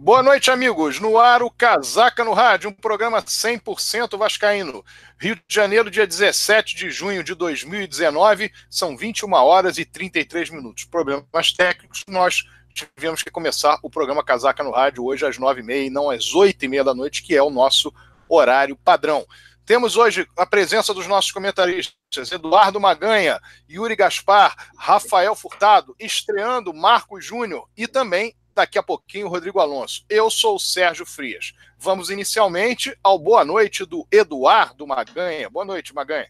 Boa noite, amigos. No ar, o Casaca no Rádio, um programa 100% vascaíno. Rio de Janeiro, dia 17 de junho de 2019, são 21 horas e 33 minutos. Problemas técnicos, nós tivemos que começar o programa Casaca no Rádio hoje às 9h30 e não às 8h30 da noite, que é o nosso horário padrão. Temos hoje a presença dos nossos comentaristas, Eduardo Maganha, Yuri Gaspar, Rafael Furtado, estreando Marcos Júnior e também daqui a pouquinho Rodrigo Alonso. Eu sou o Sérgio Frias. Vamos inicialmente ao boa noite do Eduardo Maganha. Boa noite, Maganha.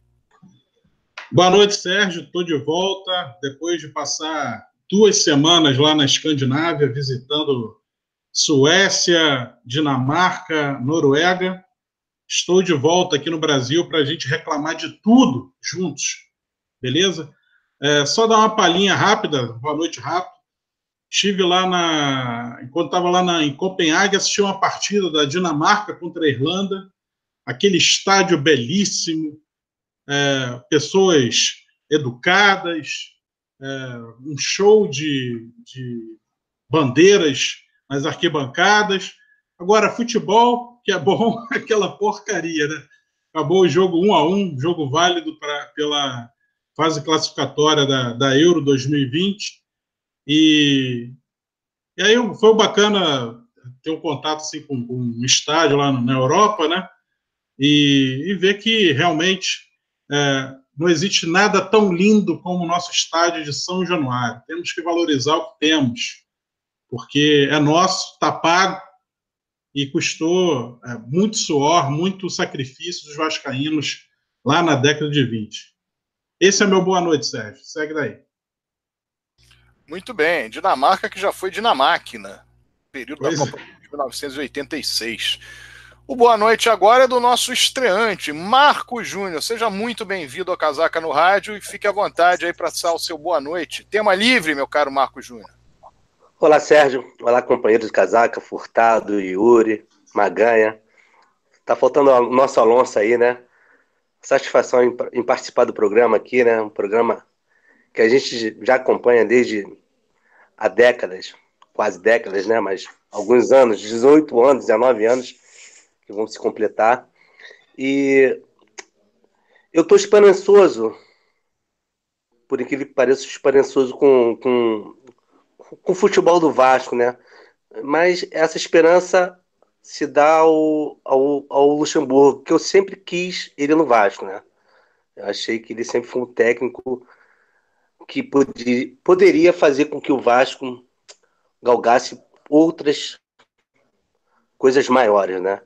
Boa noite, Sérgio. Estou de volta depois de passar duas semanas lá na Escandinávia, visitando Suécia, Dinamarca, Noruega. Estou de volta aqui no Brasil para a gente reclamar de tudo juntos, beleza? É, só dar uma palhinha rápida, boa noite rápido. Estive lá na. Enquanto estava lá na, em Copenhague, assisti uma partida da Dinamarca contra a Irlanda. Aquele estádio belíssimo, é, pessoas educadas, é, um show de, de bandeiras nas arquibancadas. Agora, futebol, que é bom, aquela porcaria, né? Acabou o jogo 1 a 1 jogo válido pra, pela fase classificatória da, da Euro 2020. E, e aí foi bacana ter um contato assim, com, com um estádio lá na Europa, né? E, e ver que realmente é, não existe nada tão lindo como o nosso estádio de São Januário. Temos que valorizar o que temos, porque é nosso, está pago e custou é, muito suor, muito sacrifício dos vascaínos lá na década de 20. Esse é meu boa noite, Sérgio. Segue daí. Muito bem. Dinamarca que já foi Dinamáquina, período pois da Copa é. de 1986. O boa noite agora é do nosso estreante, Marco Júnior. Seja muito bem-vindo ao Casaca no Rádio e fique à vontade aí para dar o seu boa noite. Tema livre, meu caro Marco Júnior. Olá, Sérgio. Olá, companheiros de casaca, Furtado, Yuri, Maganha. Tá faltando o nosso Alonso aí, né? Satisfação em, em participar do programa aqui, né? Um programa que a gente já acompanha desde há décadas, quase décadas, né? Mas alguns anos, 18 anos, 19 anos, que vão se completar. E eu estou esperançoso, por incrível que pareça, esperançoso com, com, com o futebol do Vasco, né? Mas essa esperança se dá ao, ao, ao Luxemburgo, que eu sempre quis ele no Vasco, né? Eu achei que ele sempre foi um técnico que podia, poderia fazer com que o Vasco galgasse outras coisas maiores, né?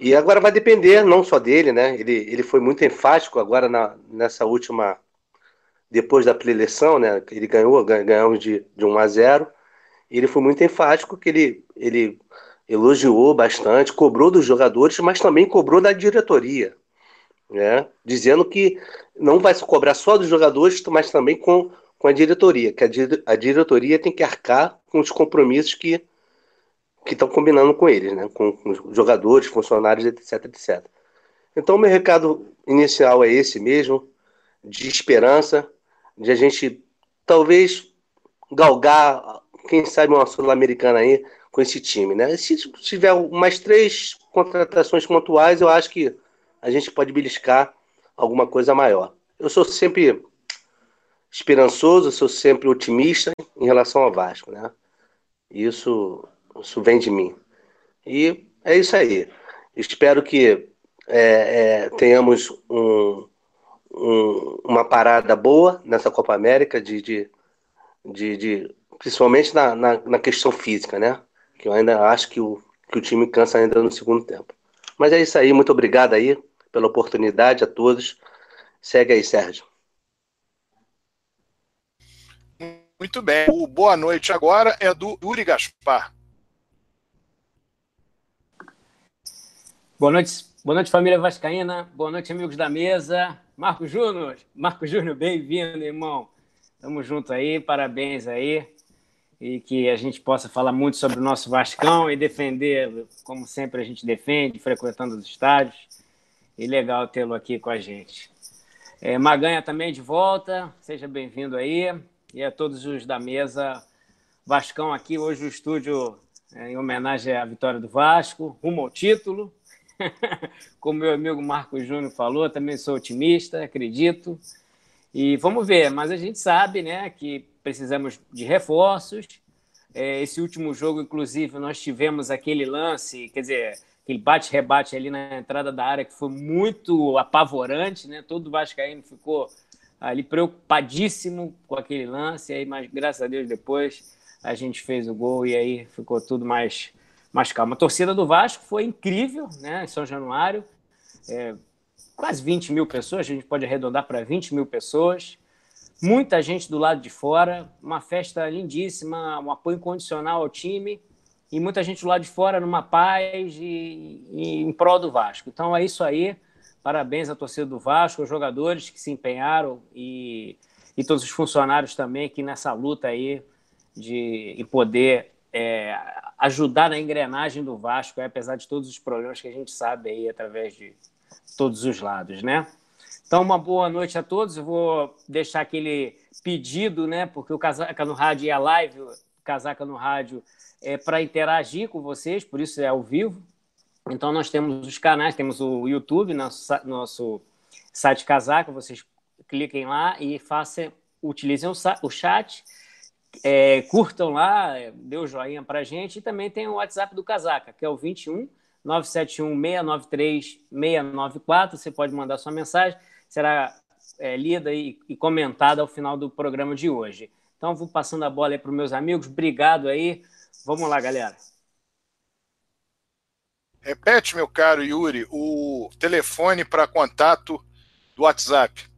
E agora vai depender não só dele, né? Ele, ele foi muito enfático agora na, nessa última, depois da pré-eleição, né? Ele ganhou, ganhamos de, de 1 a 0. E ele foi muito enfático que ele, ele elogiou bastante, cobrou dos jogadores, mas também cobrou da diretoria né? dizendo que não vai se cobrar só dos jogadores, mas também com, com a diretoria, que a, a diretoria tem que arcar com os compromissos que estão combinando com eles, né? com, com os jogadores, funcionários, etc, etc. Então, meu recado inicial é esse mesmo, de esperança, de a gente talvez galgar, quem sabe, uma Sul-Americana aí com esse time. Né? Se tiver umas três contratações pontuais, eu acho que a gente pode beliscar alguma coisa maior. Eu sou sempre esperançoso, sou sempre otimista em relação ao Vasco, né? Isso, isso vem de mim. E é isso aí. Espero que é, é, tenhamos um, um, uma parada boa nessa Copa América, de, de, de, de principalmente na, na, na, questão física, né? Que eu ainda acho que o, que o time cansa ainda no segundo tempo. Mas é isso aí, muito obrigado aí pela oportunidade a todos. Segue aí, Sérgio. Muito bem. O boa noite agora é do Uri Gaspar. Boa noite, boa noite, família Vascaína. Boa noite, amigos da mesa. Marco Júnior, Marco Júnior, bem-vindo, irmão. Tamo junto aí, parabéns aí. E que a gente possa falar muito sobre o nosso Vascão e defender, como sempre a gente defende, frequentando os estádios e legal tê-lo aqui com a gente. É, Maganha também de volta, seja bem-vindo aí. E a todos os da mesa, Vascão aqui, hoje o estúdio é, em homenagem à vitória do Vasco, rumo ao título. Como meu amigo Marcos Júnior falou, também sou otimista, acredito. E vamos ver, mas a gente sabe né, que precisamos de reforços. É, esse último jogo, inclusive, nós tivemos aquele lance, quer dizer, aquele bate-rebate ali na entrada da área que foi muito apavorante, né? Todo Vascaíno ficou ali preocupadíssimo com aquele lance, aí, mas graças a Deus depois a gente fez o gol e aí ficou tudo mais, mais calmo. A torcida do Vasco foi incrível, né? Em São Januário, é, quase 20 mil pessoas, a gente pode arredondar para 20 mil pessoas. Muita gente do lado de fora, uma festa lindíssima, um apoio incondicional ao time e muita gente lado de fora numa paz e, e em prol do Vasco. Então é isso aí. Parabéns à torcida do Vasco, aos jogadores que se empenharam e, e todos os funcionários também que nessa luta aí de, de poder é, ajudar na engrenagem do Vasco, é, apesar de todos os problemas que a gente sabe aí através de todos os lados, né? Então, uma boa noite a todos. Eu vou deixar aquele pedido, né? Porque o Casaca no Rádio e a live, Casaca no Rádio, é para interagir com vocês, por isso é ao vivo. Então, nós temos os canais, temos o YouTube, nosso, nosso site Casaca, vocês cliquem lá e façam, utilizem o, chat, é, curtam lá, dê o um joinha para a gente, e também tem o WhatsApp do Casaca, que é o 21 971 693 694, você pode mandar sua mensagem, será é, lida e, e, comentada ao final do programa de hoje. Então, vou passando a bola para os meus amigos, obrigado aí, vamos lá, galera. Repete, meu caro Yuri, o telefone para contato do WhatsApp.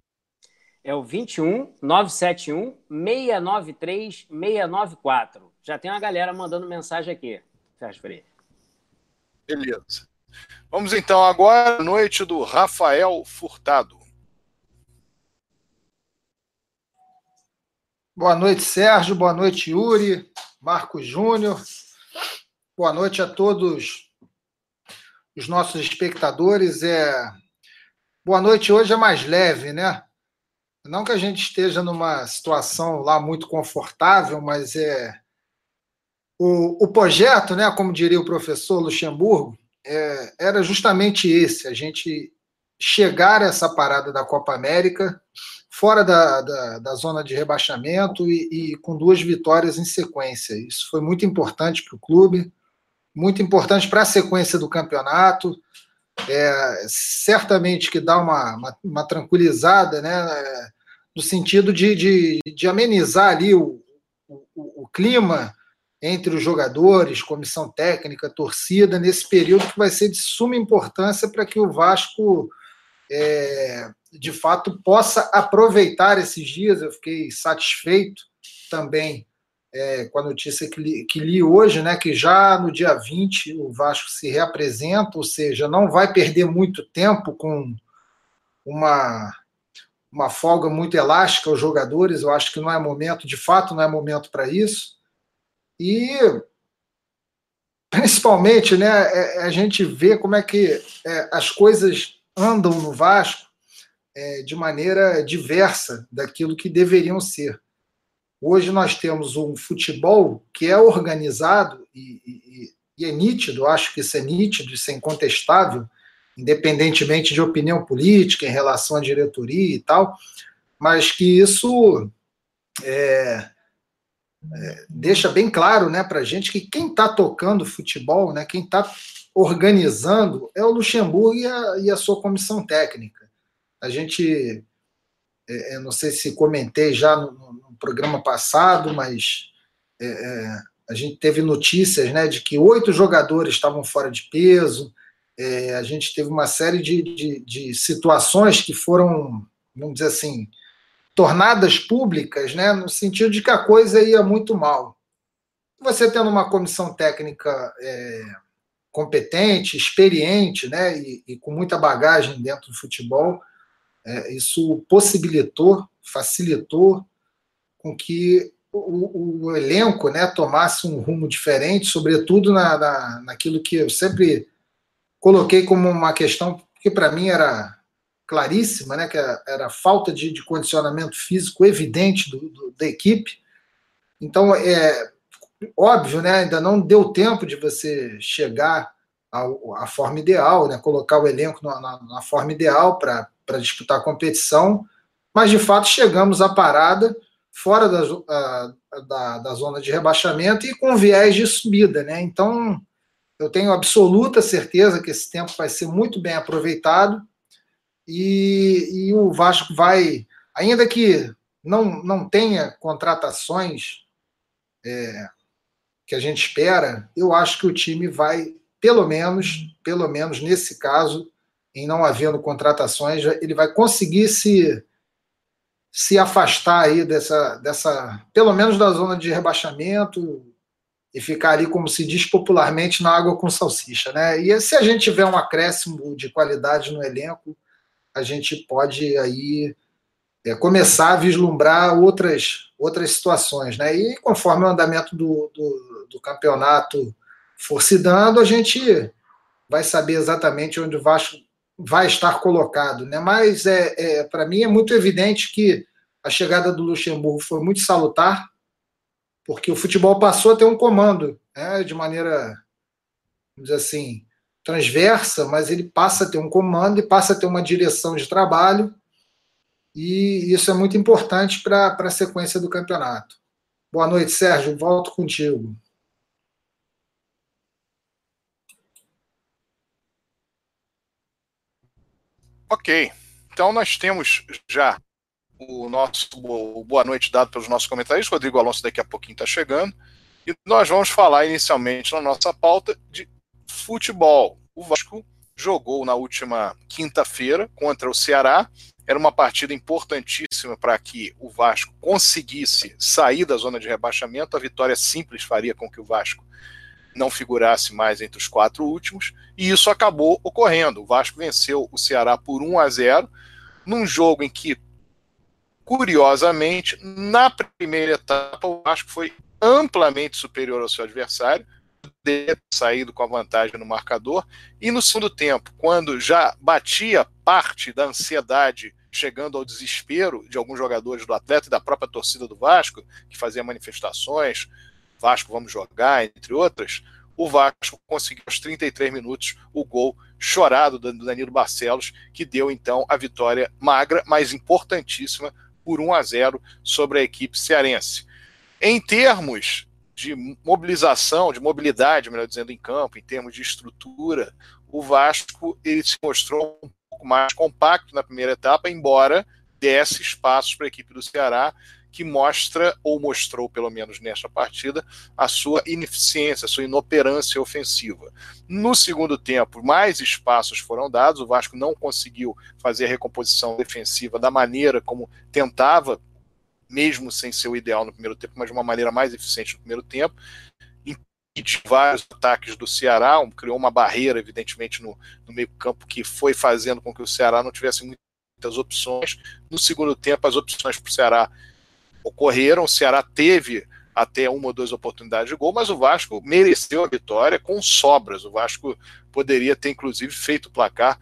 É o 21 971 693 694. Já tem uma galera mandando mensagem aqui, Sérgio Freire. Beleza. Vamos então agora à noite do Rafael Furtado. Boa noite, Sérgio. Boa noite, Yuri, Marcos Júnior. Boa noite a todos os nossos espectadores. É... Boa noite hoje é mais leve, né? Não que a gente esteja numa situação lá muito confortável, mas é o, o projeto, né, como diria o professor Luxemburgo, é, era justamente esse: a gente chegar a essa parada da Copa América fora da, da, da zona de rebaixamento e, e, com duas vitórias em sequência. Isso foi muito importante para o clube muito importante para a sequência do campeonato. É, certamente que dá uma, uma, uma tranquilizada, né, no sentido de, de, de amenizar ali o, o, o, clima entre os jogadores, comissão técnica, torcida, nesse período que vai ser de suma importância para que o Vasco, é, de fato, possa aproveitar esses dias. Eu fiquei satisfeito também é, com a notícia que li, que li hoje, né, que já no dia 20 o Vasco se reapresenta, ou seja, não vai perder muito tempo com uma, uma folga muito elástica aos jogadores. Eu acho que não é momento, de fato, não é momento para isso. E principalmente, né, é, a gente vê como é que é, as coisas andam no Vasco é, de maneira diversa daquilo que deveriam ser. Hoje nós temos um futebol que é organizado e, e, e é nítido, acho que isso é nítido, isso é incontestável, independentemente de opinião política em relação à diretoria e tal, mas que isso é, é, deixa bem claro né, para a gente que quem está tocando futebol, né, quem está organizando é o Luxemburgo e a, e a sua comissão técnica. A gente, é, não sei se comentei já no, programa passado, mas é, é, a gente teve notícias né, de que oito jogadores estavam fora de peso. É, a gente teve uma série de, de, de, situações que foram, vamos dizer assim, tornadas públicas, né, no sentido de que a coisa ia muito mal. Você tendo uma comissão técnica é, competente, experiente, né, e, e, com muita bagagem dentro do futebol, é, isso possibilitou, facilitou com que o, o, elenco né, tomasse um rumo diferente, sobretudo na, na, naquilo que eu sempre coloquei como uma questão que para mim era claríssima, né, que era a falta de, de condicionamento físico evidente do, do, da equipe. Então, é, óbvio, né? Ainda não deu tempo de você chegar à, forma ideal, né? Colocar o elenco na, na, na forma ideal para disputar a competição, mas de fato chegamos à parada fora da, a, da, da zona de rebaixamento e com viés de subida, né? Então eu tenho absoluta certeza que esse tempo vai ser muito bem aproveitado e, e o Vasco vai, ainda que não, não tenha contratações é, que a gente espera, eu acho que o time vai, pelo menos, pelo menos nesse caso, em não havendo contratações, ele vai conseguir se se afastar aí dessa, dessa, pelo menos da zona de rebaixamento e ficar ali, como se diz popularmente, na água com salsicha, né? E se a gente tiver um acréscimo de qualidade no elenco, a gente pode aí é, começar a vislumbrar outras, outras situações, né? E conforme o andamento do, do, do campeonato for se dando, a gente vai saber exatamente onde o Vasco vai estar colocado, né? Mas é, é para mim é muito evidente que a chegada do Luxemburgo foi muito salutar, porque o futebol passou a ter um comando, né? De maneira, vamos dizer assim, transversa, mas ele passa a ter um comando e passa a ter uma direção de trabalho e isso é muito importante para a sequência do campeonato. Boa noite, Sérgio. Volto contigo. Ok. Então nós temos já o nosso boa noite dado pelos nossos comentários. Rodrigo Alonso daqui a pouquinho está chegando. E nós vamos falar inicialmente na nossa pauta de futebol. O Vasco jogou na última quinta-feira contra o Ceará era uma partida importantíssima para que o Vasco conseguisse sair da zona de rebaixamento. A vitória simples faria com que o Vasco não figurasse mais entre os quatro últimos, e isso acabou ocorrendo. O Vasco venceu o Ceará por 1 a 0, num jogo em que, curiosamente, na primeira etapa, o Vasco foi amplamente superior ao seu adversário, ter saído com a vantagem no marcador. E no segundo tempo, quando já batia parte da ansiedade chegando ao desespero de alguns jogadores do atleta e da própria torcida do Vasco, que fazia manifestações, Vasco vamos jogar, entre outras, o Vasco conseguiu aos 33 minutos o gol chorado do Danilo Barcelos, que deu então a vitória magra, mas importantíssima, por 1 a 0 sobre a equipe cearense. Em termos de mobilização, de mobilidade, melhor dizendo, em campo, em termos de estrutura, o Vasco ele se mostrou um pouco mais compacto na primeira etapa, embora desse espaços para a equipe do Ceará, que mostra, ou mostrou pelo menos nesta partida, a sua ineficiência, a sua inoperância ofensiva. No segundo tempo, mais espaços foram dados, o Vasco não conseguiu fazer a recomposição defensiva da maneira como tentava mesmo sem ser o ideal no primeiro tempo, mas de uma maneira mais eficiente no primeiro tempo. Impediu vários ataques do Ceará, criou uma barreira, evidentemente, no, no meio-campo, que foi fazendo com que o Ceará não tivesse muitas opções. No segundo tempo, as opções para o Ceará ocorreram, o Ceará teve até uma ou duas oportunidades de gol, mas o Vasco mereceu a vitória com sobras. O Vasco poderia ter, inclusive, feito o placar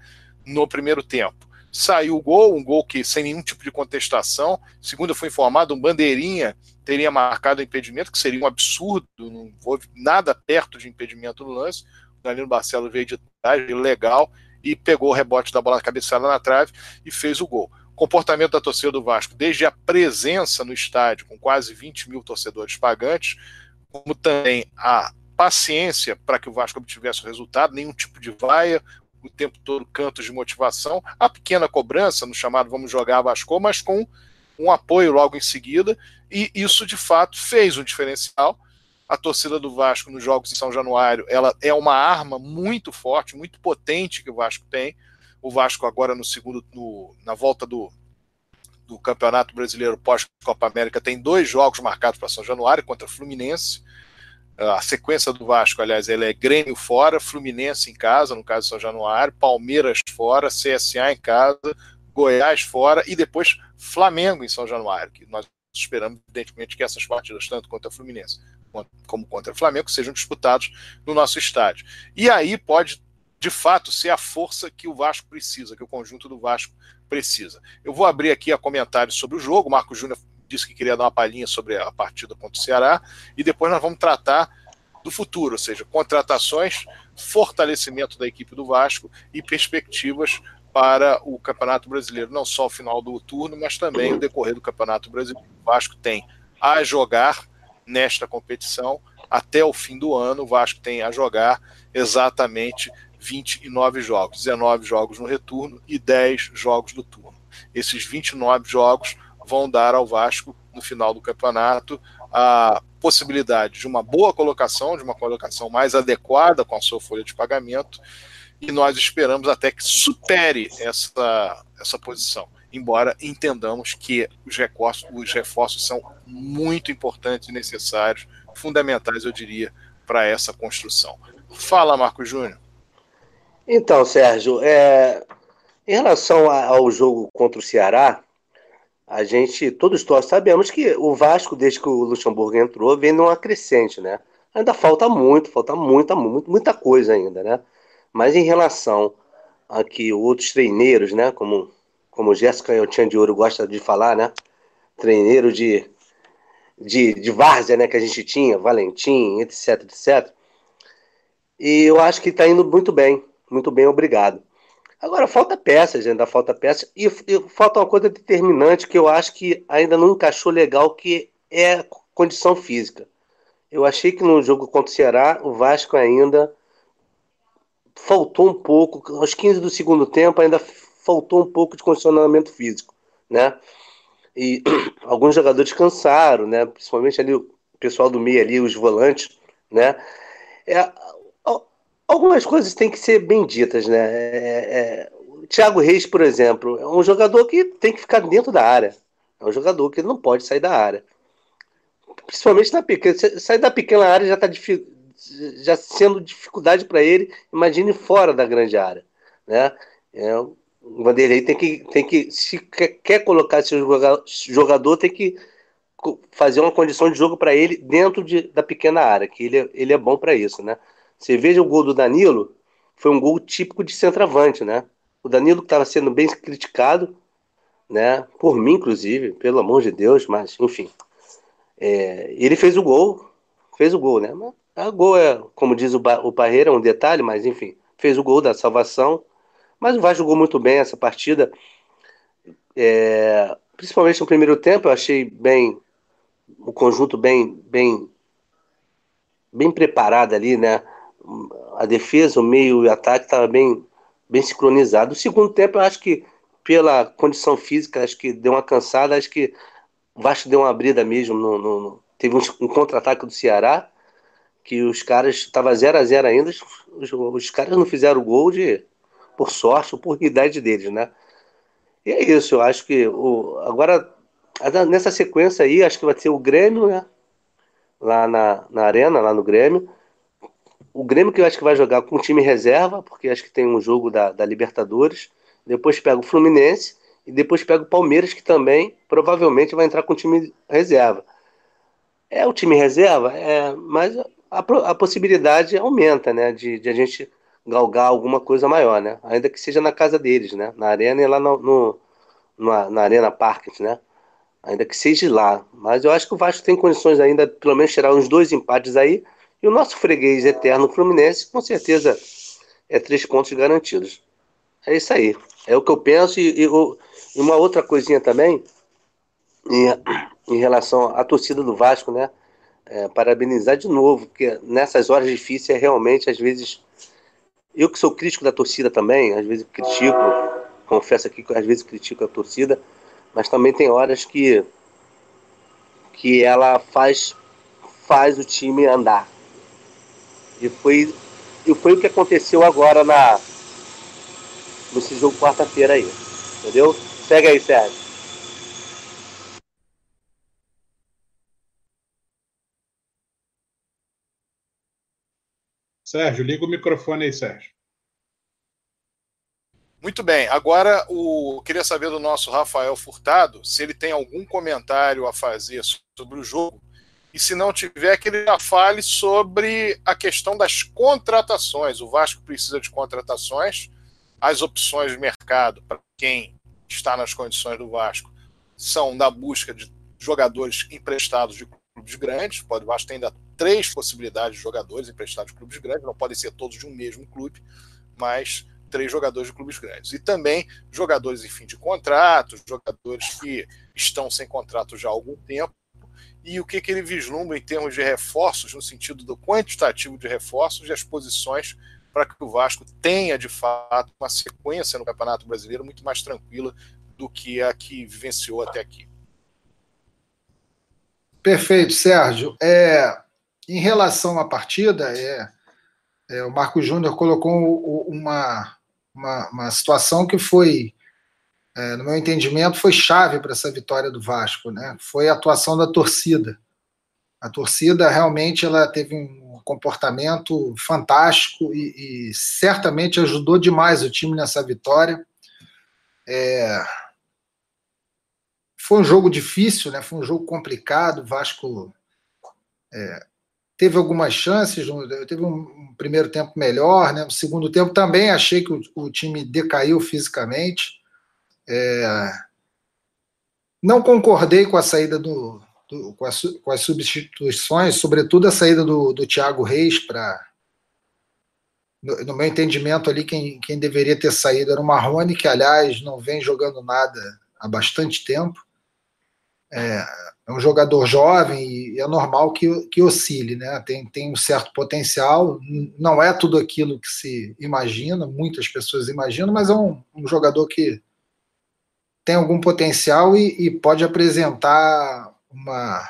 no primeiro tempo saiu o gol, um gol que sem nenhum tipo de contestação. Segundo foi informado, um bandeirinha teria marcado o impedimento, que seria um absurdo, não houve nada perto de impedimento no lance. O Danilo Barcelo veio de trás, legal, e pegou o rebote da bola cabeçada na trave e fez o gol. Comportamento da torcida do Vasco, desde a presença no estádio, com quase 20 mil torcedores pagantes, como também a paciência para que o Vasco obtivesse o resultado, nenhum tipo de vaia, o tempo todo cantos de motivação, a pequena cobrança no chamado vamos jogar Vasco, mas com um apoio logo em seguida, e isso de fato fez um diferencial. A torcida do Vasco nos jogos em São Januário, ela é uma arma muito forte, muito potente que o Vasco tem. O Vasco agora no segundo, no, na volta do, do Campeonato Brasileiro pós-Copa América tem dois jogos marcados para São Januário contra Fluminense a sequência do Vasco, aliás, ele é Grêmio fora, Fluminense em casa, no caso São Januário, Palmeiras fora, CSA em casa, Goiás fora e depois Flamengo em São Januário, que nós esperamos, evidentemente, que essas partidas, tanto contra Fluminense como contra Flamengo, sejam disputados no nosso estádio. E aí pode, de fato, ser a força que o Vasco precisa, que o conjunto do Vasco precisa. Eu vou abrir aqui a comentários sobre o jogo, o Marco Júnior disse que queria dar uma palhinha sobre a partida contra o Ceará, e depois nós vamos tratar do futuro, ou seja, contratações, fortalecimento da equipe do Vasco e perspectivas para o Campeonato Brasileiro, não só o final do turno, mas também o decorrer do Campeonato Brasileiro. O Vasco tem a jogar nesta competição até o fim do ano. O Vasco tem a jogar exatamente 29 jogos, 19 jogos no retorno e 10 jogos no turno. Esses 29 jogos vão dar ao Vasco, no final do campeonato, a possibilidade de uma boa colocação, de uma colocação mais adequada com a sua folha de pagamento e nós esperamos até que supere essa, essa posição. Embora entendamos que os reforços, os reforços são muito importantes e necessários, fundamentais, eu diria, para essa construção. Fala, Marco Júnior. Então, Sérgio, é, em relação ao jogo contra o Ceará, a gente, todos nós sabemos que o Vasco, desde que o Luxemburgo entrou, vem numa crescente, né? Ainda falta muito, falta muita, muita coisa ainda, né? Mas em relação a que outros treineiros, né, como, como Jéssica Canhotinha de Ouro gosta de falar, né, treineiro de, de, de várzea, né, que a gente tinha, Valentim, etc, etc. E eu acho que está indo muito bem, muito bem, obrigado. Agora, falta peças, ainda falta peças, e, e, falta uma coisa determinante que eu acho que ainda não encaixou legal, que é condição física. Eu achei que no jogo contra o Ceará, o Vasco ainda faltou um pouco, aos 15 do segundo tempo ainda faltou um pouco de condicionamento físico, né? E alguns jogadores cansaram, né? Principalmente ali o pessoal do meio ali, os volantes, né? É, algumas coisas têm que ser bem ditas, né? É, é, o Thiago Reis, por exemplo, é um jogador que tem que ficar dentro da área. É um jogador que não pode sair da área. Principalmente na pequena. Sair da pequena área já está já sendo dificuldade para ele, imagine fora da grande área, né? É, o Vanderlei tem que, tem que se quer, quer colocar seu jogador, tem que fazer uma condição de jogo para ele dentro de, da pequena área, que ele, é, ele é bom para isso, né? Você veja o gol do Danilo, foi um gol típico de centroavante, né? O Danilo estava sendo bem criticado, né? Por mim, inclusive, pelo amor de Deus, mas enfim. É, ele fez o gol, fez o gol, né? Mas a gol é, como diz o, o Parreira, um detalhe, mas enfim, fez o gol da salvação. Mas o Vasco jogou muito bem essa partida. É, principalmente no primeiro tempo, eu achei bem o conjunto bem, bem, bem preparado ali, né? A defesa, o meio e o ataque estava bem, bem sincronizado. O segundo tempo, eu acho que pela condição física, acho que deu uma cansada, acho que o Vasco deu uma abrida mesmo. No, no, no teve um, um contra-ataque do Ceará que os caras estava 0 a 0 ainda, os, os, caras não fizeram gol de por sorte ou por idade deles, né? E é isso, eu acho que o agora nessa sequência aí, acho que vai ser o Grêmio, né? Lá na, na arena, lá no Grêmio. O Grêmio que eu acho que vai jogar com time reserva, porque acho que tem um jogo da, da Libertadores. Depois pega o Fluminense e depois pega o Palmeiras, que também provavelmente vai entrar com time reserva. É o time reserva, é, mas a, a possibilidade aumenta, né? De, de, a gente galgar alguma coisa maior, né? Ainda que seja na casa deles, né? Na arena e lá no, no na, na, Arena Parques, né? Ainda que seja lá. Mas eu acho que o Vasco tem condições ainda, pelo menos, tirar uns dois empates aí. E o nosso freguês eterno Fluminense, com certeza, é três pontos garantidos. É isso aí. É o que eu penso. E, e, e uma outra coisinha também, em, em relação à torcida do Vasco, né? é, parabenizar de novo, porque nessas horas difíceis, é realmente, às vezes, eu que sou crítico da torcida também, às vezes critico, confesso aqui que às vezes critico a torcida, mas também tem horas que, que ela faz, faz o time andar. E foi, e foi o que aconteceu agora na, nesse jogo quarta-feira aí. Entendeu? Segue aí, Sérgio. Sérgio, liga o microfone aí, Sérgio. Muito bem. Agora, o queria saber do nosso Rafael Furtado se ele tem algum comentário a fazer sobre o jogo. E se não tiver, que ele já fale sobre a questão das contratações. O Vasco precisa de contratações. As opções de mercado para quem está nas condições do Vasco são da busca de jogadores emprestados de clubes grandes, pode, acho que tem ainda três possibilidades de jogadores emprestados de clubes grandes, não podem ser todos de um mesmo clube, mas três jogadores de clubes grandes. E também jogadores em fim de contrato, jogadores que estão sem contrato já há algum tempo, e o que, que ele vislumbra em termos de reforços, no sentido do quantitativo de reforços e as posições para que o Vasco tenha, de fato, uma sequência no Campeonato Brasileiro muito mais tranquila do que a que vivenciou até aqui. Perfeito, Sérgio. É, em relação à partida, é, é, o Marco Júnior colocou uma, uma, uma, situação que foi, é, no meu entendimento, foi chave para essa vitória do Vasco. Né? Foi a atuação da torcida. A torcida realmente ela teve um comportamento fantástico e, e certamente ajudou demais o time nessa vitória. É, foi um jogo difícil, né? Foi um jogo complicado. O Vasco é, teve algumas chances, teve um, primeiro tempo melhor, né? No segundo tempo também achei que o, o time decaiu fisicamente. É, não concordei com a saída do, do com, as, com, as, substituições, sobretudo a saída do, do Thiago Reis para no, no, meu entendimento ali quem, quem deveria ter saído era o Marrone, que aliás não vem jogando nada há bastante tempo é, é um jogador jovem e é normal que, que oscile, né? Tem, tem um certo potencial, não é tudo aquilo que se imagina, muitas pessoas imaginam, mas é um, um jogador que tem algum potencial e, e, pode apresentar uma,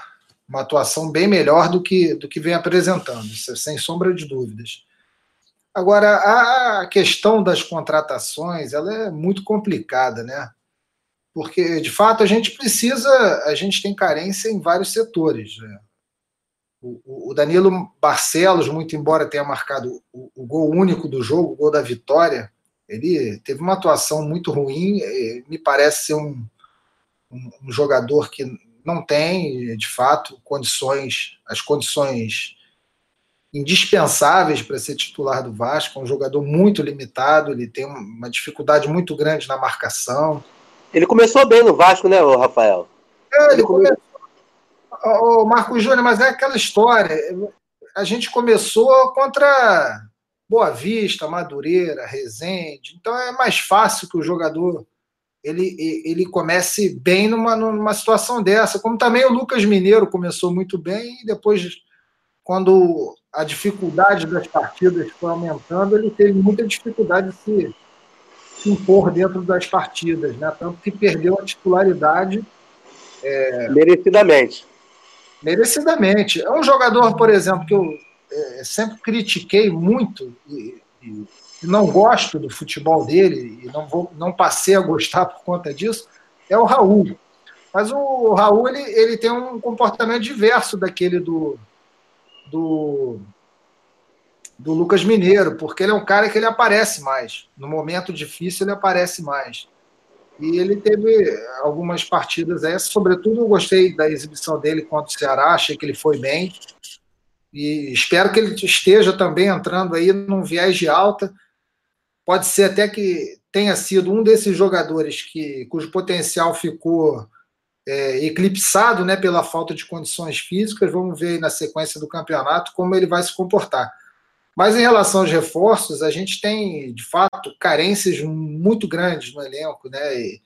uma atuação bem melhor do que, do que vem apresentando, é sem sombra de dúvidas. Agora, a questão das contratações, ela é muito complicada, né? porque de fato a gente precisa, a gente tem carência em vários setores. Né? O, Danilo Barcelos, muito embora tenha marcado o, gol único do jogo, o gol da vitória, ele teve uma atuação muito ruim, me parece ser um, um, um jogador que não tem, de fato, condições, as condições indispensáveis para ser titular do Vasco, é um jogador muito limitado, ele tem uma dificuldade muito grande na marcação, ele começou bem no Vasco, né, Rafael? É, ele, ele começou. O Marco Júnior, mas é aquela história. A gente começou contra Boa Vista, Madureira, Resende. Então é mais fácil que o jogador ele, ele comece bem numa, numa situação dessa. Como também o Lucas Mineiro começou muito bem e depois, quando a dificuldade das partidas foi aumentando, ele teve muita dificuldade de se se impor dentro das partidas, né? Tanto que perdeu a titularidade. É... Merecidamente. Merecidamente. É um jogador, por exemplo, que eu sempre critiquei muito e, e, não gosto do futebol dele e não, vou, não passei a gostar por conta disso, é o Raul. Mas o Raul ele, ele tem um comportamento diverso daquele do, do do Lucas Mineiro, porque ele é um cara que ele aparece mais. No momento difícil, ele aparece mais. E ele teve algumas partidas aí, sobretudo eu gostei da exibição dele contra o Ceará, achei que ele foi bem. E espero que ele esteja também entrando aí num viés de alta. Pode ser até que tenha sido um desses jogadores que cujo potencial ficou é, eclipsado né, pela falta de condições físicas. Vamos ver aí na sequência do campeonato como ele vai se comportar. Mas em relação aos reforços, a gente tem, de fato, carências muito grandes no elenco, né? E,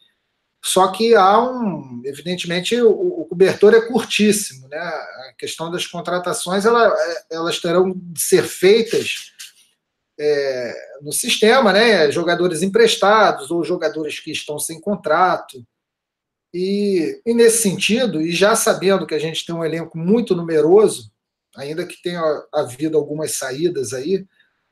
só que há um, evidentemente, o, o, cobertor é curtíssimo, né? A questão das contratações, ela, elas terão de ser feitas é, no sistema, né? Jogadores emprestados ou jogadores que estão sem contrato. E, e nesse sentido, e já sabendo que a gente tem um elenco muito numeroso, ainda que tenha havido algumas saídas aí.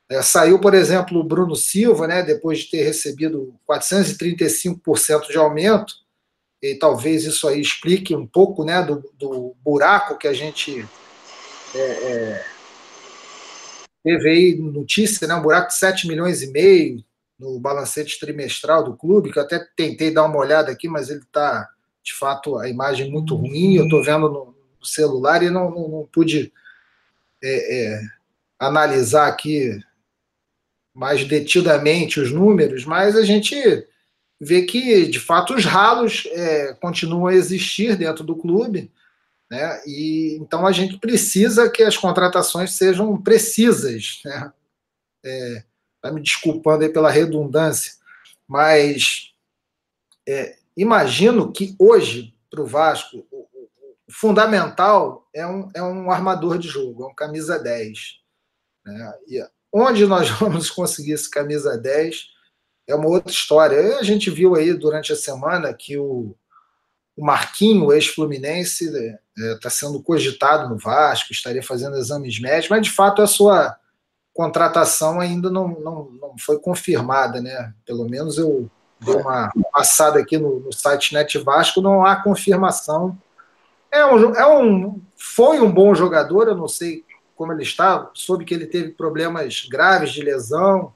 É, saiu, por exemplo, o Bruno Silva, né, depois de ter recebido 435% de aumento, e talvez isso aí explique um pouco né, do, do buraco que a gente é, é, teve aí notícia, né, um buraco de 7 milhões e meio no balancete trimestral do clube, que eu até tentei dar uma olhada aqui, mas ele está, de fato, a imagem muito ruim, eu estou vendo no, no, celular e não, não, não pude é, é, analisar aqui mais detidamente os números, mas a gente vê que, de fato, os ralos é, continuam a existir dentro do clube, né? E então a gente precisa que as contratações sejam precisas, né? É, tá me desculpando aí pela redundância, mas é, imagino que hoje para o Vasco o, fundamental é um, é um armador de jogo, é um camisa 10. Né? E onde nós vamos conseguir esse camisa 10 é uma outra história. A gente viu aí durante a semana que o, o Marquinho, ex-fluminense, está né, é, tá sendo cogitado no Vasco, estaria fazendo exames médicos, mas de fato a sua contratação ainda não, não, não foi confirmada, né? Pelo menos eu dei uma passada aqui no, no site Net Vasco, não há confirmação. É um, é um, foi um bom jogador, eu não sei como ele está, soube que ele teve problemas graves de lesão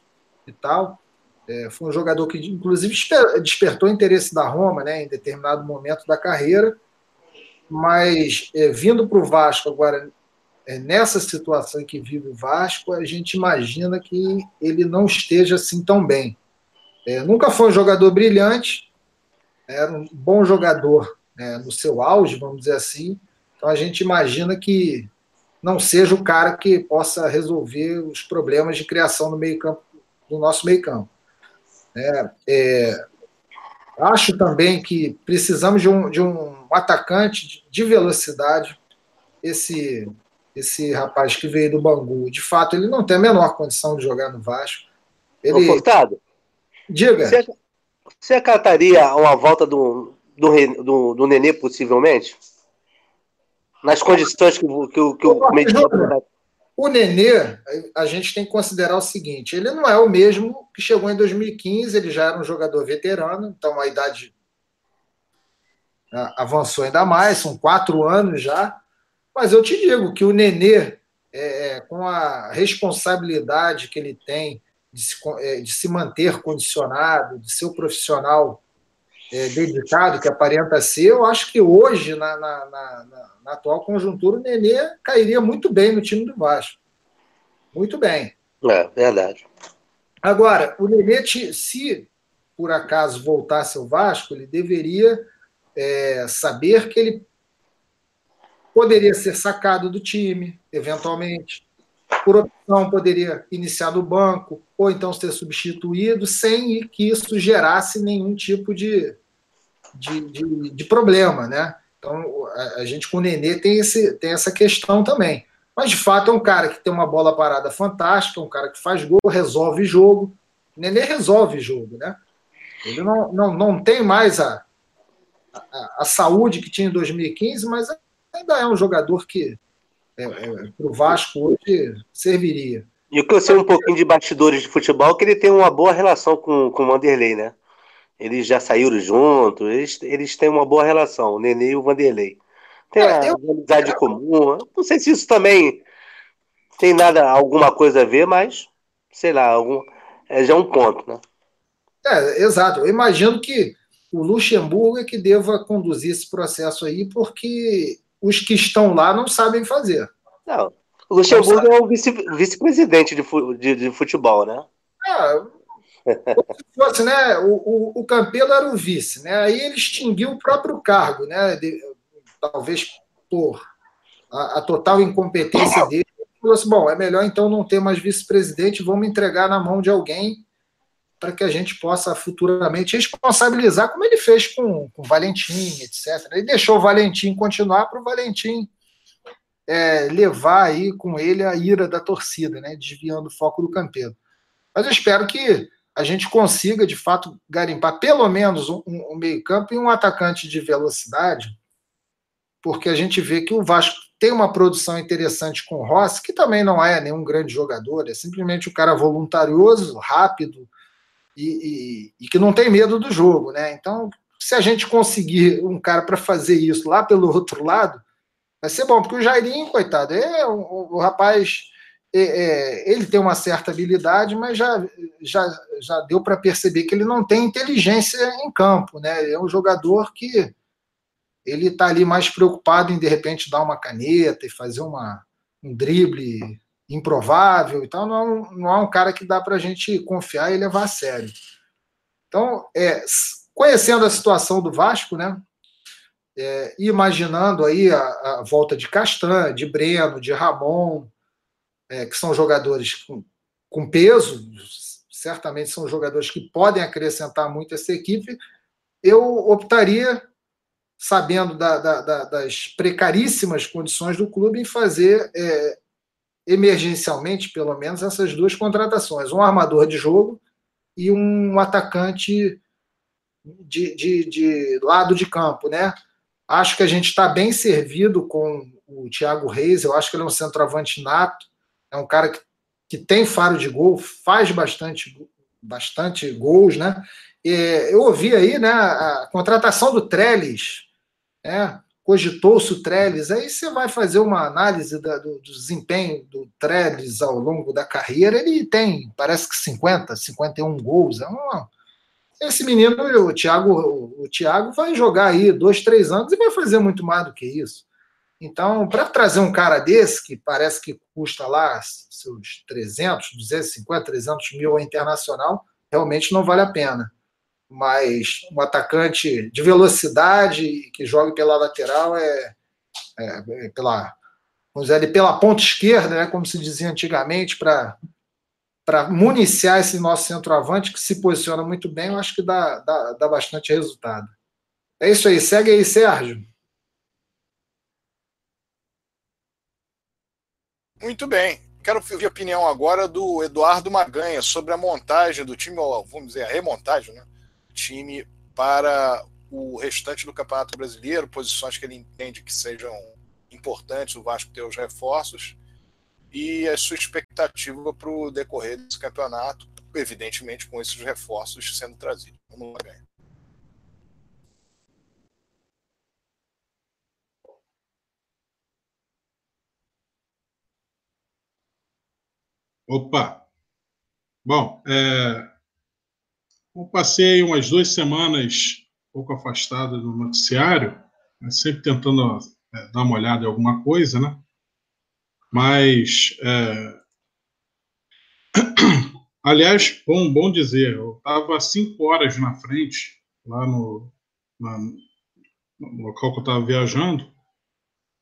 e tal. É, foi um jogador que, inclusive, despertou interesse da Roma né, em determinado momento da carreira, mas é, vindo para o Vasco agora, é, nessa situação que vive o Vasco, a gente imagina que ele não esteja assim tão bem. É, nunca foi um jogador brilhante, era um bom jogador né, no seu auge, vamos dizer assim, então a gente imagina que não seja o cara que possa resolver os problemas de criação no meio campo do nosso meio campo. É, é, acho também que precisamos de um, de um atacante de velocidade. Esse, esse rapaz que veio do Bangu, de fato, ele não tem a menor condição de jogar no Vasco. Ele... Furtado, Diga. Você, você acataria uma volta do, do, do, do Nenê, possivelmente? Nas condições que, que, que, o Medina o Nenê, a gente tem que considerar o seguinte: ele não é o mesmo que chegou em 2015, ele já era um jogador veterano, então a idade avançou ainda mais, são quatro anos já. Mas eu te digo que o Nenê, é, é, com a responsabilidade que ele tem de se, é, de se manter condicionado, de ser o profissional é, dedicado que aparenta ser, eu acho que hoje, na, na, na, na, atual conjuntura, o Nenê cairia muito bem no time do Vasco. Muito bem. É, verdade. Agora, o Nenê, se por acaso voltasse ao Vasco, ele deveria é, saber que ele poderia ser sacado do time, eventualmente. Por opção, poderia iniciar no banco, ou então ser substituído, sem que isso gerasse nenhum tipo de, de, de, de problema, né? Então, a, a, gente com o Nenê tem, esse, tem essa questão também. Mas, de fato, é um cara que tem uma bola parada fantástica, um cara que faz gol, resolve jogo. Nenê resolve jogo, né? Ele não, não, não tem mais a, a, a saúde que tinha em 2015, mas ainda é um jogador que é, é, para o Vasco hoje serviria. E o que eu sei um pouquinho de bastidores de futebol é que ele tem uma boa relação com, com o Vanderlei, né? Eles já saíram juntos, eles, eles têm uma boa relação, o Nenê e o Vanderlei. Tem a eu... amizade comum. Não sei se isso também tem nada, alguma coisa a ver, mas sei lá, algum, é já um ponto, né? É, exato. Eu imagino que o Luxemburgo é que deva conduzir esse processo aí, porque os que estão lá não sabem fazer. Não. O Luxemburgo é o vice-presidente de, de, de, futebol, né? É, se fosse, né? O, o, o, Campelo era o vice, né? Aí ele extinguiu o próprio cargo, né? De, talvez por a, a, total incompetência dele. Ele falou assim: bom, é melhor então não ter mais vice-presidente, vamos entregar na mão de alguém para que a gente possa futuramente responsabilizar, como ele fez com, com o Valentim, etc. Ele deixou o Valentim continuar para o Valentim é, levar aí com ele a ira da torcida, né, desviando o foco do campeiro. Mas eu espero que a gente consiga, de fato, garimpar pelo menos um, um meio-campo e um atacante de velocidade, porque a gente vê que o Vasco tem uma produção interessante com o Rossi, que também não é nenhum grande jogador, é simplesmente um cara voluntarioso, rápido, e, e, e que não tem medo do jogo, né? Então, se a gente conseguir um cara para fazer isso lá pelo outro lado, vai ser bom, porque o Jairinho, coitado, é o, o rapaz, é, é, ele tem uma certa habilidade, mas já, já, já deu para perceber que ele não tem inteligência em campo, né? É um jogador que ele está ali mais preocupado em de repente dar uma caneta e fazer uma, um drible improvável e tal, não é um, não é um cara que dá para a gente confiar e levar a sério. Então, é, conhecendo a situação do Vasco, né? É, imaginando aí a, a, volta de Castan, de Breno, de Ramon, é, que são jogadores com, com peso, certamente são jogadores que podem acrescentar muito essa equipe, eu optaria, sabendo da, da, da, das precaríssimas condições do clube, em fazer é, emergencialmente, pelo menos, essas duas contratações: um armador de jogo e um atacante de, de, de lado de campo, né? Acho que a gente está bem servido com o Thiago Reis, eu acho que ele é um centroavante nato, é um cara que, que tem faro de gol, faz bastante, bastante gols, né? E eu ouvi aí né, a contratação do Trellis, né? cogitou-se o Trellis, aí você vai fazer uma análise da, do, do, desempenho do Trellis ao longo da carreira, ele tem, parece que 50, 51 gols, é uma, esse menino, o Thiago, o Thiago vai jogar aí dois, três anos e vai fazer muito mais do que isso. Então, para trazer um cara desse, que parece que custa lá seus 300, 250, 300 mil internacional, realmente não vale a pena. Mas um atacante de velocidade que jogue pela lateral é, é, é pela, vamos dizer, pela ponta esquerda, né, como se dizia antigamente, para para municiar esse nosso centroavante que se posiciona muito bem, eu acho que dá, dá, dá bastante resultado. É isso aí, segue aí, Sérgio. Muito bem. Quero ouvir a opinião agora do Eduardo Maganha sobre a montagem do time, ou vamos dizer, a remontagem, né? Time para o restante do Campeonato Brasileiro, posições que ele entende que sejam importantes, o Vasco ter os reforços e a sua expectativa para o decorrer desse campeonato, evidentemente com esses reforços sendo trazidos. Vamos lá, ganhar. Opa! Bom, é... eu passei umas duas semanas um pouco afastado do noticiário, sempre tentando é, dar uma olhada em alguma coisa, né? Mas, é... aliás, bom, bom dizer, eu estava cinco horas na frente, lá no, na, no local que eu estava viajando,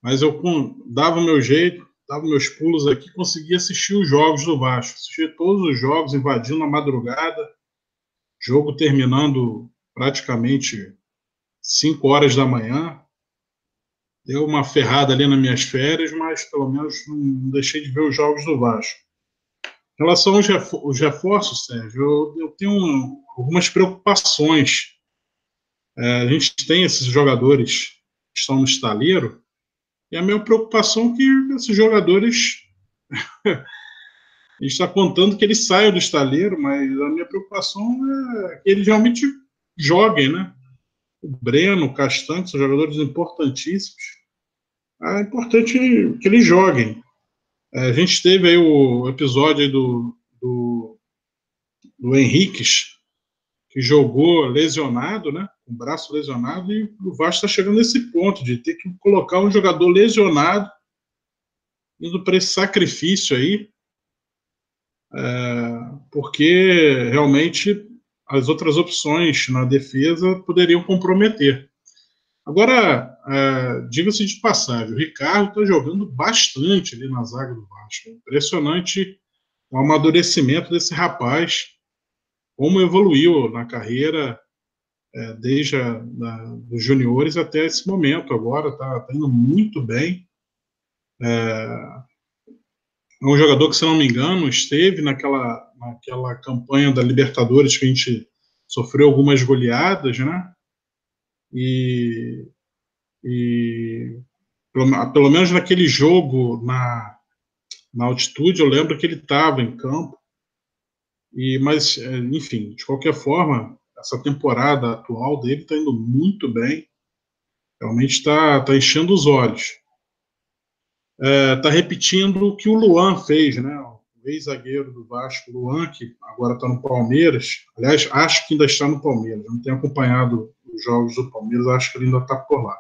mas eu dava o meu jeito, dava meus pulos aqui, conseguia assistir os jogos do Vasco, assistir todos os jogos, invadindo a madrugada, jogo terminando praticamente 5 horas da manhã, deu uma ferrada ali nas minhas férias, mas pelo menos não deixei de ver os jogos do Vasco. Em relação aos reforços, Sérgio, eu, eu tenho um, algumas preocupações. É, a gente tem esses jogadores que estão no estaleiro, e a minha preocupação é que esses jogadores. a gente está contando que eles saiam do estaleiro, mas a minha preocupação é que eles realmente joguem, né? O Breno, o Castanho, são jogadores importantíssimos é importante que eles joguem. É, a gente teve aí o episódio do, do, do Henriques, que jogou lesionado, né? Com o braço lesionado, e o Vasco está chegando nesse ponto de ter que colocar um jogador lesionado indo para esse sacrifício aí, é, porque realmente as outras opções na defesa poderiam comprometer. Agora, uh, diga-se de passagem, o Ricardo está jogando bastante ali na zaga do Vasco. Impressionante o amadurecimento desse rapaz, como evoluiu na carreira é, desde a, da, os juniores até esse momento. Agora está tá indo muito bem. É, é um jogador que, se não me engano, esteve naquela, naquela campanha da Libertadores que a gente sofreu algumas goleadas, né? E, e pelo, pelo menos naquele jogo na, na altitude, eu lembro que ele estava em campo. E, mas, é, enfim, de qualquer forma, essa temporada atual dele está indo muito bem. Realmente está tá enchendo os olhos. Está é, tá repetindo o que o Luan fez, né? O ex-zagueiro do Vasco, Luan, que agora está no Palmeiras. Aliás, acho que ainda está no Palmeiras. Não tenho acompanhado os jogos do Palmeiras, acho que ele ainda está por lá.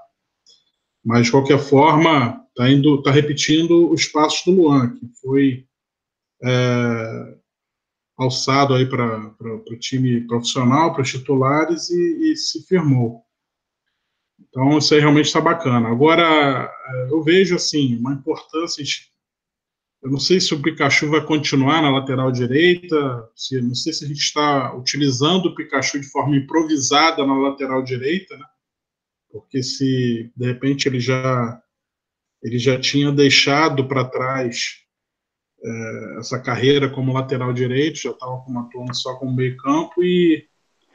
Mas, de qualquer forma, está tá repetindo os passos do Luan, que foi é, alçado aí para o time profissional, para os titulares e, e, se firmou. Então isso aí realmente está bacana. Agora é, eu vejo assim uma importância. Eu não sei se o Pikachu vai continuar na lateral direita, se, não sei se a gente está utilizando o Pikachu de forma improvisada na lateral direita, né? Porque se de repente ele já ele já tinha deixado para trás é, essa carreira como lateral direito, já estava atuando só como meio campo e,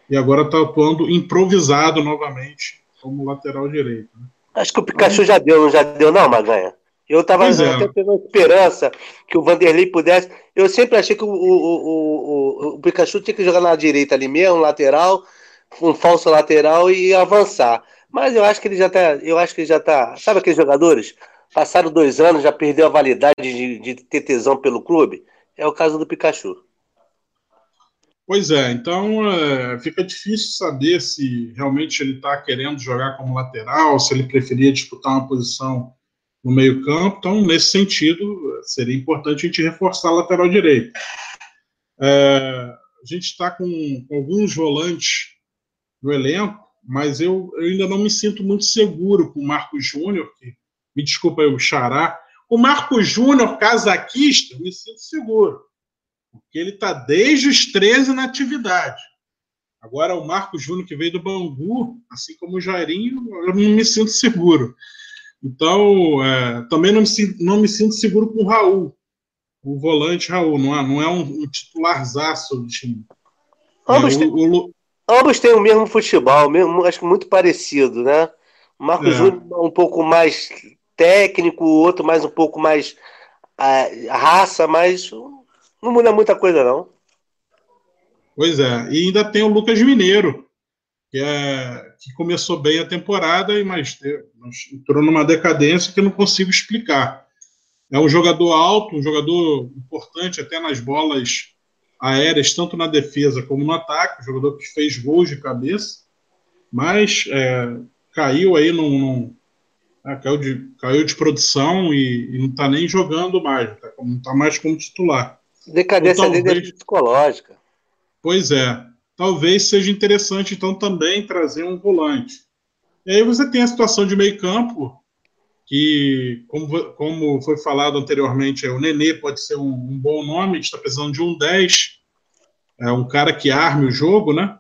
e agora está atuando improvisado novamente como lateral direito. Né? Acho que o Pikachu já deu, não já deu não, Maganha? Eu estava é. tendo esperança que o Vanderlei pudesse. Eu sempre achei que o, o, o, o, Pikachu tinha que jogar na direita ali mesmo, lateral, um falso lateral e avançar. Mas eu acho que ele já tá. Eu acho que ele já tá. Sabe aqueles jogadores? Passaram dois anos, já perdeu a validade de, de ter tesão pelo clube? É o caso do Pikachu. Pois é, então é, fica difícil saber se realmente ele está querendo jogar como lateral, se ele preferia disputar uma posição no meio-campo. Então, nesse sentido, seria importante a gente reforçar a lateral direito. É, a gente está com, com, alguns volantes no elenco, mas eu, eu, ainda não me sinto muito seguro com o Marcos Júnior, que me desculpa o xará, o Marco Júnior, casaquista, me sinto seguro, porque ele está desde os 13 na atividade. Agora, o Marco Júnior, que veio do Bangu, assim como o Jairinho, eu não me sinto seguro. Então, é, também não me, sinto, não me sinto seguro com o Raul, o volante Raul, não é, não é um, um titularzaço do time. Ambos, é, o, o, ambos têm o mesmo futebol, mesmo, acho que muito parecido, né? O Marco é. Júnior um pouco mais técnico, o outro mais um pouco mais a, raça, mas não muda muita coisa, não. Pois é, e ainda tem o Lucas Mineiro, que, é, que começou bem a temporada, mas entrou numa decadência que eu não consigo explicar. É um jogador alto, um jogador importante até nas bolas aéreas, tanto na defesa como no ataque, um jogador que fez gols de cabeça, mas é, caiu aí num, num, ah, caiu, de, caiu de produção e, e não está nem jogando mais, tá, não está mais como titular. Decadência então, talvez, dele psicológica. Pois é. Talvez seja interessante, então, também trazer um volante. E aí você tem a situação de meio campo, que, como, como foi falado anteriormente, é, o Nenê pode ser um, um bom nome, está precisando de um 10, é um cara que arme o jogo, né?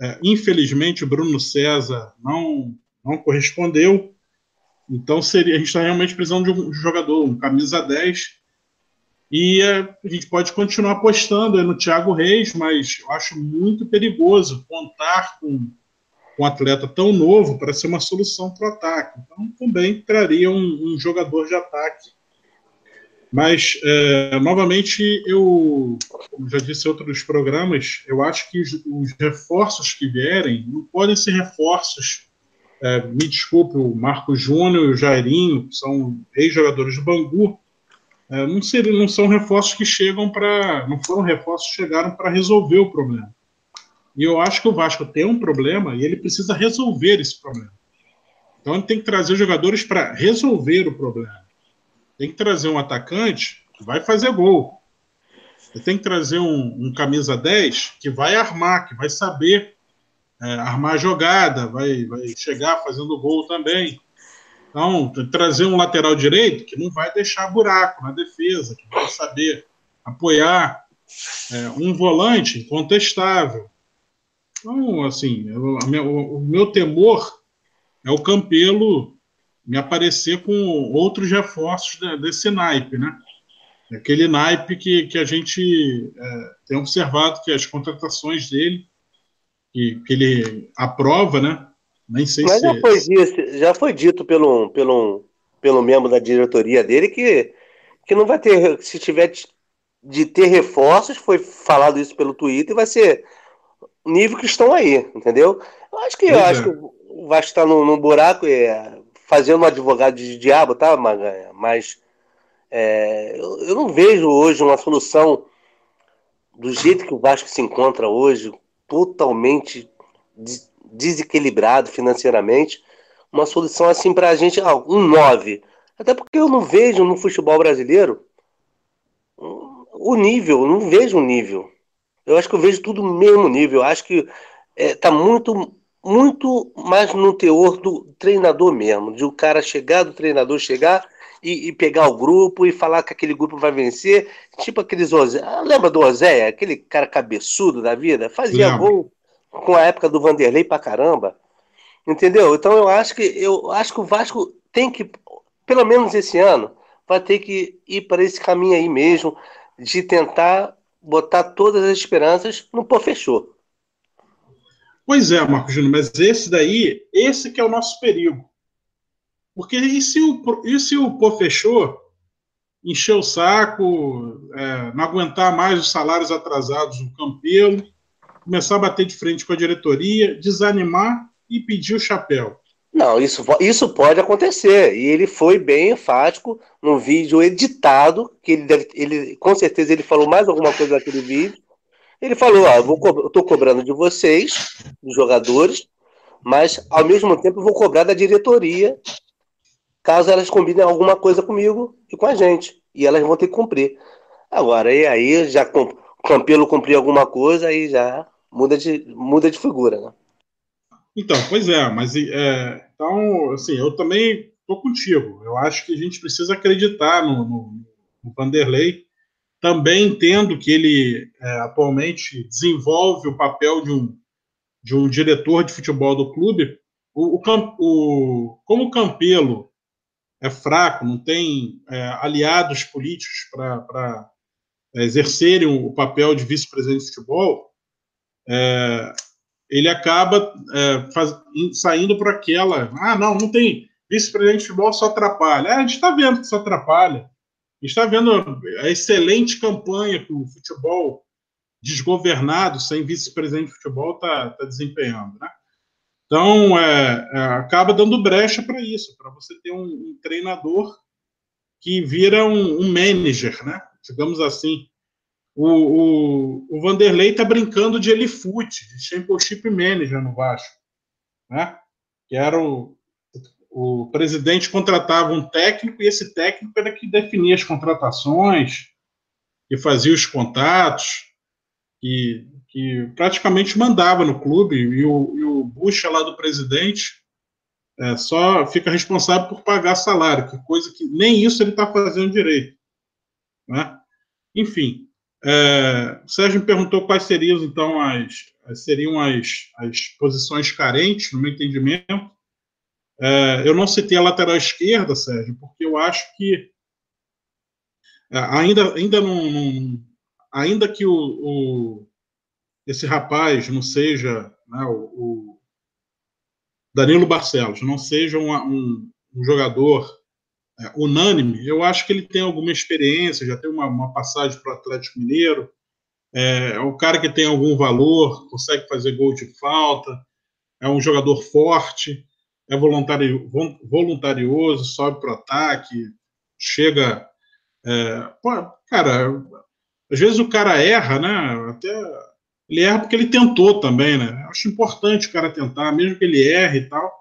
É, infelizmente, o Bruno César não, não correspondeu. Então seria, a gente está realmente precisando de um jogador, um camisa 10. E é, a gente pode continuar apostando no Thiago Reis, mas eu acho muito perigoso contar com um atleta tão novo para ser uma solução para o ataque. Então também traria um, um jogador de ataque. Mas, é, novamente, eu, como já disse em outros programas, eu acho que os, os reforços que vierem não podem ser reforços é, me desculpe, o Marco Júnior e o Jairinho, que são ex-jogadores do Bangu, é, não, seriam, não são reforços que chegam para. Não foram reforços que chegaram para resolver o problema. E eu acho que o Vasco tem um problema e ele precisa resolver esse problema. Então ele tem que trazer jogadores para resolver o problema. Tem que trazer um atacante que vai fazer gol. Ele tem que trazer um, um camisa 10 que vai armar, que vai saber é, armar jogada, vai, vai chegar fazendo gol também. Então, trazer um lateral direito que não vai deixar buraco na defesa, que vai saber apoiar é, um volante incontestável. Então, assim, eu, o, o meu temor é o Campelo me aparecer com outros reforços desse naipe, né? Aquele naipe que, que a gente é, tem observado que as contratações dele que, que ele aprova, né? Nem sei Mas se. Já foi, dito, já foi dito pelo, pelo, pelo membro da diretoria dele que, que não vai ter. Se tiver de ter reforços, foi falado isso pelo Twitter, vai ser nível que estão aí, entendeu? Eu acho que, eu acho é. que o Vasco está num, num buraco é, fazendo um advogado de diabo, tá, Maganha? Mas é, eu, eu não vejo hoje uma solução do jeito que o Vasco se encontra hoje, totalmente desequilibrado financeiramente, uma solução assim para a gente, ah, um 9. Até porque eu não vejo no futebol brasileiro o nível, não vejo um nível. Eu acho que eu vejo tudo no mesmo nível. Eu acho que é, tá muito, muito mais no teor do treinador mesmo, de o cara chegar, do treinador chegar e, e, pegar o grupo e falar que aquele grupo vai vencer. Tipo aqueles Ozé. Ah, lembra do Ozé? Aquele cara cabeçudo da vida? Fazia gol com a época do Vanderlei pra caramba. Entendeu? Então eu acho que eu acho que o Vasco tem que, pelo menos esse ano, vai ter que ir para esse caminho aí mesmo, de tentar botar todas as esperanças no pô fechou. Pois é, Marco Júnior, mas esse daí, esse que é o nosso perigo. Porque e se o, e se o pô fechou, encher o saco, é, não aguentar mais os salários atrasados do Campelo, começar a bater de frente com a diretoria, desanimar e pedir o chapéu. Não, isso, isso pode acontecer. E ele foi bem enfático no vídeo editado, que ele, deve, ele com certeza ele falou mais alguma coisa naquele vídeo. Ele falou, ó, eu, tô cobrando de vocês, dos jogadores, mas ao mesmo tempo vou cobrar da diretoria, caso elas combinem alguma coisa comigo e com a gente. E elas vão ter que cumprir. Agora, e aí já o Campelo cumprir alguma coisa, aí já muda de, muda de figura, né? Então, pois é, mas é, então, assim, eu também estou contigo. Eu acho que a gente precisa acreditar no, no, no Vanderlei. Também entendo que ele é, atualmente desenvolve o papel de um, de um diretor de futebol do clube. O, o, o como o Campelo é fraco, não tem é, aliados políticos para é, exercerem o papel de vice-presidente de futebol, é, ele acaba é, faz, saindo por aquela. Ah, não, não tem. Vice-presidente de futebol só atrapalha. É, a gente está vendo que só atrapalha. A gente está vendo a excelente campanha que o futebol desgovernado, sem vice-presidente de futebol, está tá desempenhando. Né? Então, é, é, acaba dando brecha para isso, para você ter um, um, treinador que vira um, um manager, né? digamos assim. O, o, o Vanderlei está brincando de Elifoot, de Championship Manager no Vasco. Né? Que era o, o presidente contratava um técnico e esse técnico era que definia as contratações, que fazia os contatos, que, que praticamente mandava no clube, e o, e o Bucha lá do presidente é, só fica responsável por pagar salário, que coisa que nem isso ele está fazendo direito. Né? Enfim, é, o Sérgio me perguntou quais seriam, então, as, seriam as, as posições carentes, no meu entendimento. É, eu não citei a lateral esquerda, Sérgio, porque eu acho que é, ainda, ainda, não, ainda que o, esse rapaz não seja né, o, o, Danilo Barcelos, não seja um, um, um jogador é, unânime, eu acho que ele tem alguma experiência, já tem uma, uma passagem para o Atlético Mineiro, é, é um cara que tem algum valor, consegue fazer gol de falta, é um jogador forte, é voluntario, voluntarioso, sobe para o ataque, chega. É, pô, cara, às vezes o cara erra, né? Até ele erra porque ele tentou também, né? Acho importante o cara tentar, mesmo que ele erre e tal.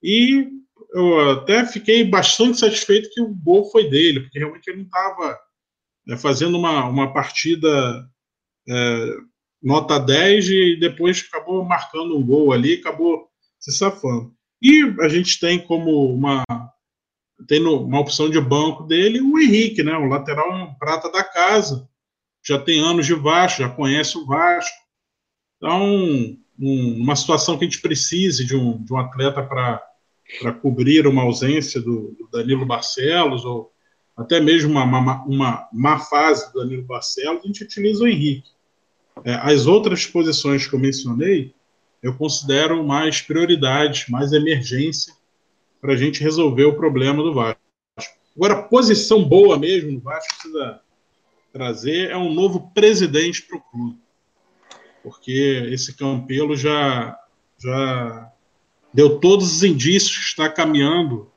E eu até fiquei bastante satisfeito que o gol foi dele, porque realmente ele não estava né, fazendo uma, uma partida é, nota 10 e depois acabou marcando um gol ali, acabou se safando. E a gente tem como uma tem uma opção de banco dele o Henrique, né, o lateral prata da casa, já tem anos de Vasco, já conhece o Vasco. Então, um, uma situação que a gente precise de um, de um atleta para cobrir uma ausência do, do, Danilo Barcelos, ou até mesmo uma, uma, uma má fase do Danilo Barcelos, a gente utiliza o Henrique. É, as outras posições que eu mencionei, eu considero mais prioridade, mais emergência para a gente resolver o problema do Vasco. Agora, posição boa mesmo no Vasco precisa trazer é um novo presidente para o clube, porque esse Campelo já já deu todos os indícios que está caminhando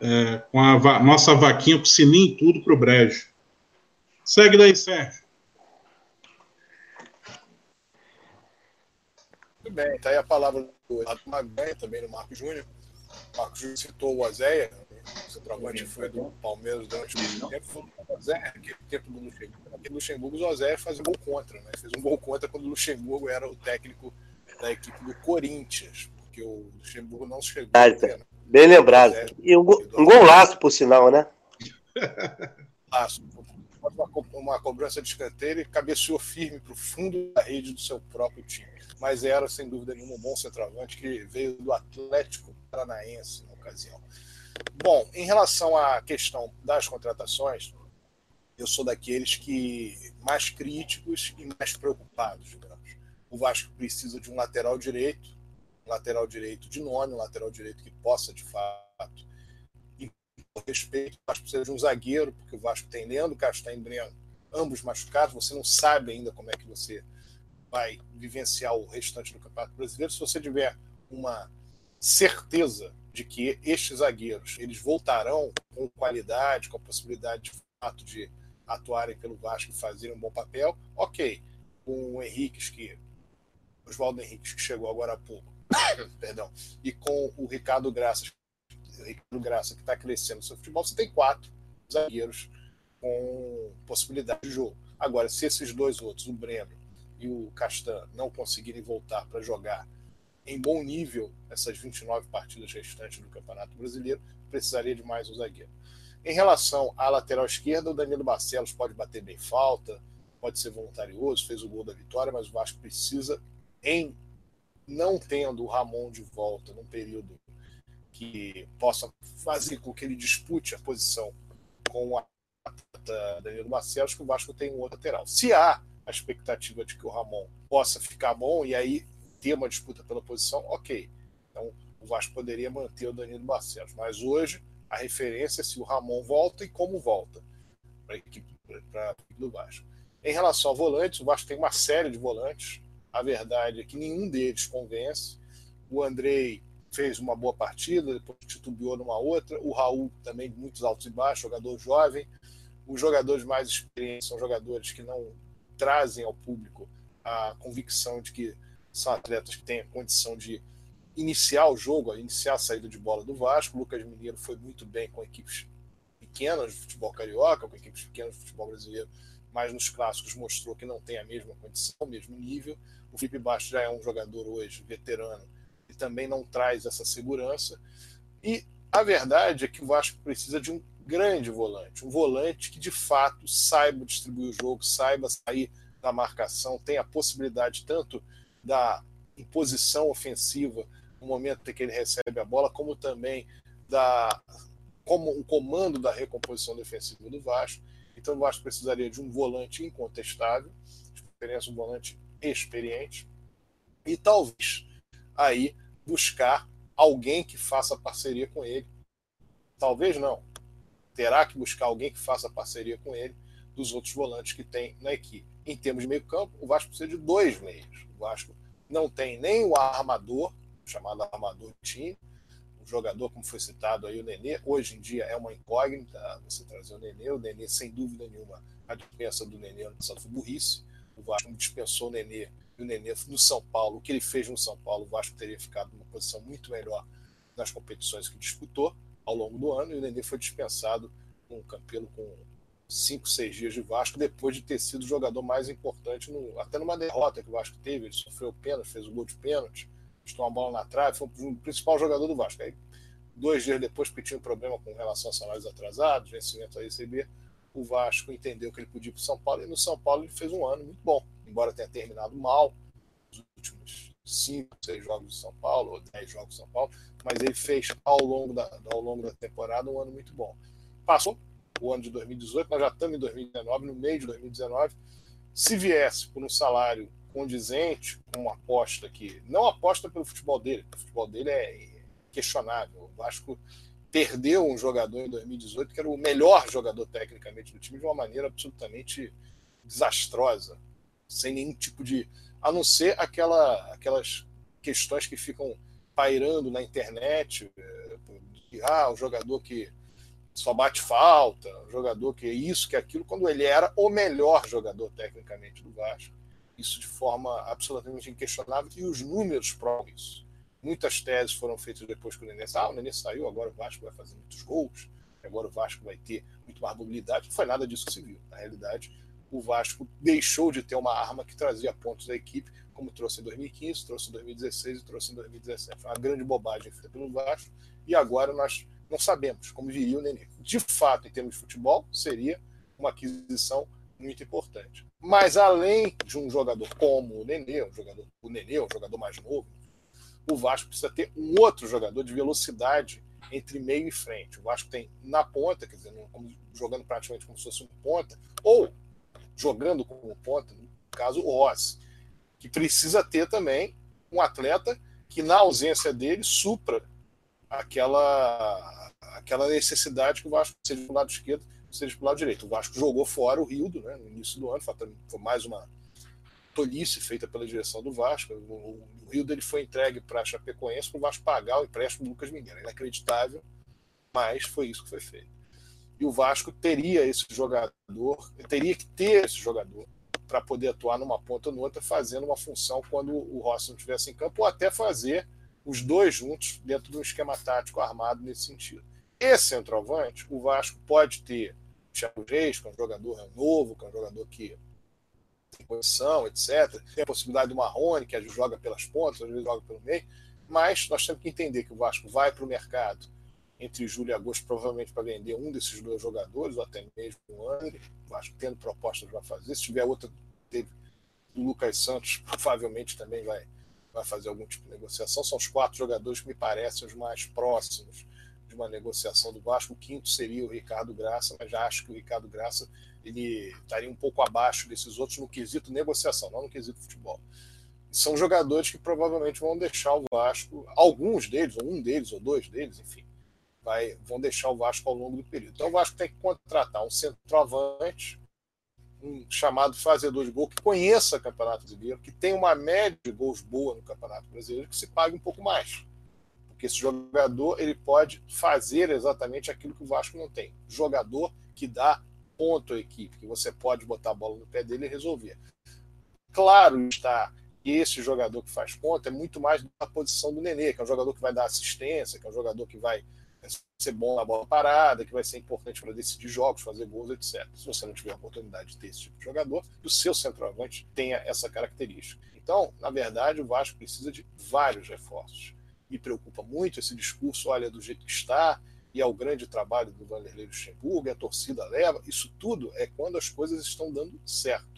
é, com a va nossa vaquinha com sininho e tudo para o brejo. Segue daí, Sérgio. Muito bem, está aí a palavra do Maganha, também do Marco Júnior. O Marco Júnior citou o Oséia, O centroavante foi do Palmeiras durante muito tempo, foi o Zé, aquele tempo do Luxemburgo. Luxemburgo, o Zé fazia gol contra, né? Fez um gol contra quando o Luxemburgo era o técnico da equipe do Corinthians, porque o Luxemburgo não chegou. Ah, tá. Bem lembrado. E um, um golaço, por sinal, né? Laço. Uma, uma cobrança de escanteio e cabeceou firme para o fundo da rede do seu próprio time. Mas era, sem dúvida nenhuma, um bom centroavante que veio do Atlético Paranaense na ocasião. Bom, em relação à questão das contratações, eu sou daqueles que mais críticos e mais preocupados, digamos. O Vasco precisa de um lateral direito, um lateral direito de nome, um lateral direito que possa, de fato, e por respeito, o Vasco precisa de um zagueiro, porque o Vasco tem Leandro Castanho e Breno, ambos machucados, você não sabe ainda como é que você vai vivenciar o restante do Campeonato Brasileiro. Se você tiver uma certeza de que estes zagueiros eles voltarão com qualidade, com a possibilidade de fato de atuarem pelo Vasco e fazerem um bom papel, ok. Com o Henrique, que Oswaldo Henrique, que chegou agora há pouco, perdão, e com o Ricardo Graça, Ricardo Graça que está crescendo no seu futebol, você tem quatro zagueiros com possibilidade de jogo. Agora, se esses dois outros, o Breno e o Castan, não conseguirem voltar para jogar em bom nível essas 29 partidas restantes do Campeonato Brasileiro, precisaria de mais um zagueiro. Em relação à lateral esquerda, o Danilo Barcelos pode bater bem falta, pode ser voluntarioso, fez o gol da vitória, mas o Vasco precisa, em não tendo o Ramon de volta num período que possa fazer com que ele dispute a posição com o Danilo Barcelos, que o Vasco tem um outro lateral. Se há a expectativa de que o Ramon possa ficar bom, e aí ter uma disputa pela posição, ok. Então o Vasco poderia manter o Danilo Barcelos. Mas hoje a referência é se o Ramon volta e como volta para a equipe, do Vasco. Em relação a volantes, o Vasco tem uma série de volantes. A verdade é que nenhum deles convence. O Andrei fez uma boa partida, depois titubeou numa outra. O Raul também, muitos altos e baixos, jogador jovem. Os jogadores mais experientes são jogadores que não trazem ao público a convicção de que são atletas que têm a condição de iniciar o jogo, iniciar a saída de bola do Vasco. O Lucas Mineiro foi muito bem com equipes pequenas de futebol carioca, com equipes pequenas de futebol brasileiro, mas nos clássicos mostrou que não tem a mesma condição, o mesmo nível. O Felipe Bastos já é um jogador hoje veterano e também não traz essa segurança. E a verdade é que o Vasco precisa de um grande volante, um volante que de fato saiba distribuir o jogo, saiba sair da marcação, tenha a possibilidade tanto da imposição ofensiva no momento em que ele recebe a bola, como também da como um comando da recomposição defensiva do Vasco. Então o Vasco precisaria de um volante incontestável, de preferência um volante experiente, e talvez aí buscar alguém que faça parceria com ele. Talvez não. Terá que buscar alguém que faça parceria com ele dos outros volantes que tem na equipe. Em termos de meio-campo, o Vasco precisa de dois meios. O Vasco não tem nem o armador, chamado armador time, o jogador, como foi citado aí, o Nenê, hoje em dia é uma incógnita você trazer o Nenê, o Nenê, sem dúvida nenhuma, a dispensa do Nenê ano passado foi burrice, o Vasco dispensou o Nenê, e o Nenê no São Paulo, o que ele fez no São Paulo, o Vasco teria ficado numa posição muito melhor nas competições que disputou ao longo do ano, e o Nenê foi dispensado com um Campelo com cinco, seis dias de Vasco, depois de ter sido o jogador mais importante, no, até numa derrota que o Vasco teve, ele sofreu pênalti, fez o gol de pênalti, estou uma bola na trave, foi o principal jogador do Vasco. Aí, dois dias depois, que tinha um problema com relação a salários atrasados, vencimento a receber, o Vasco entendeu que ele podia ir para o São Paulo, e no São Paulo ele fez um ano muito bom, embora tenha terminado mal os últimos cinco, seis jogos de São Paulo, ou dez jogos de São Paulo, mas ele fez ao longo da, ao longo da temporada um ano muito bom. Passou o ano de 2018, nós já estamos em 2019, no meio de 2019. Se viesse por um salário condizente, com uma aposta que não aposta pelo futebol dele, o futebol dele é questionável. O Vasco perdeu um jogador em 2018 que era o melhor jogador tecnicamente do time de uma maneira absolutamente desastrosa, sem nenhum tipo de. a não ser aquela, aquelas questões que ficam pairando na internet. De, ah, o jogador que só bate falta, jogador que é isso, que é aquilo, quando ele era o melhor jogador tecnicamente do Vasco. Isso de forma absolutamente inquestionável, e os números provam isso. Muitas teses foram feitas depois que o Nenê saiu. Ah, o Nenê saiu, agora o Vasco vai fazer muitos gols, agora o Vasco vai ter muito mais mobilidade. Não foi nada disso que se viu. Na realidade, o Vasco deixou de ter uma arma que trazia pontos da equipe, como trouxe em 2015, trouxe em 2016 e trouxe em 2017. Foi uma grande bobagem feita pelo Vasco. E agora nós não sabemos como viria o Nenê. De fato, em termos de futebol, seria uma aquisição muito importante. Mas além de um jogador como o Nenê, um jogador, o Nenê, um jogador mais novo, o Vasco precisa ter um outro jogador de velocidade entre meio e frente. O Vasco tem na ponta, quer dizer, jogando praticamente como se fosse um ponta, ou jogando como ponta, no caso o Rossi, que precisa ter também um atleta que, na ausência dele, supra aquela, aquela necessidade que o Vasco seja do lado esquerdo, seja do lado direito. O Vasco jogou fora o Rildo né, no início do ano, foi mais uma tolice feita pela direção do Vasco. O, o Rio dele foi entregue para a Chapecoense para o Vasco pagar o empréstimo do Lucas Mingueira. Inacreditável, mas foi isso que foi feito. E o Vasco teria esse jogador, teria que ter esse jogador para poder atuar numa ponta ou noutra, fazendo uma função quando o Rossi não estivesse em campo, ou até fazer os dois juntos dentro de um esquema tático armado nesse sentido. Esse centroavante, o Vasco pode ter Thiago Reis, que é um jogador novo, que é um jogador que posição, etc. Tem a possibilidade do Marrone, que joga pelas pontas, às vezes joga pelo meio. Mas nós temos que entender que o Vasco vai para o mercado entre julho e agosto, provavelmente para vender um desses dois jogadores, ou até mesmo o André. O Vasco tendo propostas para fazer. Se tiver outra teve, do Lucas Santos, provavelmente também vai, vai fazer algum tipo de negociação. São os quatro jogadores que me parecem os mais próximos de uma negociação do Vasco. O quinto seria o Ricardo Graça, mas já acho que o Ricardo Graça ele estaria um pouco abaixo desses outros no quesito negociação, não no quesito futebol. São jogadores que provavelmente vão deixar o Vasco, alguns deles, ou um deles, ou dois deles, enfim, vai, vão deixar o Vasco ao longo do período. Então o Vasco tem que contratar um centroavante, um chamado fazedor de gol, que conheça o Campeonato Brasileiro, que tem uma média de gols boa no Campeonato Brasileiro, que se pague um pouco mais. Porque esse jogador ele pode fazer exatamente aquilo que o Vasco não tem. Jogador que dá ponto à equipe, que você pode botar a bola no pé dele e resolver. Claro está que esse jogador que faz ponto é muito mais da posição do Nenê, que é um jogador que vai dar assistência, que é um jogador que vai ser bom na bola parada, que vai ser importante para decidir jogos, fazer gols, etc. Se você não tiver a oportunidade de ter esse tipo de jogador, o seu centroavante tenha essa característica. Então, na verdade, o Vasco precisa de vários reforços me preocupa muito esse discurso, olha, do jeito que está, e é o grande trabalho do Vanderlei Luxemburgo, a torcida leva, isso tudo é quando as coisas estão dando certo.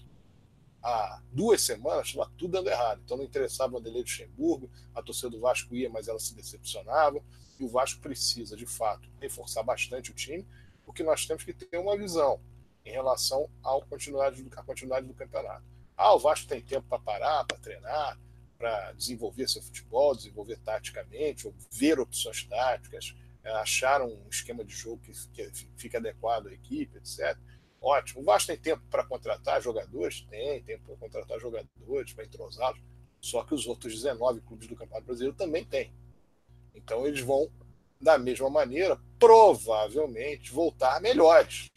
Há duas semanas estava tudo dando errado, então não interessava o Vanderlei Luxemburgo, a torcida do Vasco ia, mas ela se decepcionava, e o Vasco precisa, de fato, reforçar bastante o time, porque nós temos que ter uma visão em relação à continuidade do, à continuidade do campeonato. Ah, o Vasco tem tempo para parar, para treinar, para desenvolver seu futebol, desenvolver taticamente, ou ver opções táticas, é, achar um esquema de jogo que, que fique adequado à equipe, etc. Ótimo. O Vasco tem tempo para contratar jogadores? Tem, tempo para contratar jogadores, para entrosá-los. Só que os outros 19 clubes do Campeonato Brasileiro também têm. Então eles vão, da mesma maneira, provavelmente voltar melhores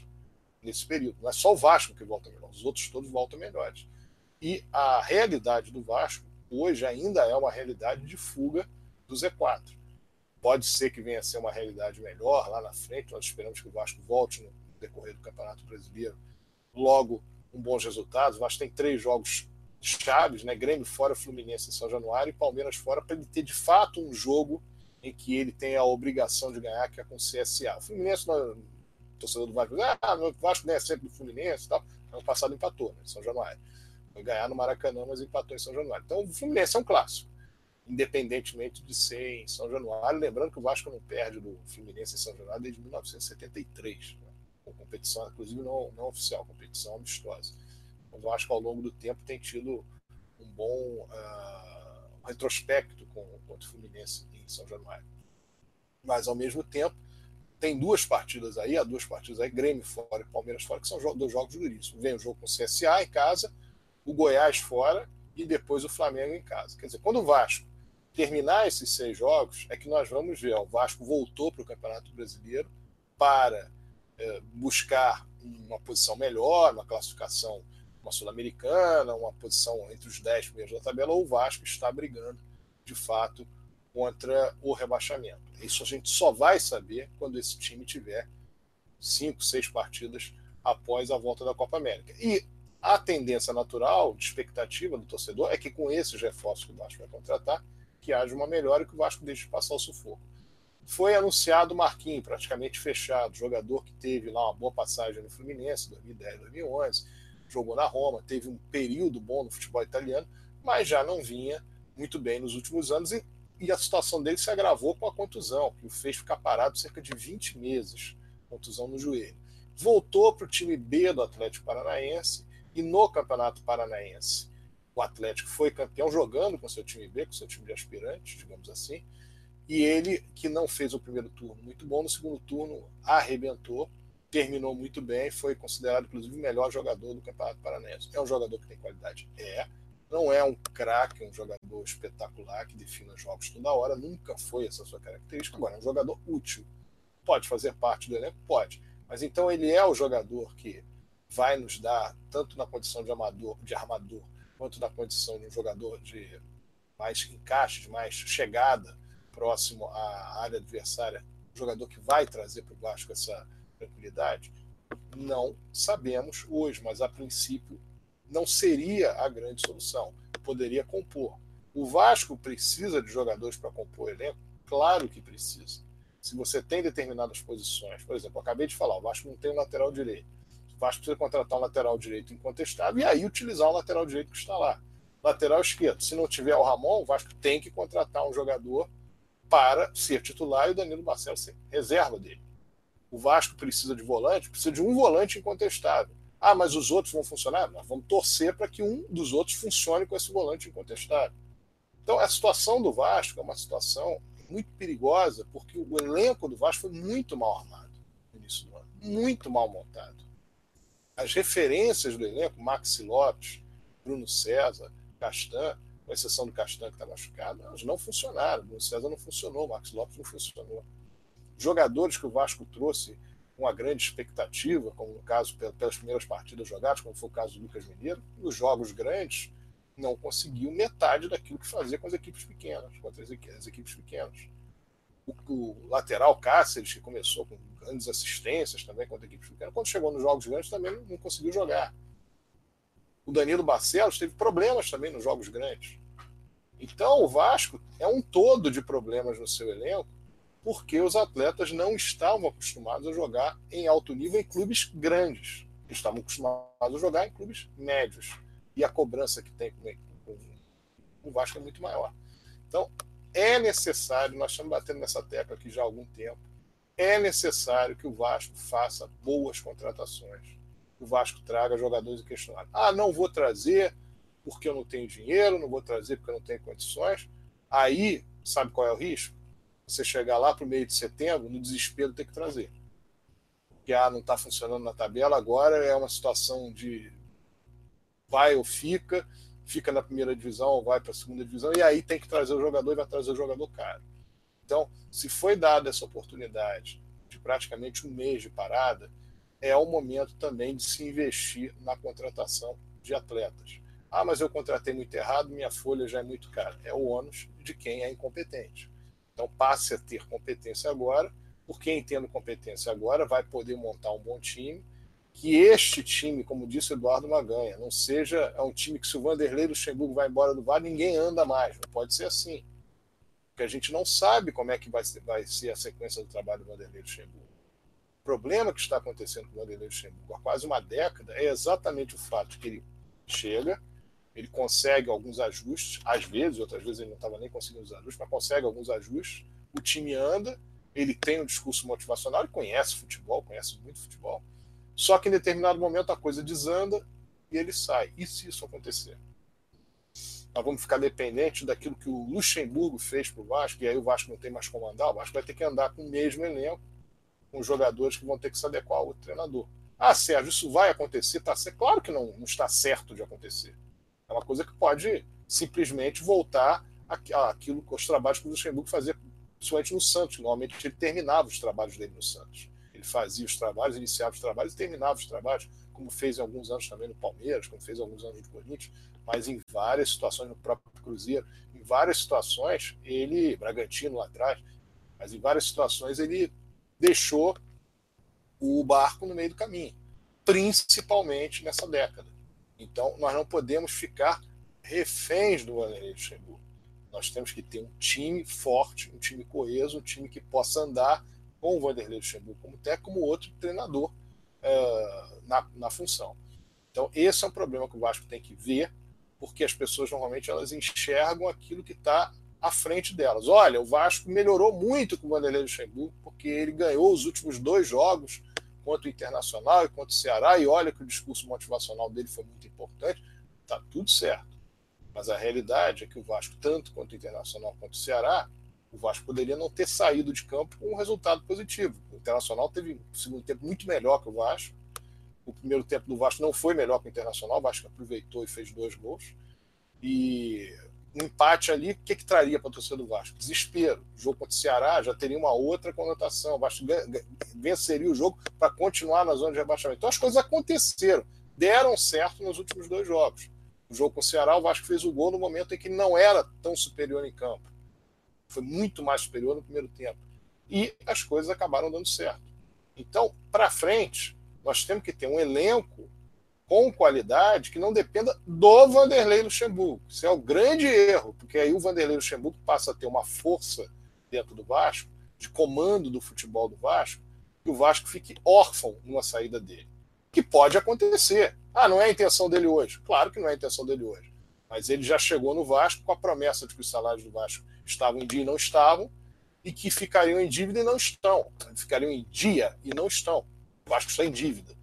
nesse período. Não é só o Vasco que volta melhor, os outros todos voltam melhores. E a realidade do Vasco hoje ainda é uma realidade de fuga do Z4. Pode ser que venha a ser uma realidade melhor lá na frente, nós esperamos que o Vasco volte no decorrer do Campeonato Brasileiro logo com bons resultados. O Vasco tem três jogos chaves, né? Grêmio fora, Fluminense em São Januário e Palmeiras fora, para ele ter de fato um jogo em que ele tem a obrigação de ganhar, que é com o CSA. O Fluminense, o torcedor do Vasco, ah, o Vasco ganha sempre do Fluminense e tal. Ano passado empatou, né? São Januário. Foi ganhar no Maracanã, mas empatou em São Januário. Então o Fluminense é um clássico, independentemente de ser em São Januário. Lembrando que o Vasco não perde do Fluminense em São Januário desde 1973, né? Com competição, inclusive não, não oficial, competição amistosa. O Vasco, ao longo do tempo, tem tido um bom uh, um retrospecto com, contra o Fluminense em São Januário. Mas, ao mesmo tempo, tem duas partidas aí, há duas partidas aí, Grêmio fora e Palmeiras fora, que são dois jogos duríssimos. Vem o jogo com o CSA em casa o Goiás fora e depois o Flamengo em casa. Quer dizer, quando o Vasco terminar esses seis jogos, é que nós vamos ver. Ó, o Vasco voltou para o Campeonato Brasileiro para buscar uma posição melhor, uma classificação, uma sul-americana, uma posição entre os dez primeiros da tabela, ou o Vasco está brigando, de fato, contra o rebaixamento. Isso a gente só vai saber quando esse time tiver cinco, seis partidas após a volta da Copa América. E a tendência natural, de expectativa do torcedor, é que com esses reforços que o Vasco vai contratar, que haja uma melhora e que o Vasco deixe de passar o sufoco. Foi anunciado o Marquinhos, praticamente fechado, jogador que teve lá uma boa passagem no Fluminense, 2010, 2011, jogou na Roma, teve um período bom no futebol italiano, mas já não vinha muito bem nos últimos anos e, e a situação dele se agravou com a contusão, que o fez ficar parado cerca de 20 meses, contusão no joelho. Voltou para o time B do Atlético Paranaense e no Campeonato Paranaense o Atlético foi campeão jogando com seu time B, com seu time de aspirantes, digamos assim, e ele, que não fez o primeiro turno muito bom, no segundo turno arrebentou, terminou muito bem, foi considerado, inclusive, o melhor jogador do Campeonato Paranaense. É um jogador que tem qualidade? É. Não é um craque, um jogador espetacular que defina jogos toda hora, nunca foi essa sua característica. Agora, é um jogador útil. Pode fazer parte do elenco? Pode. Mas então ele é o jogador que vai nos dar, tanto na condição de amador, de armador, quanto na condição de um jogador de mais encaixe, de mais chegada próximo à área adversária, um jogador que vai trazer para o Vasco essa tranquilidade? Não sabemos hoje, mas a princípio não seria a grande solução. Poderia compor. O Vasco precisa de jogadores para compor o elenco? Claro que precisa. Se você tem determinadas posições, por exemplo, acabei de falar, o Vasco não tem um lateral direito. O Vasco precisa contratar um lateral direito incontestável e aí utilizar o lateral direito que está lá. Lateral esquerdo, se não tiver o Ramon, o Vasco tem que contratar um jogador para ser titular e o Danilo Marcelo ser reserva dele. O Vasco precisa de volante, precisa de um volante incontestável. Ah, mas os outros vão funcionar? Nós vamos torcer para que um dos outros funcione com esse volante incontestável. Então, a situação do Vasco é uma situação muito perigosa, porque o elenco do Vasco foi muito mal armado no início do ano, muito mal montado. As referências do elenco, Maxi Lopes, Bruno César, Castan, com exceção do Castan que está machucado, elas não funcionaram. Bruno César não funcionou, Max Lopes não funcionou. Jogadores que o Vasco trouxe com uma grande expectativa, como no caso pelas primeiras partidas jogadas, como foi o caso do Lucas Mineiro, nos jogos grandes não conseguiu metade daquilo que fazia com as equipes pequenas, com as, as equipes pequenas. O, o, lateral Cáceres, que começou com grandes assistências também contra equipes pequenas, quando chegou nos jogos grandes também não, não conseguiu jogar. O Danilo Barcelos teve problemas também nos jogos grandes. Então o Vasco é um todo de problemas no seu elenco, porque os atletas não estavam acostumados a jogar em alto nível em clubes grandes. Estavam acostumados a jogar em clubes médios. E a cobrança que tem com o Vasco é muito maior. Então, é necessário, nós estamos batendo nessa tecla aqui já há algum tempo, é necessário que o Vasco faça boas contratações o Vasco traga jogadores inquestionáveis. Ah, não vou trazer porque eu não tenho dinheiro, não vou trazer porque eu não tenho condições. Aí, sabe qual é o risco? Você chegar lá para o meio de setembro, no desespero, ter que trazer. Que ah, não está funcionando na tabela, agora é uma situação de vai ou fica, fica na primeira divisão ou vai para a segunda divisão, e aí tem que trazer o jogador e vai trazer o jogador caro. Então, se foi dada essa oportunidade de praticamente um mês de parada, é o momento também de se investir na contratação de atletas. Ah, mas eu contratei muito errado, minha folha já é muito cara. É o ônus de quem é incompetente. Então passe a ter competência agora, porque quem tendo competência agora vai poder montar um bom time, que este time, como disse o Eduardo Maganha, não seja é um time que se o Vanderlei Luxemburgo vai embora do VAR, ninguém anda mais. Não pode ser assim. Porque a gente não sabe como é que vai ser, vai ser a sequência do trabalho do Vanderlei Luxemburgo problema que está acontecendo com o Vanderlei Luxemburgo há quase uma década é exatamente o fato que ele chega, ele consegue alguns ajustes, às vezes, outras vezes ele não estava nem conseguindo os ajustes, mas consegue alguns ajustes, o time anda, ele tem um discurso motivacional, ele conhece futebol, conhece muito futebol, só que em determinado momento a coisa desanda e ele sai. E se isso acontecer? Nós vamos ficar dependentes daquilo que o Luxemburgo fez para o Vasco, e aí o Vasco não tem mais como andar, o Vasco vai ter que andar com o mesmo elenco, com os jogadores que vão ter que se adequar ao treinador. Ah, Sérgio, isso vai acontecer? Tá certo? Claro que não, não está certo de acontecer. É uma coisa que pode simplesmente voltar àquilo, aos trabalhos que o Luxemburgo fazia, principalmente no Santos. Normalmente ele terminava os trabalhos dele no Santos. Ele fazia os trabalhos, iniciava os trabalhos e terminava os trabalhos. como fez em alguns anos também no Palmeiras, como fez em alguns anos no Corinthians, mas em várias situações no próprio Cruzeiro, em várias situações ele, Bragantino lá atrás, mas em várias situações ele deixou o barco no meio do caminho, principalmente nessa década. Então nós não podemos ficar reféns do Vanderlei Luxemburgo. Nós temos que ter um time forte, um time coeso, um time que possa andar com o Vanderlei Luxemburgo como até como outro treinador uh, na, na função. Então, esse é um problema que o Vasco tem que ver, porque as pessoas normalmente elas enxergam aquilo que está à frente delas. Olha, o Vasco melhorou muito com o Vanderlei Luxemburgo, porque ele ganhou os últimos dois jogos contra o Internacional e contra o Ceará, e olha que o discurso motivacional dele foi muito importante. Está tudo certo. Mas a realidade é que o Vasco, tanto quanto o Internacional quanto o Ceará, o Vasco poderia não ter saído de campo com um resultado positivo. O Internacional teve um segundo tempo muito melhor que o Vasco. O primeiro tempo do Vasco não foi melhor que o Internacional. O Vasco aproveitou e fez dois gols. E um empate ali, o que, que traria para a torcida do Vasco? Desespero. O jogo contra o Ceará já teria uma outra conotação. O Vasco venceria o jogo para continuar na zona de rebaixamento. Então as coisas aconteceram, deram certo nos últimos dois jogos. O jogo com o Ceará, o Vasco fez o gol no momento em que não era tão superior em campo. Foi muito mais superior no primeiro tempo. E as coisas acabaram dando certo. Então, para frente, nós temos que ter um elenco com qualidade que não dependa do Vanderlei Luxemburgo. Isso é o grande erro, porque aí o Vanderlei Luxemburgo passa a ter uma força dentro do Vasco, de comando do futebol do Vasco, que o Vasco fique órfão numa saída dele. Que pode acontecer. Ah, não é a intenção dele hoje. Claro que não é a intenção dele hoje. Mas ele já chegou no Vasco com a promessa de que os salários do Vasco estavam em dia e não estavam, e que ficariam em dívida e não estão. Ficariam em dia e não estão. O Vasco está em dívida.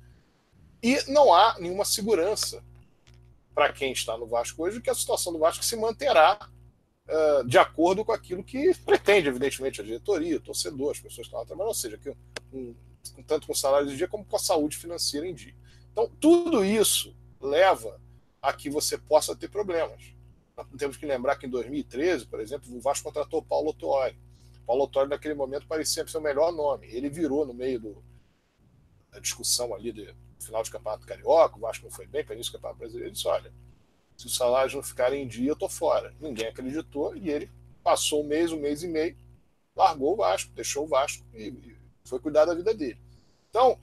E não há nenhuma segurança para quem está no Vasco hoje que a situação do Vasco se manterá uh, de acordo com aquilo que pretende, evidentemente, a diretoria, o torcedor, as pessoas que estão lá trabalhando, ou seja, que um, tanto com salário de dia como com a saúde financeira em dia. Então, tudo isso leva a que você possa ter problemas. Nós temos que lembrar que em 2013, por exemplo, o Vasco contratou Paulo Autori. Paulo Autori, naquele momento, parecia ser o melhor nome. Ele virou no meio do, da discussão ali do final de campeonato carioca, o Vasco não foi bem, início do campeonato brasileiro. Ele disse: olha, se os salários não ficarem em dia, eu estou fora. Ninguém acreditou e ele passou um mês, um mês e meio, largou o Vasco, deixou o Vasco e foi cuidar da vida dele. Então,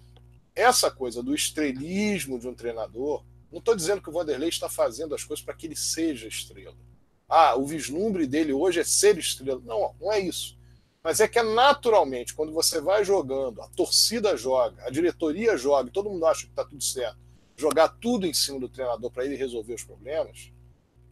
essa coisa do estrelismo de um treinador, não estou dizendo que o Vanderlei está fazendo as coisas para que ele seja estrela. Ah, o vislumbre dele hoje é ser estrela. Não, não é isso. Mas é que é naturalmente, quando você vai jogando, a torcida joga, a diretoria joga, todo mundo acha que está tudo certo, jogar tudo em cima do treinador para ele resolver os problemas,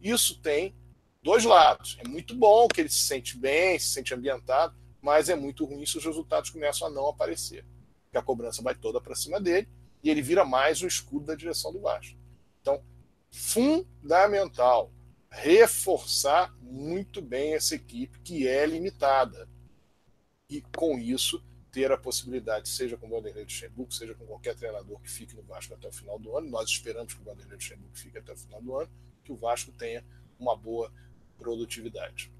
isso tem dois lados. É muito bom que ele se sente bem, se sente ambientado, mas é muito ruim se os resultados começam a não aparecer que a cobrança vai toda para cima dele e ele vira mais o escudo da direção do Vasco. Então, fundamental reforçar muito bem essa equipe que é limitada. E com isso ter a possibilidade, seja com o Vanderlei Luxemburgo, seja com qualquer treinador que fique no Vasco até o final do ano, nós esperamos que o Vanderlei Luxemburgo fique até o final do ano, que o Vasco tenha uma boa produtividade.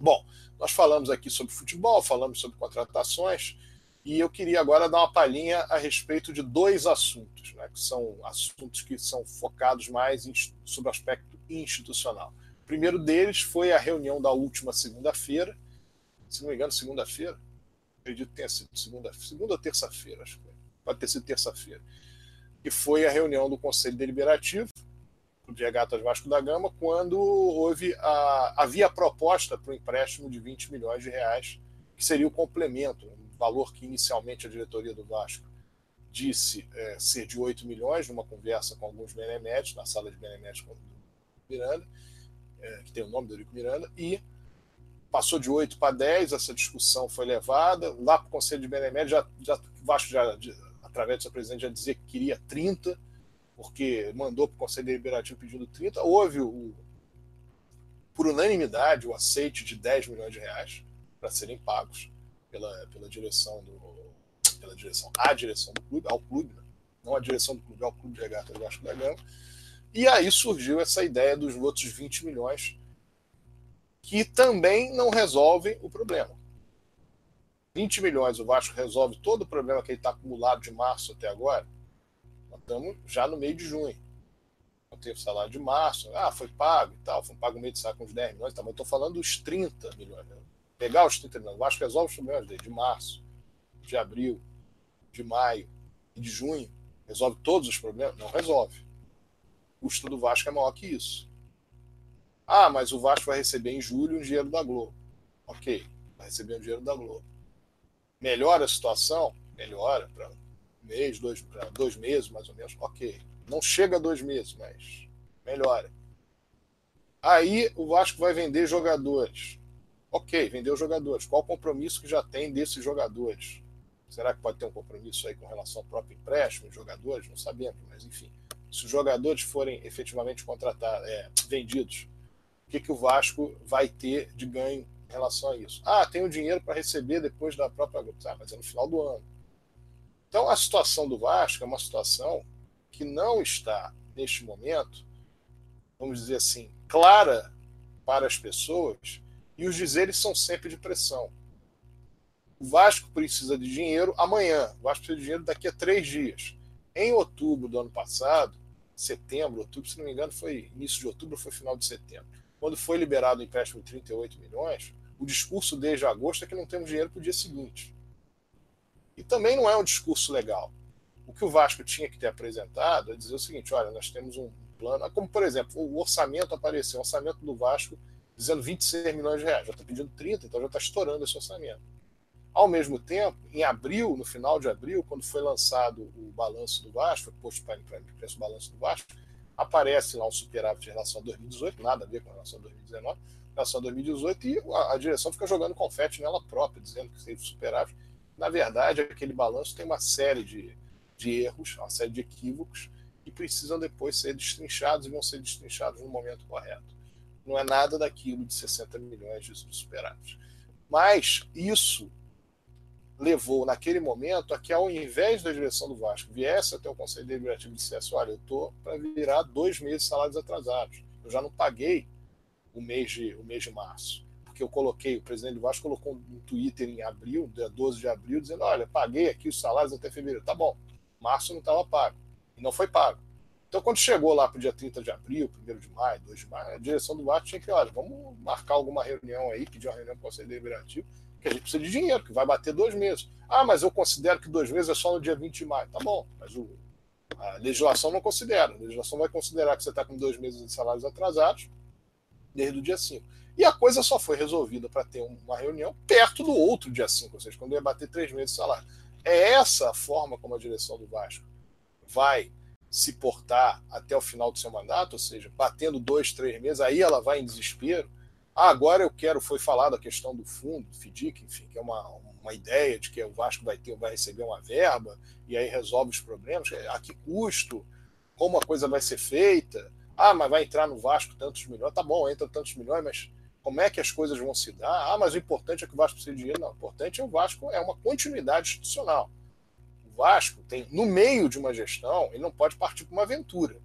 Bom, nós falamos aqui sobre futebol, falamos sobre contratações, e eu queria agora dar uma palhinha a respeito de dois assuntos, né, que são assuntos que são focados mais em, sobre o aspecto institucional. O primeiro deles foi a reunião da última segunda-feira, se não me engano, segunda-feira, acredito que tenha sido segunda, segunda ou terça-feira, acho que foi. pode ter sido terça-feira, que foi a reunião do Conselho Deliberativo do Regatas Vasco da Gama, quando houve a, havia a proposta para o empréstimo de 20 milhões de reais, que seria o complemento, valor que inicialmente a diretoria do Vasco disse é, ser de 8 milhões, numa conversa com alguns beneméritos, na sala de beneméritos com o Miranda, é, que tem o nome do Eurico Miranda, e passou de 8 para 10, essa discussão foi levada, lá para o Conselho de Beneméritos, já, já, o Vasco, já, de, através do seu presidente, já dizia que queria 30, porque mandou para o Conselho Deliberativo pedindo 30, houve, o, por unanimidade, o aceite de 10 milhões de reais para serem pagos pela, pela direção do pela direção a direção do clube ao clube né? não a direção do clube ao clube de regata do Vasco da Gama. E aí surgiu essa ideia dos outros 20 milhões que também não resolvem o problema 20 milhões o Vasco resolve todo o problema que ele está acumulado de março até agora Nós estamos já no meio de junho. Não teve salário de março. Ah, foi pago e tal. Foi pago meio de saco uns 10 milhões. Tá, mas estou falando dos 30 milhões. Né? Pegar os 30 milhões. O Vasco resolve os problemas dele de março, de abril, de maio e de junho. Resolve todos os problemas? Não resolve. O custo do Vasco é maior que isso. Ah, mas o Vasco vai receber em julho o dinheiro da Globo. Ok, vai receber o dinheiro da Globo. Melhora a situação? Melhora para um mês, dois, dois meses mais ou menos. Ok. Não chega a dois meses, mas melhora. Aí o Vasco vai vender jogadores. Ok, vendeu jogadores. Qual o compromisso que já tem desses jogadores? Será que pode ter um compromisso aí com relação ao próprio empréstimo jogadores? Não sabemos, mas enfim. Se os jogadores forem efetivamente contratados, é, vendidos, o que, que o Vasco vai ter de ganho em relação a isso? Ah, tem o dinheiro para receber depois da própria. Ah, mas é no final do ano. Então a situação do Vasco é uma situação que não está, neste momento, vamos dizer assim, clara para as pessoas, e os dizeres são sempre de pressão. O Vasco precisa de dinheiro amanhã, o Vasco precisa de dinheiro daqui a três dias. Em outubro do ano passado, setembro, outubro, se não me engano, foi início de outubro, foi final de setembro. Quando foi liberado o empréstimo de 38 milhões, o discurso desde agosto é que não temos dinheiro para o dia seguinte. E também não é um discurso legal. O que o Vasco tinha que ter apresentado é dizer o seguinte: olha, nós temos um plano. Como, por exemplo, o orçamento apareceu, o orçamento do Vasco dizendo 26 milhões de reais. Já está pedindo 30, então já está estourando esse orçamento. Ao mesmo tempo, em abril, no final de abril, quando foi lançado o balanço do Vasco, posto para o balanço do Vasco, aparece lá um superávit em relação a 2018, nada a ver com relação a 2019, em relação a 2018, e a, a direção fica jogando confete nela própria, dizendo que teve superávit. Na verdade, aquele balanço tem uma série de, de erros, uma série de equívocos, que precisam depois ser destrinchados e vão ser destrinchados no momento correto. Não é nada daquilo de 60 milhões de superávit. Mas isso levou, naquele momento, a que, ao invés da direção do Vasco viesse até o Conselho Deliberativo e dissesse: olha, eu estou para virar dois meses de salários atrasados. Eu já não paguei o mês de, o mês de março. Porque eu coloquei, o presidente do Vasco colocou um Twitter em abril, dia 12 de abril, dizendo: olha, paguei aqui os salários até fevereiro. Tá bom, março não estava pago. E não foi pago. Então, quando chegou lá para o dia 30 de abril, 1 de maio, 2 de maio, a direção do Vasco tinha que, olha, vamos marcar alguma reunião aí, pedir uma reunião com o Conselho Deliberativo que a gente precisa de dinheiro, que vai bater dois meses. Ah, mas eu considero que dois meses é só no dia 20 de maio. Tá bom, mas o, a legislação não considera. A legislação vai considerar que você está com dois meses de salários atrasados desde o dia 5. E a coisa só foi resolvida para ter uma reunião perto do outro dia 5, ou seja, quando ia bater três meses de salário. É essa a forma como a direção do Vasco vai se portar até o final do seu mandato, ou seja, batendo dois, três meses, aí ela vai em desespero ah, agora eu quero, foi falado a questão do fundo, FDIC, enfim, que é uma, uma ideia de que o Vasco vai ter, vai receber uma verba e aí resolve os problemas. A que custo? Como a coisa vai ser feita? Ah, mas vai entrar no Vasco tantos milhões. Tá bom, entra tantos milhões, mas como é que as coisas vão se dar? Ah, mas o importante é que o Vasco precisa de dinheiro. Não, o importante é o Vasco é uma continuidade institucional. O Vasco tem, no meio de uma gestão, ele não pode partir para uma aventura.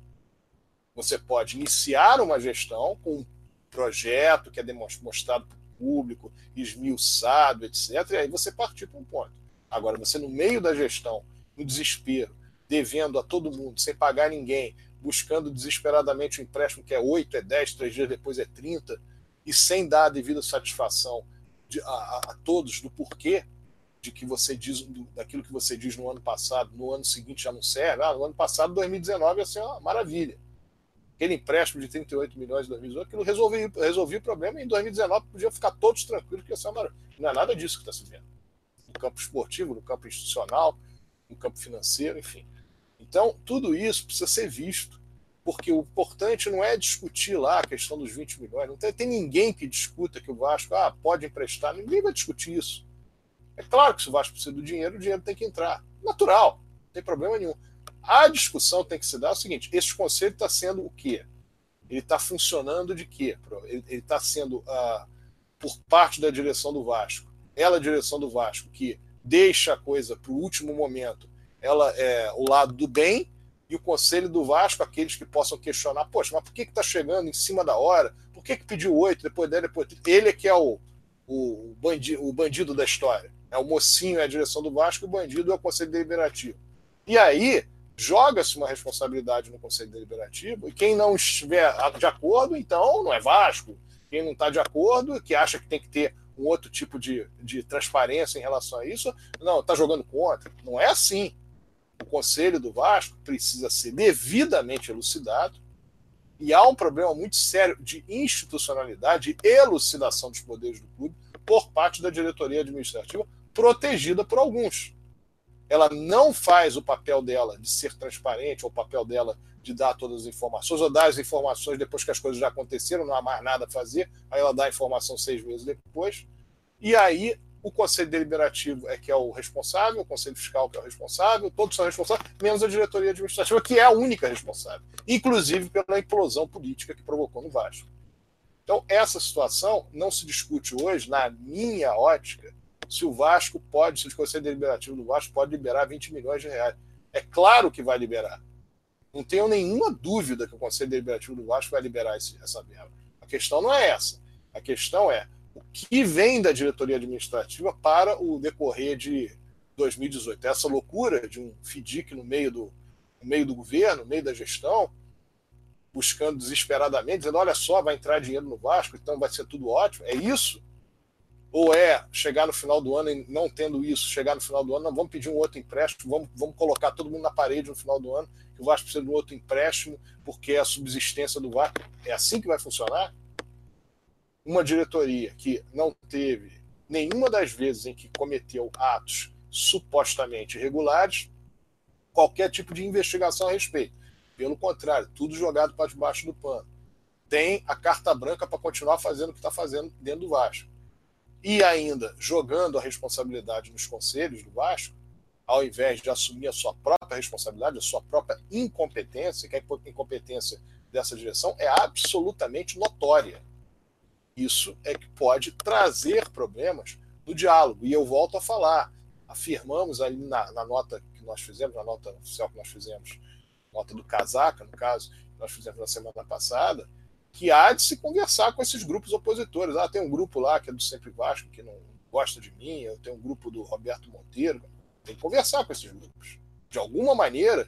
Você pode iniciar uma gestão com um projeto que é mostrado para o público, esmiuçado, etc. E aí você partir para um ponto. Agora, você no meio da gestão, no desespero, devendo a todo mundo, sem pagar ninguém, buscando desesperadamente um empréstimo que é 8, é 10, três dias depois é 30, e sem dar a devida satisfação de, a, a, todos do porquê de que você diz, do, daquilo que você diz no ano passado, no ano seguinte já não serve. Ah, no ano passado, 2019, ia ser uma maravilha aquele empréstimo de 38 milhões em 2018, aquilo resolvia, resolvia o problema e em 2019 podiam ficar todos tranquilos que Não é nada disso que está se vendo. No campo esportivo, no campo institucional, no campo financeiro, enfim. Então, tudo isso precisa ser visto, porque o importante não é discutir lá a questão dos 20 milhões. Não tem, tem ninguém que discuta que o Vasco ah, pode emprestar, ninguém vai discutir isso. É claro que se o Vasco precisa do dinheiro, o dinheiro tem que entrar. Natural, não tem problema nenhum. A discussão tem que se dar o seguinte: esse conselho está sendo o quê? Ele está funcionando de quê? Ele está sendo, uh, por parte da direção do Vasco, ela, a direção do Vasco, que deixa a coisa para o último momento, ela é o lado do bem, e o conselho do Vasco, aqueles que possam questionar, poxa, mas por que está chegando em cima da hora? Por que, que pediu oito, depois dele, depois Ele é que é o, o, bandido, o bandido da história. É o mocinho é a direção do Vasco, o bandido é o conselho deliberativo. E aí, joga-se uma responsabilidade no Conselho Deliberativo, e quem não estiver de acordo, então não é Vasco. Quem não está de acordo, que acha que tem que ter um outro tipo de, de transparência em relação a isso, não, está jogando contra. Não é assim. O Conselho do Vasco precisa ser devidamente elucidado, e há um problema muito sério de institucionalidade e elucidação dos poderes do clube por parte da diretoria administrativa, protegida por alguns ela não faz o papel dela de ser transparente, ou o papel dela de dar todas as informações, ou dar as informações depois que as coisas já aconteceram, não há mais nada a fazer, aí ela dá a informação seis meses depois, e aí o Conselho Deliberativo é que é o responsável, o Conselho Fiscal que é o responsável, todos são responsáveis, menos a diretoria administrativa, que é a única responsável, inclusive pela implosão política que provocou no Vasco. Então, essa situação não se discute hoje, na minha ótica, se o Vasco pode, se o Conselho Deliberativo do Vasco pode liberar 20 milhões de reais. É claro que vai liberar. Não tenho nenhuma dúvida que o Conselho Deliberativo do Vasco vai liberar esse, essa verba. A questão não é essa. A questão é o que vem da diretoria administrativa para o decorrer de 2018. Essa loucura de um FDIC no meio do, no meio do governo, no meio da gestão, buscando desesperadamente, dizendo: olha só, vai entrar dinheiro no Vasco, então vai ser tudo ótimo. É isso? Ou é chegar no final do ano e não tendo isso, chegar no final do ano, não vamos pedir um outro empréstimo, vamos, vamos colocar todo mundo na parede no final do ano, que o Vasco precisa de um outro empréstimo, porque é a subsistência do Vasco. É assim que vai funcionar? Uma diretoria que não teve nenhuma das vezes em que cometeu atos supostamente irregulares, qualquer tipo de investigação a respeito. Pelo contrário, tudo jogado para debaixo do pano. Tem a carta branca para continuar fazendo o que está fazendo dentro do Vasco e ainda jogando a responsabilidade nos conselhos do Vasco, ao invés de assumir a sua própria responsabilidade, a sua própria incompetência, que a incompetência dessa direção é absolutamente notória. Isso é que pode trazer problemas no diálogo. E eu volto a falar. Afirmamos ali na, na nota que nós fizemos, na nota oficial que nós fizemos, nota do Casaca, no caso, que nós fizemos na semana passada, que há de se conversar com esses grupos opositores. Ah, tem um grupo lá que é do Sempre Vasco que não gosta de mim, eu tenho um grupo do Roberto Monteiro. Tem que conversar com esses grupos. De alguma maneira,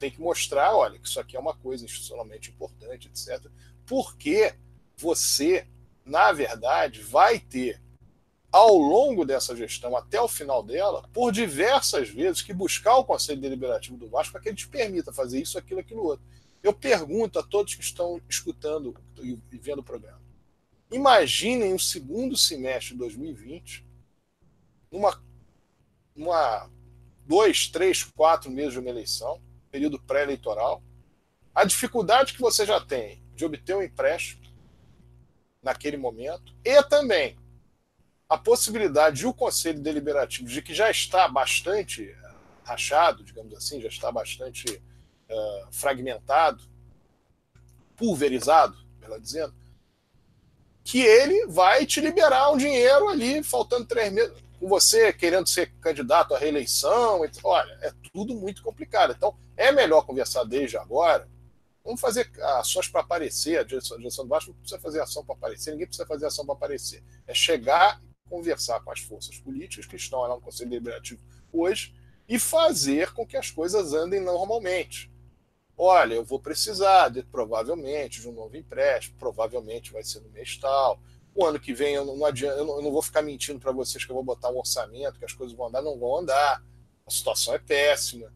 tem que mostrar, olha, que isso aqui é uma coisa institucionalmente importante, etc. Porque você, na verdade, vai ter, ao longo dessa gestão, até o final dela, por diversas vezes, que buscar o Conselho Deliberativo do Vasco para que ele te permita fazer isso, aquilo, aquilo outro. Eu pergunto a todos que estão escutando e vendo o programa. Imaginem o segundo semestre de 2020, numa, numa dois, três, quatro meses de uma eleição, período pré-eleitoral, a dificuldade que você já tem de obter um empréstimo naquele momento e também a possibilidade de o Conselho Deliberativo, de que já está bastante rachado, digamos assim, já está bastante uh, fragmentado, pulverizado, melhor dizendo, que ele vai te liberar um dinheiro ali, faltando três meses, com você querendo ser candidato à reeleição. Olha, é tudo muito complicado. Então, é melhor conversar desde agora. Vamos fazer ações para aparecer. A direção, a direção do Vasco não precisa fazer ação para aparecer, ninguém precisa fazer ação para aparecer. É chegar e conversar com as forças políticas que estão lá no Conselho Deliberativo hoje e fazer com que as coisas andem normalmente. Olha, eu vou precisar, de, provavelmente, de um novo empréstimo, provavelmente vai ser no mês tal. O ano que vem eu não, não adianta, eu não, eu não vou ficar mentindo para vocês que eu vou botar um orçamento, que as coisas vão andar, não vão andar. A situação é péssima.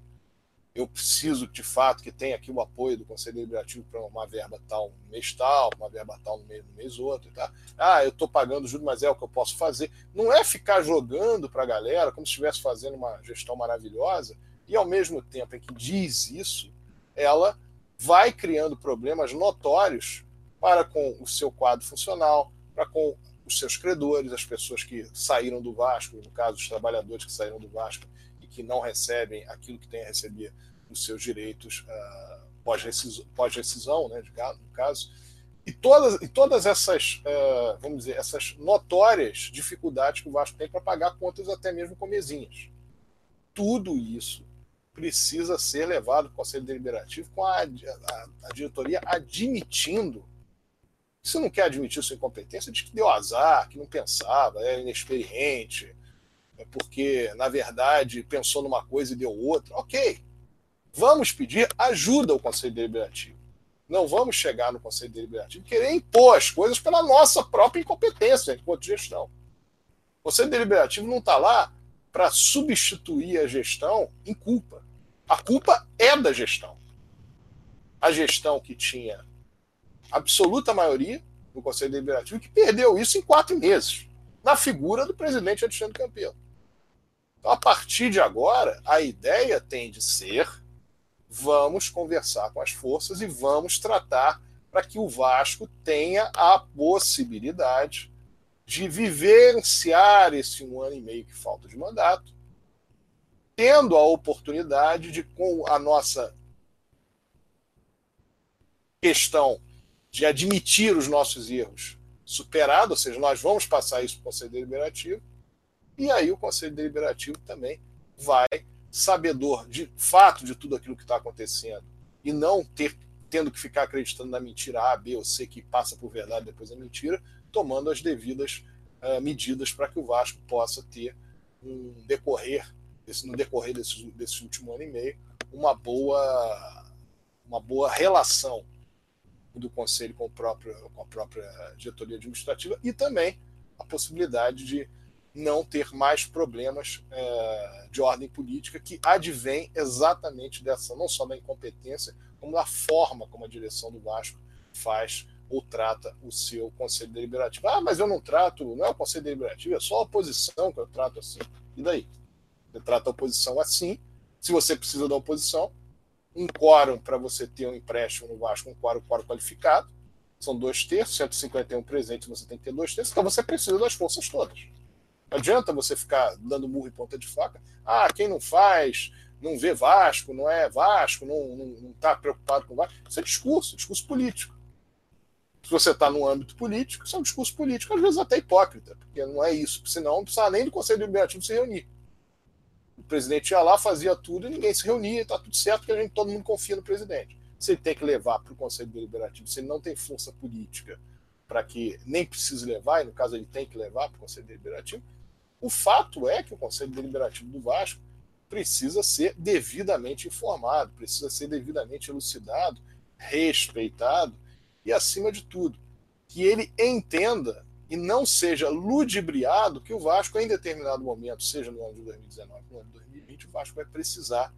Eu preciso, de fato, que tenha aqui o apoio do Conselho Deliberativo para uma verba tal no mês tal, uma verba tal no mês, no mês outro. Tá? Ah, eu estou pagando juros, mas é o que eu posso fazer. Não é ficar jogando para a galera como se estivesse fazendo uma gestão maravilhosa e, ao mesmo tempo em que diz isso, ela vai criando problemas notórios para com o seu quadro funcional, para com os seus credores, as pessoas que saíram do Vasco, no caso, os trabalhadores que saíram do Vasco e que não recebem aquilo que tem a receber os seus direitos uh, pós-rescisão, né, no caso. E todas, e todas essas, uh, vamos dizer, essas notórias dificuldades que o Vasco tem para pagar contas até mesmo com mesinhas. Tudo isso precisa ser levado para o Conselho Deliberativo com a, a, a diretoria admitindo. Se não quer admitir sua incompetência, diz que deu azar, que não pensava, é inexperiente, é porque, na verdade, pensou numa coisa e deu outra. Ok. vamos pedir ajuda ao Conselho Deliberativo. Não vamos chegar no Conselho Deliberativo e querer impor as coisas pela nossa própria incompetência enquanto gestão. O Conselho Deliberativo não está lá para substituir a gestão em culpa. A culpa é da gestão. A gestão que tinha absoluta maioria no Conselho Deliberativo, que perdeu isso em quatro meses, na figura do presidente Alexandre Campelo. Então, a partir de agora, a ideia tem de ser: vamos conversar com as forças e vamos tratar para que o Vasco tenha a possibilidade de vivenciar esse um ano e meio que falta de mandato, tendo a oportunidade de, com a nossa questão de admitir os nossos erros superado, ou seja, nós vamos passar isso para o Conselho Deliberativo, e aí o Conselho Deliberativo também vai, sabedor de fato de tudo aquilo que está acontecendo, e não ter tendo que ficar acreditando na mentira A, B ou C, que passa por verdade depois é mentira, tomando as devidas uh, medidas para que o Vasco possa ter um decorrer, esse, no decorrer desse, desse último ano e meio, uma boa, uma boa relação do Conselho com, o próprio, com a própria diretoria administrativa e também a possibilidade de não ter mais problemas é, de ordem política que advém exatamente dessa, não só da incompetência, como da forma como a direção do Vasco faz ou trata o seu conselho deliberativo. Ah, mas eu não trato, não é o conselho deliberativo, é só a oposição que eu trato assim. E daí? Trata a oposição assim. Se você precisa da oposição, um quórum para você ter um empréstimo no Vasco, um quórum, quórum qualificado, são dois terços, 151 presentes, você tem que ter dois terços, então você precisa das forças todas. Não adianta você ficar dando murro e ponta de faca. Ah, quem não faz, não vê Vasco, não é Vasco, não está preocupado com Vasco. Isso é discurso, discurso político. Se você está no âmbito político, isso é um discurso político, às vezes até hipócrita, porque não é isso, senão não precisava nem do Conselho Deliberativo se reunir. Presidente ia lá, fazia tudo e ninguém se reunia, está tudo certo, porque a gente, todo mundo confia no presidente. Se ele tem que levar para o Conselho Deliberativo, se ele não tem força política para que nem precise levar, e no caso ele tem que levar para o Conselho Deliberativo, o fato é que o Conselho Deliberativo do Vasco precisa ser devidamente informado, precisa ser devidamente elucidado, respeitado e, acima de tudo, que ele entenda e não seja ludibriado que o Vasco, em determinado momento, seja no ano de 2019 no ano de 2020, o Vasco vai precisar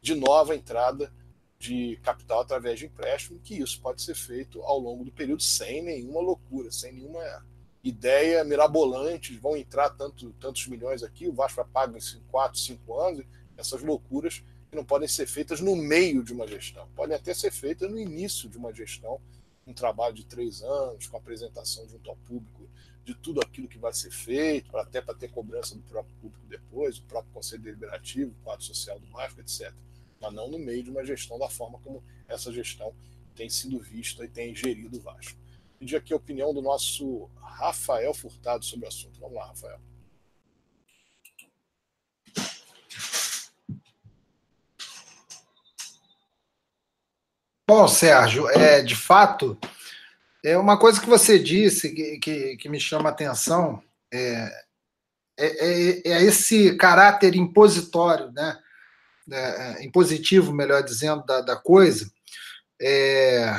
de nova entrada de capital através de empréstimo, que isso pode ser feito ao longo do período sem nenhuma loucura, sem nenhuma ideia mirabolante, vão entrar tanto, tantos milhões aqui, o Vasco vai pagar em 4, 5 anos, essas loucuras que não podem ser feitas no meio de uma gestão, podem até ser feitas no início de uma gestão um trabalho de três anos, com apresentação junto ao público de tudo aquilo que vai ser feito, até para ter cobrança do próprio público depois, o próprio Conselho Deliberativo, o quadro social do Vasco, etc. Mas não no meio de uma gestão da forma como essa gestão tem sido vista e tem gerido o Vasco. Pedir aqui a opinião do nosso Rafael Furtado sobre o assunto. Vamos lá, Rafael. Bom, Sérgio, é, de fato, é uma coisa que você disse que, que, que me chama a atenção é, é, é, é esse caráter impositório, né? É, impositivo, melhor dizendo, da, da coisa. É,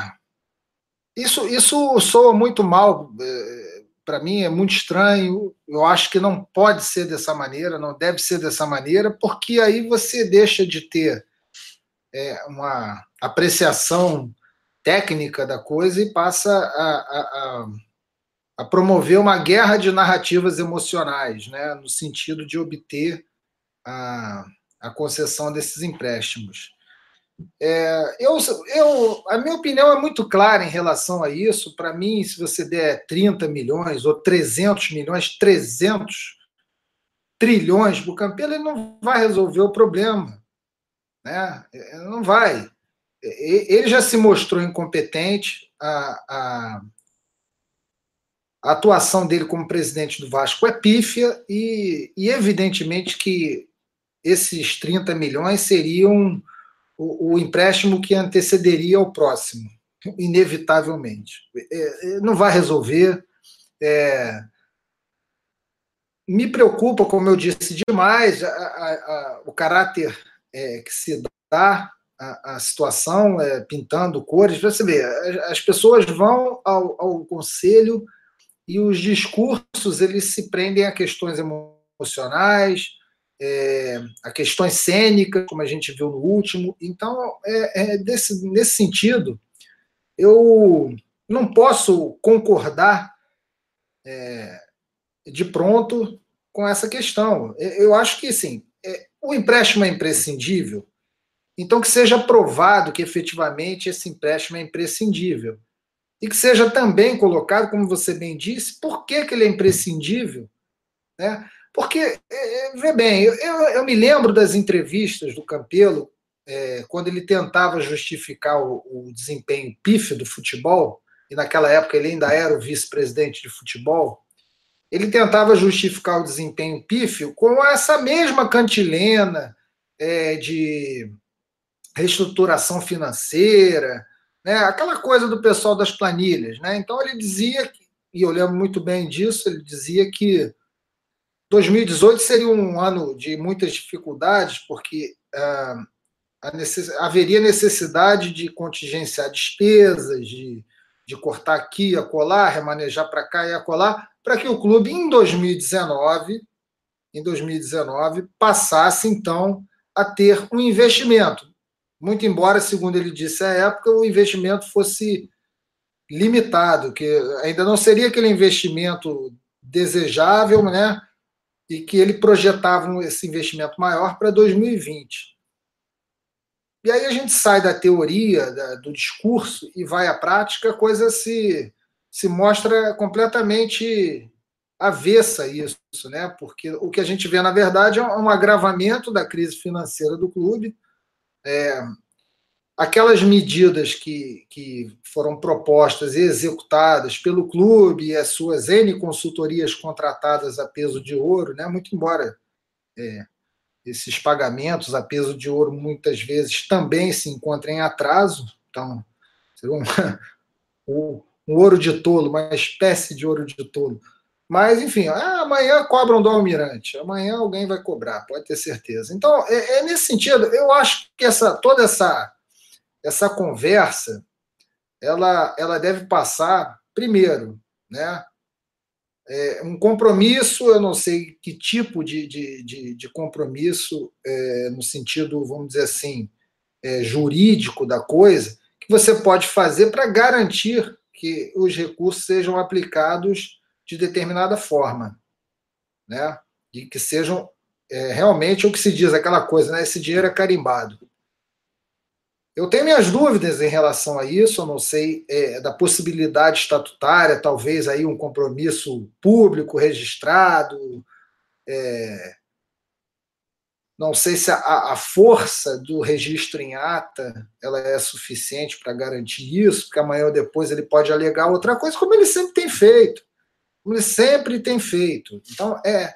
isso, isso soa muito mal, é, para mim é muito estranho. Eu acho que não pode ser dessa maneira, não deve ser dessa maneira, porque aí você deixa de ter é, uma apreciação técnica da coisa e passa a, a, a, promover uma guerra de narrativas emocionais, né, no sentido de obter a, a concessão desses empréstimos. É, eu, eu, a minha opinião é muito clara em relação a isso. Para mim, se você der 30 milhões ou 300 milhões, 300 trilhões para o Campelo, ele não vai resolver o problema. Né? É, não vai. Ele já se mostrou incompetente, a, a, a atuação dele como presidente do Vasco é pífia e, e evidentemente que esses 30 milhões seriam o, o empréstimo que antecederia o próximo, inevitavelmente. É, é, não vai resolver. É, me preocupa, como eu disse, demais a, a, a, o caráter é, que se dá a, a situação, é, pintando cores. Você vê, as pessoas vão ao, ao conselho e os discursos eles se prendem a questões emocionais, é, a questões cênicas, como a gente viu no último. Então, é, é desse, nesse sentido, eu não posso concordar é, de pronto com essa questão. Eu acho que, sim, é, o empréstimo é imprescindível, então que seja provado que efetivamente esse empréstimo é imprescindível. E que seja também colocado, como você bem disse, por que, que ele é imprescindível. Né? Porque, é, é, vê bem, eu, eu, me lembro das entrevistas do Campelo, é, quando ele tentava justificar o, o desempenho pífio do futebol, e naquela época ele ainda era o vice-presidente de futebol, ele tentava justificar o desempenho pífio com essa mesma cantilena é, de reestruturação financeira, né, aquela coisa do pessoal das planilhas. Né? Então ele dizia, e eu lembro muito bem disso, ele dizia que 2018 seria um ano de muitas dificuldades, porque ah, necess... haveria necessidade de contingenciar despesas, de, de cortar aqui, acolá, remanejar para cá e acolá, para que o clube, em 2019, em 2019, passasse, então, a ter um investimento. Muito embora, segundo ele disse à época, o investimento fosse limitado, que ainda não seria aquele investimento desejável, né? e que ele projetava esse investimento maior para 2020. E aí a gente sai da teoria, da, do discurso e vai à prática, a coisa se, se mostra completamente avessa isso, né? Porque o que a gente vê, na verdade, é um agravamento da crise financeira do clube. É, aquelas medidas que, que foram propostas e executadas pelo clube e as suas N consultorias contratadas a peso de ouro, né? muito embora é, esses pagamentos a peso de ouro muitas vezes também se encontrem em atraso, então, um, um ouro de tolo, uma espécie de ouro de tolo. Mas, enfim, ah, amanhã cobram do Almirante, amanhã alguém vai cobrar, pode ter certeza. Então, é, é nesse sentido, eu acho que essa, toda essa essa conversa ela, ela deve passar primeiro, né? É, um compromisso, eu não sei que tipo de, de, de, de compromisso, é, no sentido, vamos dizer assim, é, jurídico da coisa, que você pode fazer para garantir que os recursos sejam aplicados de determinada forma, né? E que sejam é, realmente o que se diz, aquela coisa, né? Esse dinheiro é carimbado. Eu tenho minhas dúvidas em relação a isso, eu não sei é, da possibilidade estatutária, talvez aí um compromisso público registrado. É, não sei se a, a, força do registro em ata ela é suficiente para garantir isso, porque amanhã ou depois ele pode alegar outra coisa, como ele sempre tem feito. Como ele sempre tem feito. Então, é,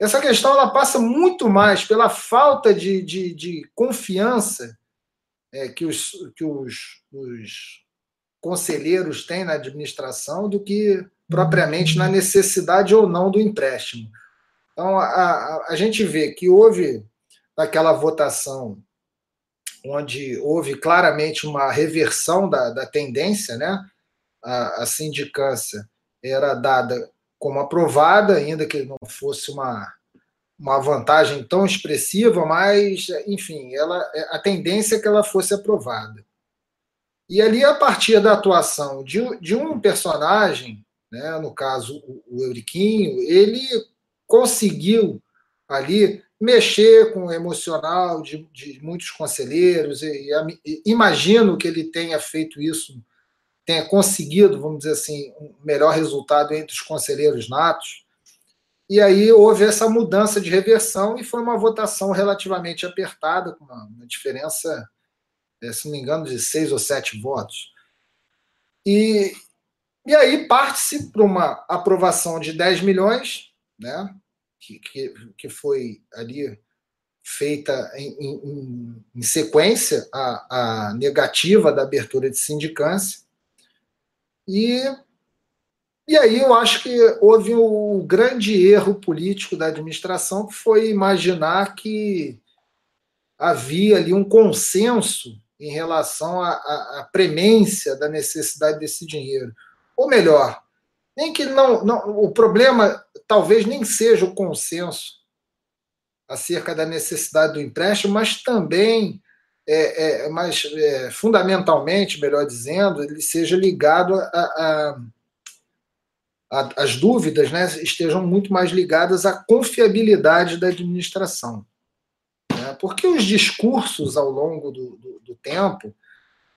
essa questão ela passa muito mais pela falta de, de, de confiança é, que, os, que os, os conselheiros têm na administração do que propriamente na necessidade ou não do empréstimo. Então, a, a, a gente vê que houve naquela votação onde houve claramente uma reversão da, da tendência, né? A, a sindicância era dada como aprovada, ainda que não fosse uma, uma vantagem tão expressiva, mas, enfim, ela, a tendência é que ela fosse aprovada. E ali, a partir da atuação de, de um personagem, né, no caso o, Euriquinho, ele conseguiu ali mexer com o emocional de, de muitos conselheiros, e, e, imagino que ele tenha feito isso, tenha conseguido, vamos dizer assim, um melhor resultado entre os conselheiros natos, e aí houve essa mudança de reversão e foi uma votação relativamente apertada, com uma, diferença, eh, se não me engano, de seis ou sete votos. E, e aí parte-se para uma aprovação de 10 milhões, né, que, que, que foi ali feita em, em, em sequência a, a negativa da abertura de sindicância. E e aí eu acho que houve um grande erro político da administração, que foi imaginar que havia ali um consenso em relação à, à, à premência da necessidade desse dinheiro. Ou melhor, nem que não, não, o problema talvez nem seja o consenso acerca da necessidade do empréstimo, mas também, é, é, mas é, fundamentalmente, melhor dizendo, ele seja ligado a, a, a, as dúvidas, né, estejam muito mais ligadas à confiabilidade da administração, né? porque os discursos ao longo do, do, do tempo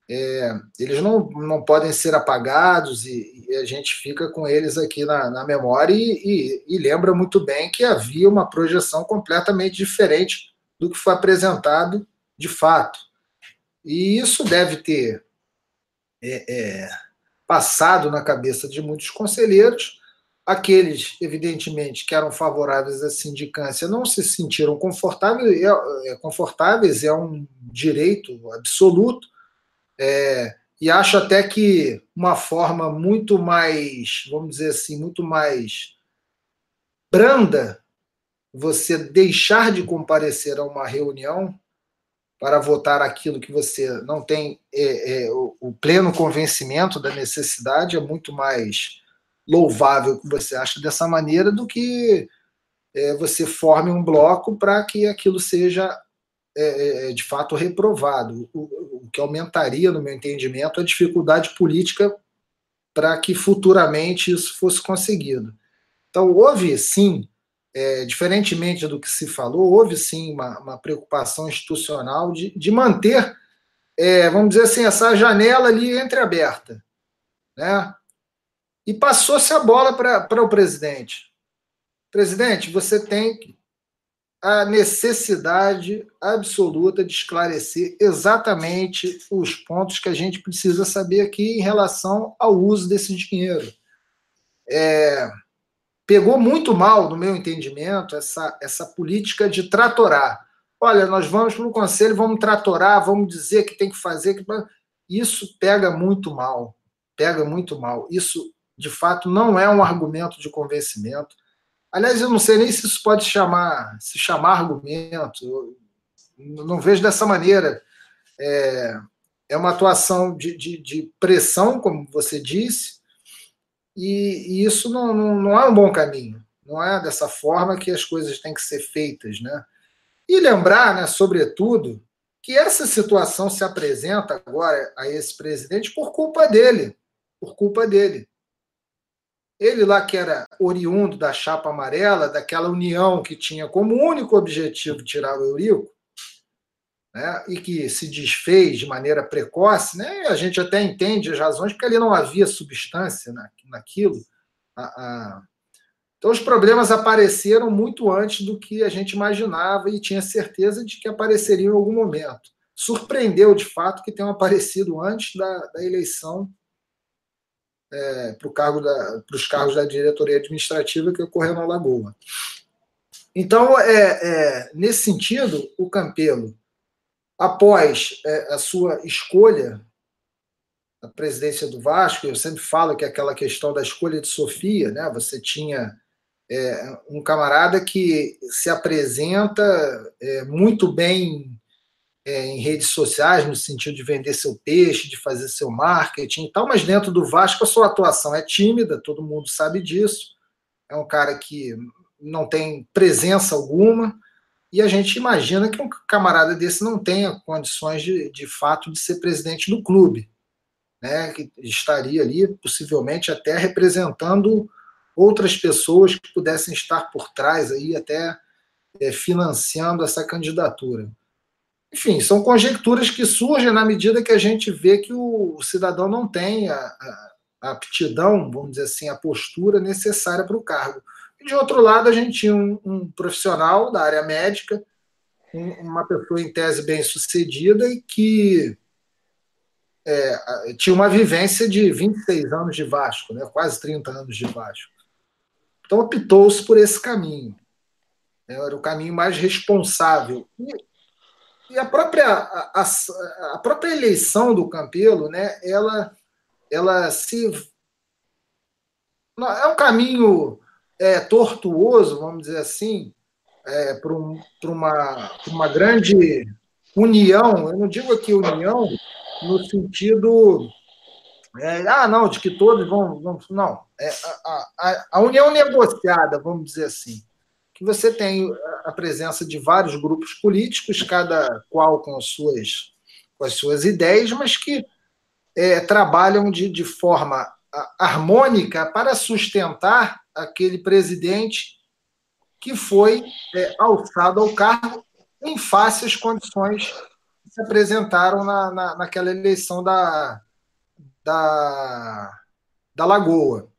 é, eles não, não podem ser apagados e, e, a gente fica com eles aqui na, na memória e, e, e, lembra muito bem que havia uma projeção completamente diferente do que foi apresentado de fato. E isso deve ter é, é, passado na cabeça de muitos conselheiros. Aqueles, evidentemente, que eram favoráveis à sindicância não se sentiram confortáveis, é, é confortáveis, é um direito absoluto é, e acho até que uma forma muito mais, vamos dizer assim, muito mais branda você deixar de comparecer a uma reunião para votar aquilo que você não tem é, é, o, o, pleno convencimento da necessidade é muito mais louvável que você acha dessa maneira do que é, você forme um bloco para que aquilo seja é, é, de fato reprovado, o, o, que aumentaria, no meu entendimento, a dificuldade política para que futuramente isso fosse conseguido. Então, houve sim, é, diferentemente do que se falou, houve sim uma, uma preocupação institucional de, de manter, é, vamos dizer assim, essa janela ali entreaberta. Né? E passou-se a bola para o presidente. Presidente, você tem a necessidade absoluta de esclarecer exatamente os pontos que a gente precisa saber aqui em relação ao uso desse dinheiro. É, pegou muito mal, no meu entendimento, essa, essa política de tratorar. Olha, nós vamos para o conselho, vamos tratorar, vamos dizer que tem que fazer. Que... Isso pega muito mal, pega muito mal. Isso, de fato, não é um argumento de convencimento Aliás, eu não sei nem se isso pode chamar, se chamar argumento. Eu não vejo dessa maneira. É, é uma atuação de, de, de, pressão, como você disse, e, isso não, não, não, é um bom caminho. Não é dessa forma que as coisas têm que ser feitas, né? E lembrar, né, sobretudo, que essa situação se apresenta agora a esse presidente por culpa dele, por culpa dele. Ele lá que era oriundo da chapa amarela, daquela união que tinha como único objetivo tirar o Eurico, né, e que se desfez de maneira precoce, né, a gente até entende as razões, porque ali não havia substância na, naquilo. A, a... Então, os problemas apareceram muito antes do que a gente imaginava e tinha certeza de que apareceriam em algum momento. Surpreendeu, de fato, que tenham aparecido antes da, da eleição é, para cargo os cargos da diretoria administrativa que ocorreu na Lagoa. Então, é, é, nesse sentido, o Campelo, após é, a sua escolha da presidência do Vasco, eu sempre falo que é aquela questão da escolha de Sofia, né? Você tinha é, um camarada que se apresenta é, muito bem é, em redes sociais, no sentido de vender seu peixe, de fazer seu marketing e tal, mas dentro do Vasco a sua atuação é tímida, todo mundo sabe disso. É um cara que não tem presença alguma, e a gente imagina que um camarada desse não tenha condições de, de fato de ser presidente do clube, né? que estaria ali possivelmente até representando outras pessoas que pudessem estar por trás aí, até é, financiando essa candidatura. Enfim, são conjecturas que surgem na medida que a gente vê que o cidadão não tem a, a aptidão, vamos dizer assim, a postura necessária para o cargo. De outro lado, a gente tinha um, um profissional da área médica, um, uma pessoa em tese bem sucedida e que é, tinha uma vivência de 26 anos de Vasco, né, quase 30 anos de Vasco. Então optou-se por esse caminho. Era o caminho mais responsável. E e a própria, a, a, própria eleição do Campelo, né, ela, ela se. É um caminho é, tortuoso, vamos dizer assim, é, para um, uma, uma grande união, eu não digo aqui união no sentido. É, ah, não, de que todos vão. vão não, é a, a, a união negociada, vamos dizer assim. Que você tem a presença de vários grupos políticos, cada qual com as suas, com as suas ideias, mas que é, trabalham de, de forma harmônica para sustentar aquele presidente que foi é, alçado ao cargo em fáceis condições que se apresentaram na, na, naquela eleição da, da, da Lagoa.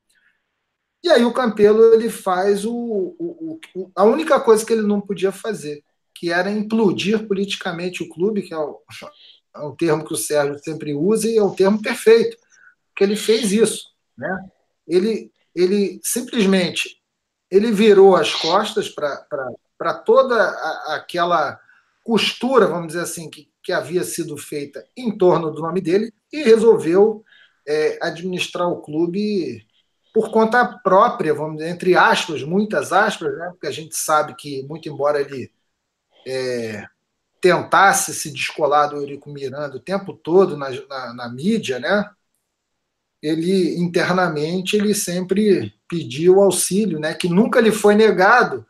E aí o Campelo ele faz o, o, o, a única coisa que ele não podia fazer, que era implodir politicamente o clube, que é, o, é um termo que o Sérgio sempre usa e é o termo perfeito, que ele fez isso. Né? Ele, ele simplesmente ele virou as costas para toda a, aquela costura, vamos dizer assim, que, que havia sido feita em torno do nome dele e resolveu é, administrar o clube por conta própria, vamos dizer, entre aspas, muitas aspas, né? porque a gente sabe que, muito embora ele é, tentasse se descolar do Eurico Miranda o tempo todo na, na, na mídia, né? Ele internamente ele sempre pediu auxílio, né, que nunca lhe foi negado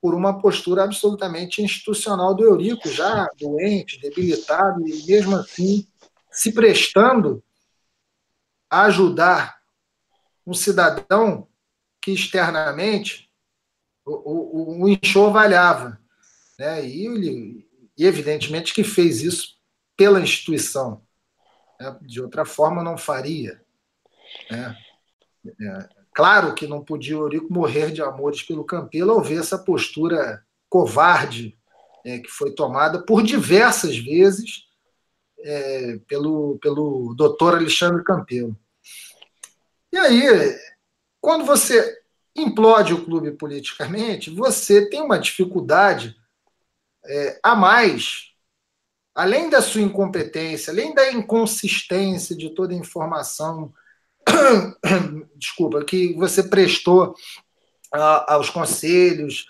por uma postura absolutamente institucional do Eurico, já doente, debilitado e mesmo assim se prestando a ajudar um cidadão que externamente o, o, o enxovalhava, né? E evidentemente que fez isso pela instituição. Né? De outra forma, não faria. Né? É, claro que não podia o Eurico morrer de amores pelo Campelo ao ver essa postura covarde é, que foi tomada por diversas vezes é, pelo, pelo doutor Alexandre Campelo. E aí, quando você implode o clube politicamente, você tem uma dificuldade é, a mais além da sua incompetência, além da inconsistência de toda a informação, desculpa, que você prestou aos conselhos,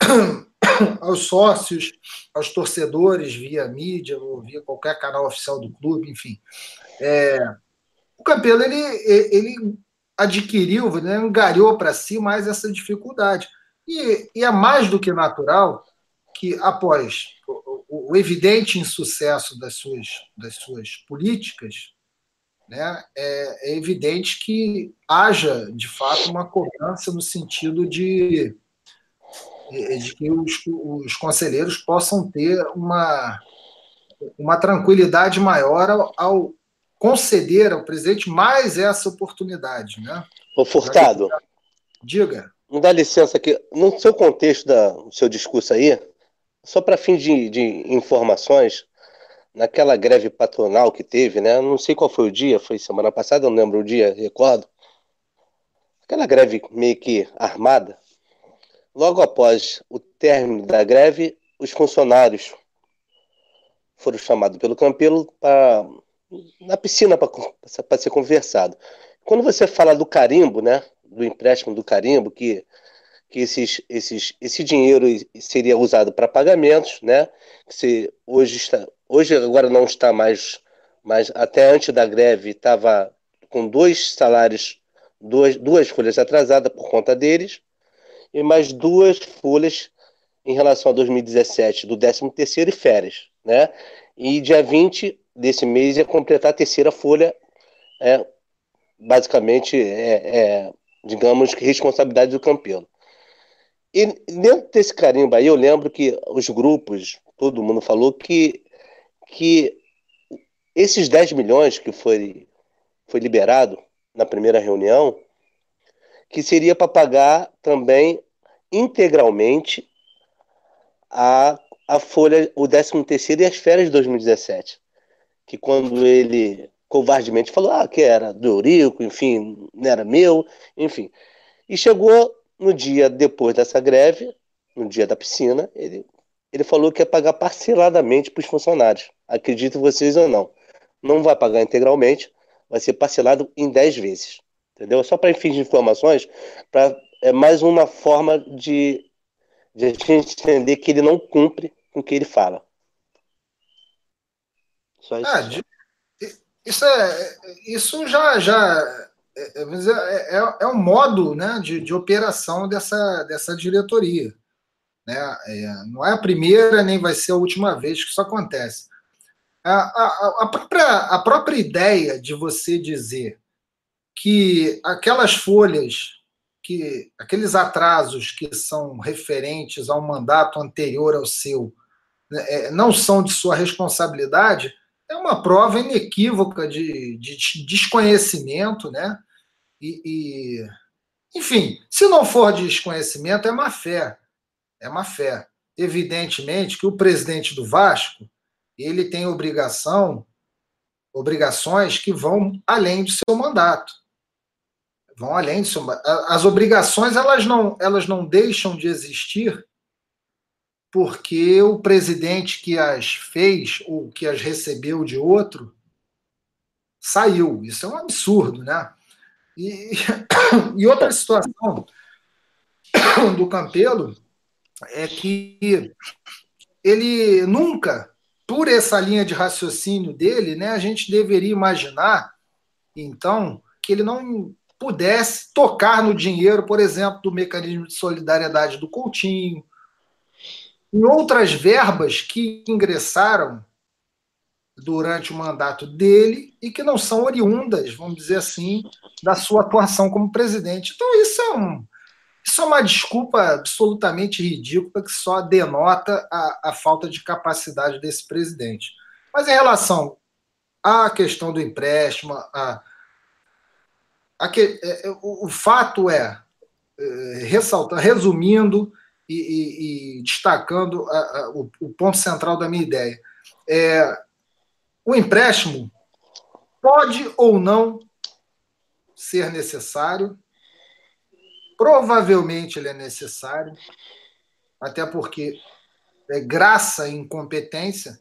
aos sócios, aos torcedores via mídia ou via qualquer canal oficial do clube, enfim. É, o Campelo ele, ele adquiriu, né, para si mais essa dificuldade. E, e é mais do que natural que, após o, evidente insucesso das suas, das suas políticas, né, é, é, evidente que haja, de fato, uma cobrança no sentido de, de que os, os conselheiros possam ter uma, uma tranquilidade maior ao, ao conceder ao presidente mais essa oportunidade. Né? Ô, Furtado. Diga. Me dá licença aqui. No seu contexto da, do seu discurso aí, só para fim de, de informações, naquela greve patronal que teve, né? Não sei qual foi o dia, foi semana passada, não lembro o dia, recordo. Aquela greve meio que armada. Logo após o término da greve, os funcionários foram chamados pelo Campelo para na piscina para ser conversado. Quando você fala do carimbo, né? Do empréstimo do carimbo, que que esses, esses, esse dinheiro seria usado para pagamentos, né? Que se, hoje, está, hoje agora não está mais, mas até antes da greve estava com dois salários, duas, duas folhas atrasadas por conta deles, e mais duas folhas em relação a 2017 do 13 terceiro e férias, né? E dia 20 desse mês ia completar a terceira folha, é, basicamente, é, é digamos que responsabilidade do Campelo. E dentro desse carimbo aí, eu lembro que os grupos, todo mundo falou que, que esses 10 milhões que foi, foi liberado na primeira reunião, que seria para pagar também integralmente a, a folha, o 13 terceiro e as férias de 2017. Que quando ele covardemente falou ah, que era do Eurico, enfim, não era meu, enfim. E chegou no dia depois dessa greve, no dia da piscina, ele, ele falou que ia pagar parceladamente para os funcionários. Acreditem vocês ou não. Não vai pagar integralmente, vai ser parcelado em 10 vezes. Entendeu? Só para fins de informações, pra, é mais uma forma de, de a gente entender que ele não cumpre com o que ele fala. Só isso. Ah, de, isso, é, isso já, já é, é, é, é um modo né, de, de operação dessa, dessa diretoria. Né? É, não é a primeira nem vai ser a última vez que isso acontece. A, a, a, própria, a própria ideia de você dizer que aquelas folhas, que aqueles atrasos que são referentes ao mandato anterior ao seu, né, é, não são de sua responsabilidade, é uma prova inequívoca de, de desconhecimento, né? E, e, enfim, se não for desconhecimento, é má fé. É má fé. Evidentemente que o presidente do Vasco ele tem obrigação, obrigações que vão além do seu mandato. Vão além do seu As obrigações elas não, elas não deixam de existir porque o presidente que as fez ou que as recebeu de outro saiu. Isso é um absurdo, né? E, e outra situação do Campelo é que ele nunca, por essa linha de raciocínio dele, né, a gente deveria imaginar, então, que ele não pudesse tocar no dinheiro, por exemplo, do mecanismo de solidariedade do Coutinho, em outras verbas que ingressaram durante o mandato dele e que não são oriundas, vamos dizer assim, da sua atuação como presidente. Então, isso é, um, isso é uma desculpa absolutamente ridícula que só denota a, a falta de capacidade desse presidente. Mas em relação à questão do empréstimo, a, a que, é, é o, o, fato é, é ressaltando, resumindo e, e, e destacando a, a, o, o, ponto central da minha ideia, é, o empréstimo pode ou não ser necessário. Provavelmente ele é necessário, até porque é graça e incompetência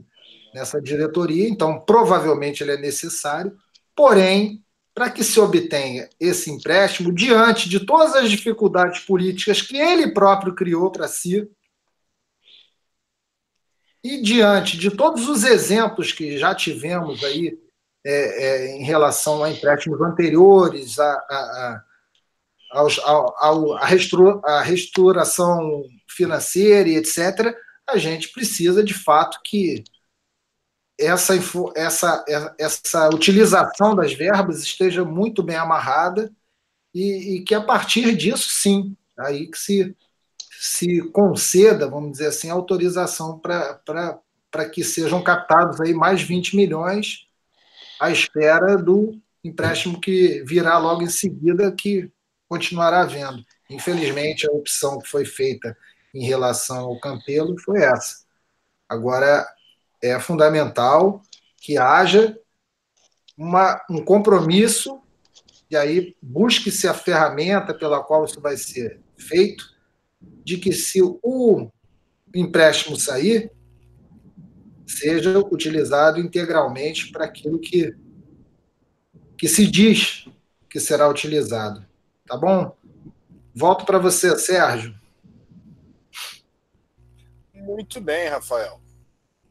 nessa diretoria, então provavelmente ele é necessário. Porém, para que se obtenha esse empréstimo, diante de todas as dificuldades políticas que ele próprio criou para si, e diante de todos os exemplos que já tivemos aí é, é, em relação a empréstimos anteriores, a, a, a, a, a restauração financeira e etc., a gente precisa de fato que essa, essa, essa utilização das verbas esteja muito bem amarrada e, e que a partir disso, sim, aí que se se conceda, vamos dizer assim, autorização para que sejam captados aí mais 20 milhões à espera do empréstimo que virá logo em seguida, que continuará havendo. Infelizmente, a opção que foi feita em relação ao Campelo foi essa. Agora, é fundamental que haja uma, um compromisso, e aí busque-se a ferramenta pela qual isso vai ser feito, de que se o empréstimo sair, seja utilizado integralmente para aquilo que, que se diz que será utilizado. Tá bom? Volto para você, Sérgio. Muito bem, Rafael.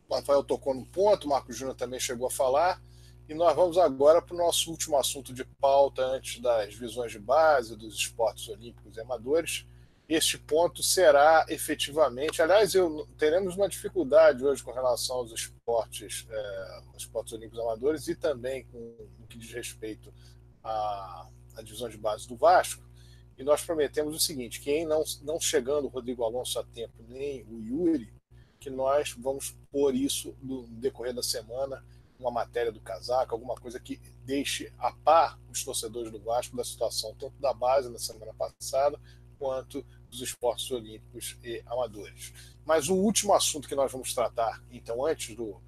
O Rafael tocou no ponto, o Marco Júnior também chegou a falar. E nós vamos agora para o nosso último assunto de pauta antes das visões de base dos esportes olímpicos e amadores, este ponto será efetivamente. Aliás, eu, teremos uma dificuldade hoje com relação aos esportes, é, esportes olímpicos amadores e também com o que diz respeito à, à, divisão de base do Vasco. E nós prometemos o seguinte: que em não, não chegando o Rodrigo Alonso a tempo, nem o Yuri, que nós vamos pôr isso no decorrer da semana, uma matéria do casaco, alguma coisa que deixe a par os torcedores do Vasco da situação tanto da base na semana passada quanto dos esportes olímpicos e amadores. Mas o último assunto que nós vamos tratar, então, antes do,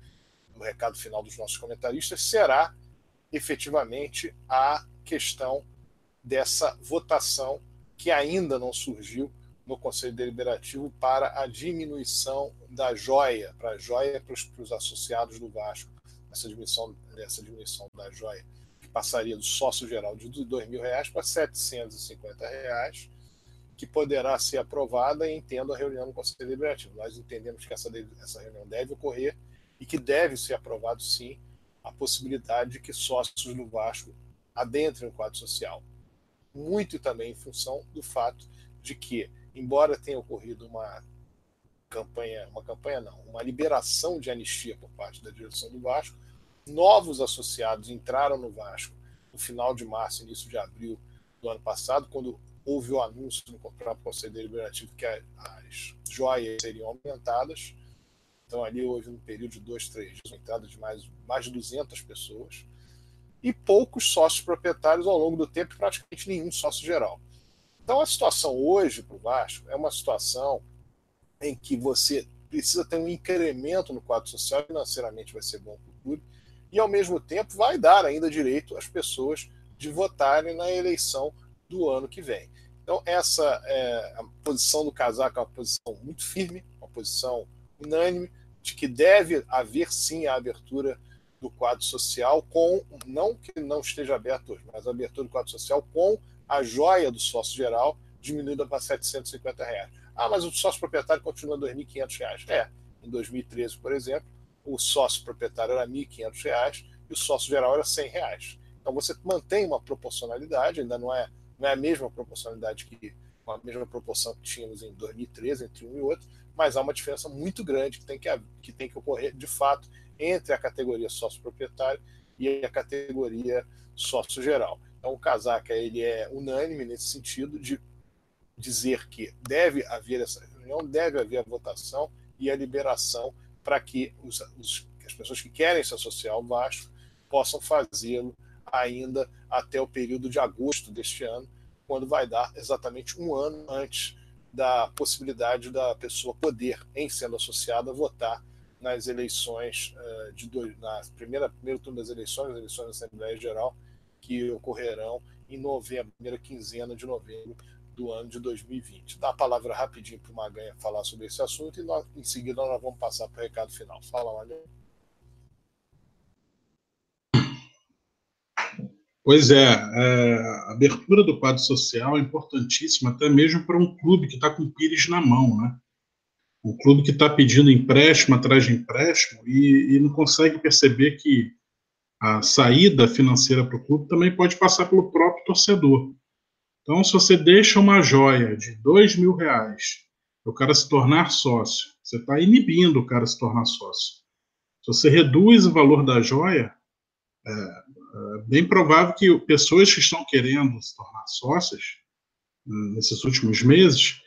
do recado final dos nossos comentaristas, será efetivamente a questão dessa votação que ainda não surgiu no Conselho Deliberativo para a diminuição da joia, para a joia para os, associados do Vasco, essa diminuição, essa diminuição da joia, que passaria do sócio geral de R$ 2.000 para 750 reais, que poderá ser aprovada em tendo a reunião do Conselho Deliberativo. Nós entendemos que essa, essa reunião deve ocorrer e que deve ser aprovado, sim, a possibilidade de que sócios do Vasco adentrem o quadro social. Muito também em função do fato de que, embora tenha ocorrido uma campanha, uma campanha não, uma liberação de anistia por parte da direção do Vasco, novos associados entraram no Vasco no final de março, início de abril do ano passado, quando houve o anúncio no próprio Conselho Deliberativo que as joias seriam aumentadas. Então, ali houve um período de dois, três dias, uma entrada de mais, mais de 200 pessoas. E poucos sócios proprietários ao longo do tempo, praticamente nenhum sócio geral. Então, a situação hoje para o Vasco é uma situação em que você precisa ter um incremento no quadro social, financeiramente vai ser bom para o clube, e ao mesmo tempo vai dar ainda direito às pessoas de votarem na eleição do ano que vem. Então, essa é, a posição do casaco é uma posição muito firme, uma posição unânime, de que deve haver sim a abertura do quadro social com, não que não esteja aberto hoje, mas a abertura do quadro social com a joia do sócio geral diminuída para 750 reais. Ah, mas o sócio proprietário continua R$ 2.500. É, em 2013, por exemplo, o sócio proprietário era R$ 1.500 e o sócio geral era 100 reais. Então você mantém uma proporcionalidade, ainda não é, não é a mesma proporcionalidade que a mesma proporção que tínhamos em 2013 entre um e outro, mas há uma diferença muito grande que tem que, que, tem que ocorrer de fato entre a categoria sócio-proprietário e a categoria sócio-geral. Então, o Casaca ele é unânime nesse sentido de dizer que deve haver essa reunião, deve haver a votação e a liberação para que os, os, as pessoas que querem se associar ao Vasco possam fazê-lo ainda até o período de agosto deste ano, quando vai dar exatamente um ano antes da possibilidade da pessoa poder, em sendo associada, votar nas eleições uh, de dois, na primeira primeiro turno das eleições, as eleições da Assembleia Geral, que ocorrerão em novembro, primeira quinzena de novembro do ano de 2020. Dá a palavra rapidinho para o Maganha falar sobre esse assunto e nós, em seguida nós vamos passar para o recado final. Fala, Maganha. Pois é, é, a abertura do quadro social é importantíssima, até mesmo para um clube que está com o Pires na mão, né? Um clube que está pedindo empréstimo atrás de empréstimo e, e, não consegue perceber que a saída financeira para o clube também pode passar pelo próprio torcedor. Então, se você deixa uma joia de dois mil reais para o cara se tornar sócio, você está inibindo o cara se tornar sócio. Se você reduz o valor da joia, é, é bem provável que pessoas que estão querendo se tornar sócias hum, nesses últimos meses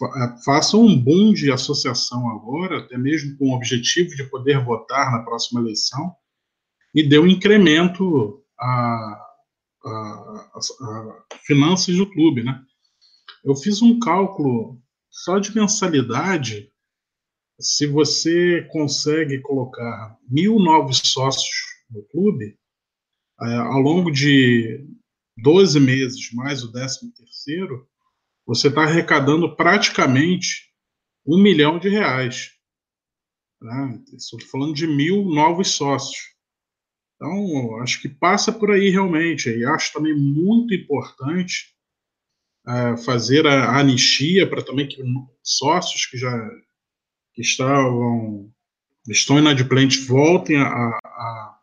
é, façam um boom de associação agora, até mesmo com o objetivo de poder votar na próxima eleição, e dê um incremento a, a, a, a finanças do clube, né? Eu fiz um cálculo só de mensalidade, se você consegue colocar mil novos sócios no clube, é, ao longo de 12 meses, mais o 13 terceiro, você está arrecadando praticamente um milhão de reais. Né? Estou falando de mil novos sócios. Então, acho que passa por aí realmente. E acho também muito importante é, fazer a, a anistia para também que sócios que já que estavam estão inadimplentes voltem a, a,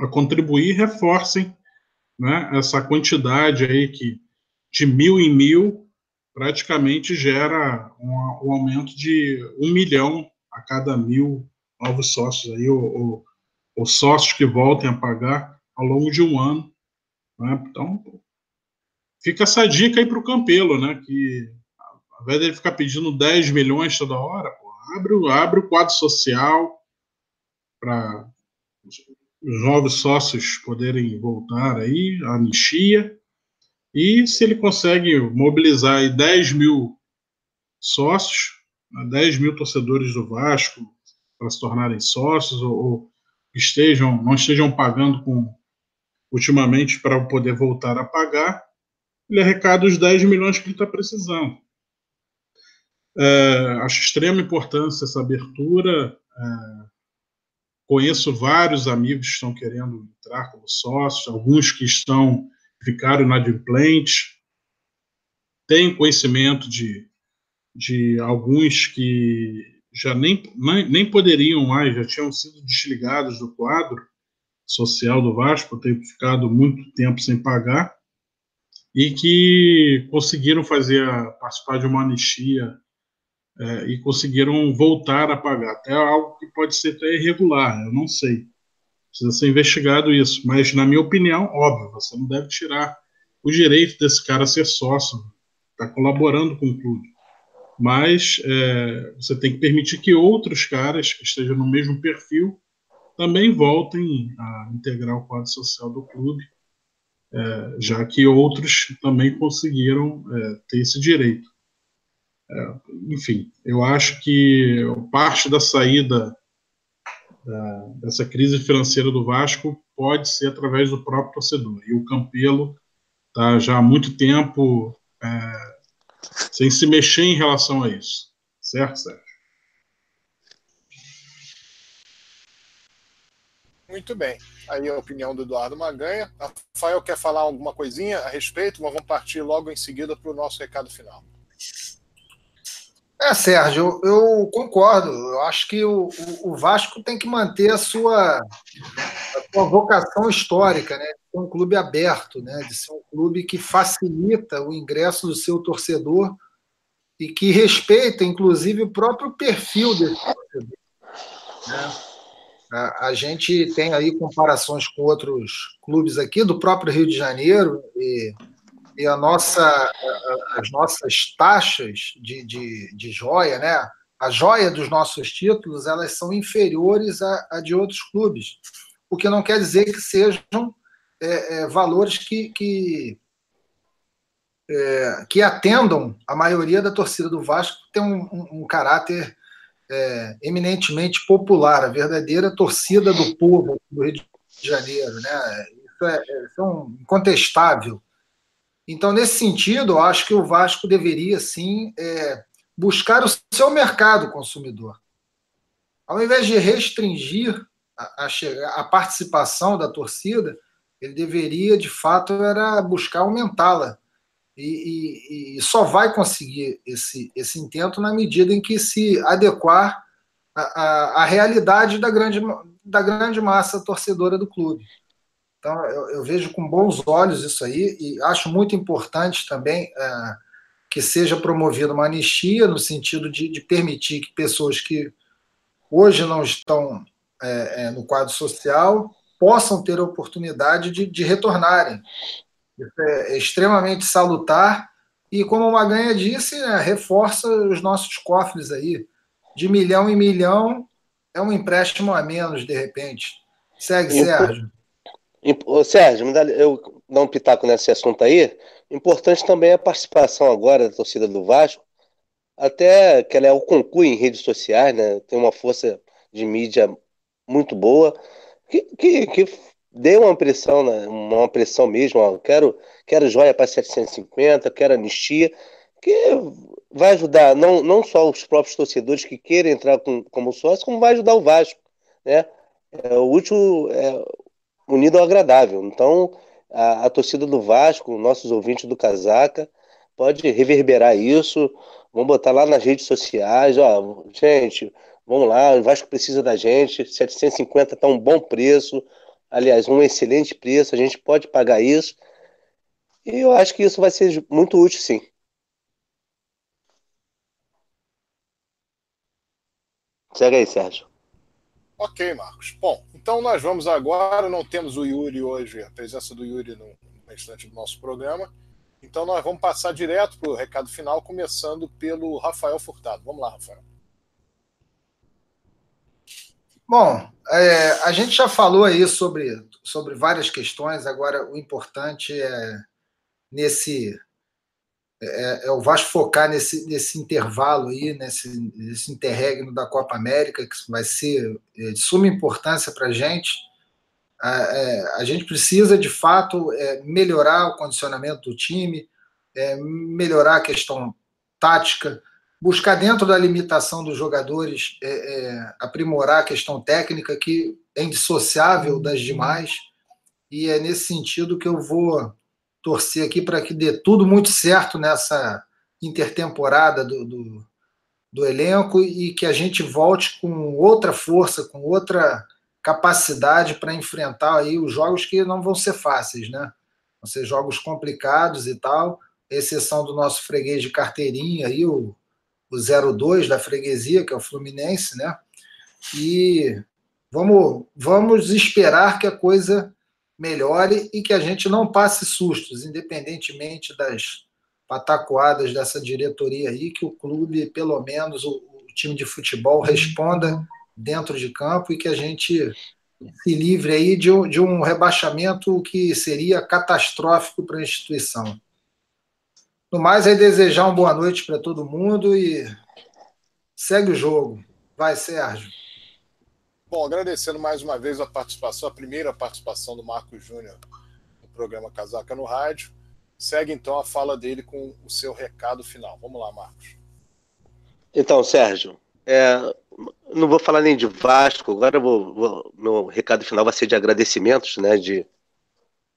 a contribuir reforcem né, essa quantidade aí que de mil em mil praticamente gera um, um aumento de um milhão a cada mil novos sócios aí, ou, ou, sócios que voltem a pagar ao longo de um ano. Né? Então, fica essa dica aí para o Campelo, né? Que ao invés dele ficar pedindo 10 milhões toda hora, pô, abre, abre o quadro social para os novos sócios poderem voltar aí, a anistia, e se ele consegue mobilizar aí 10 mil sócios, 10 né, mil torcedores do Vasco para se tornarem sócios ou, ou estejam, não estejam pagando com ultimamente para poder voltar a pagar, ele arrecada os 10 milhões que ele está precisando. É, acho extrema importância essa abertura. É, Conheço vários amigos que estão querendo entrar como sócios, alguns que estão ficaram inadimplentes. Tenho conhecimento de, de alguns que já nem, nem, poderiam mais, já tinham sido desligados do quadro social do Vasco, ter ficado muito tempo sem pagar, e que conseguiram fazer participar de uma anistia é, e conseguiram voltar a pagar. Até algo que pode ser até irregular, eu não sei. Precisa ser investigado isso. Mas, na minha opinião, óbvio, você não deve tirar o direito desse cara ser sócio, está colaborando com o clube. Mas é, você tem que permitir que outros caras que estejam no mesmo perfil também voltem a integrar o quadro social do clube é, já que outros também conseguiram é, ter esse direito. É, enfim, eu acho que parte da saída da, dessa crise financeira do Vasco pode ser através do próprio torcedor. E o Campelo está já há muito tempo é, sem se mexer em relação a isso. Certo, Sérgio? Muito bem. Aí a opinião do Eduardo Maganha. Rafael quer falar alguma coisinha a respeito, mas vamos partir logo em seguida para o nosso recado final. É, Sérgio, eu, eu concordo. Eu acho que o, o, Vasco tem que manter a sua, a sua vocação histórica, né? De ser um clube aberto, né? De ser um clube que facilita o ingresso do seu torcedor e que respeita, inclusive, o próprio perfil desse torcedor. Né? A, gente tem aí comparações com outros clubes aqui do próprio Rio de Janeiro e, e a nossa, as nossas taxas de, de, de joia, né? A joia dos nossos títulos, elas são inferiores a, a de outros clubes, o que não quer dizer que sejam é, é, valores que, que, é, que atendam a maioria da torcida do Vasco, que tem um, um, um caráter é, eminentemente popular, a verdadeira torcida do povo do Rio de Janeiro. Né? Isso é, isso é um incontestável. Então, nesse sentido, eu acho que o Vasco deveria, sim, é, buscar o seu mercado consumidor. Ao invés de restringir a, a, a participação da torcida, ele deveria, de fato, era buscar aumentá-la e, e, e, só vai conseguir esse, esse intento na medida em que se adequar à, realidade da grande, da grande massa torcedora do clube. Então, eu, eu, vejo com bons olhos isso aí e acho muito importante também é, que seja promovida uma anistia no sentido de, de, permitir que pessoas que hoje não estão é, é, no quadro social possam ter a oportunidade de, de retornarem isso é extremamente salutar e, como o Maganha disse, né, reforça os nossos cofres aí. De milhão em milhão é um empréstimo a menos, de repente. Segue, Sérgio. Ô, Sérgio, eu dar um pitaco nesse assunto aí. Importante também a participação agora da torcida do Vasco, até que ela é o conclui em redes sociais, né? Tem uma força de mídia muito boa, que, que, que uma pressão, né, uma pressão mesmo, ó, quero, quero joia para 750, quero anistia, que vai ajudar não, não só os próprios torcedores que querem entrar com, como sócio, como vai ajudar o Vasco, né? É, o útil é unido ao agradável. Então, a, a torcida do Vasco, nossos ouvintes do Casaca, pode reverberar isso, vamos botar lá nas redes sociais, ó, gente, vamos lá, o Vasco precisa da gente, 750 está um bom preço, aliás, um excelente preço, a gente pode pagar isso. E eu acho que isso vai ser muito útil, sim. Segue aí, Sérgio. Ok, Marcos. Bom, então nós vamos agora. Não temos o Yuri hoje, a presença do Yuri no restante do nosso programa. Então nós vamos passar direto para o recado final, começando pelo Rafael Furtado. Vamos lá, Rafael. Bom, é, a gente já falou aí sobre, sobre várias questões, agora o importante é nesse é, é, o Vasco focar nesse, nesse intervalo aí, nesse, nesse interregno da Copa América, que vai ser é, de suma importância para a gente. É, a gente precisa, de fato, é, melhorar o condicionamento do time, é, melhorar a questão tática, buscar dentro da limitação dos jogadores é, aprimorar a questão técnica que é indissociável das demais e é nesse sentido que eu vou torcer aqui para que dê tudo muito certo nessa intertemporada do, do, do, elenco e que a gente volte com outra força, com outra capacidade para enfrentar aí os jogos que não vão ser fáceis, né? Vão ser jogos complicados e tal, exceção do nosso freguês de carteirinha aí, o, o 02 da freguesia, que é o Fluminense, né? E vamos, vamos esperar que a coisa melhore e que a gente não passe sustos, independentemente das patacoadas dessa diretoria aí, que o clube, pelo menos o, o time de futebol, responda dentro de campo e que a gente se livre aí de, de um rebaixamento que seria catastrófico para a instituição. No mais, é desejar uma boa noite para todo mundo e segue o jogo. Vai, Sérgio. Bom, agradecendo mais uma vez a participação, a primeira participação do Marcos Júnior no programa Casaca no Rádio. Segue então a fala dele com o seu recado final. Vamos lá, Marcos. Então, Sérgio, é, não vou falar nem de Vasco, agora vou, vou, meu recado final vai ser de agradecimentos, né, de,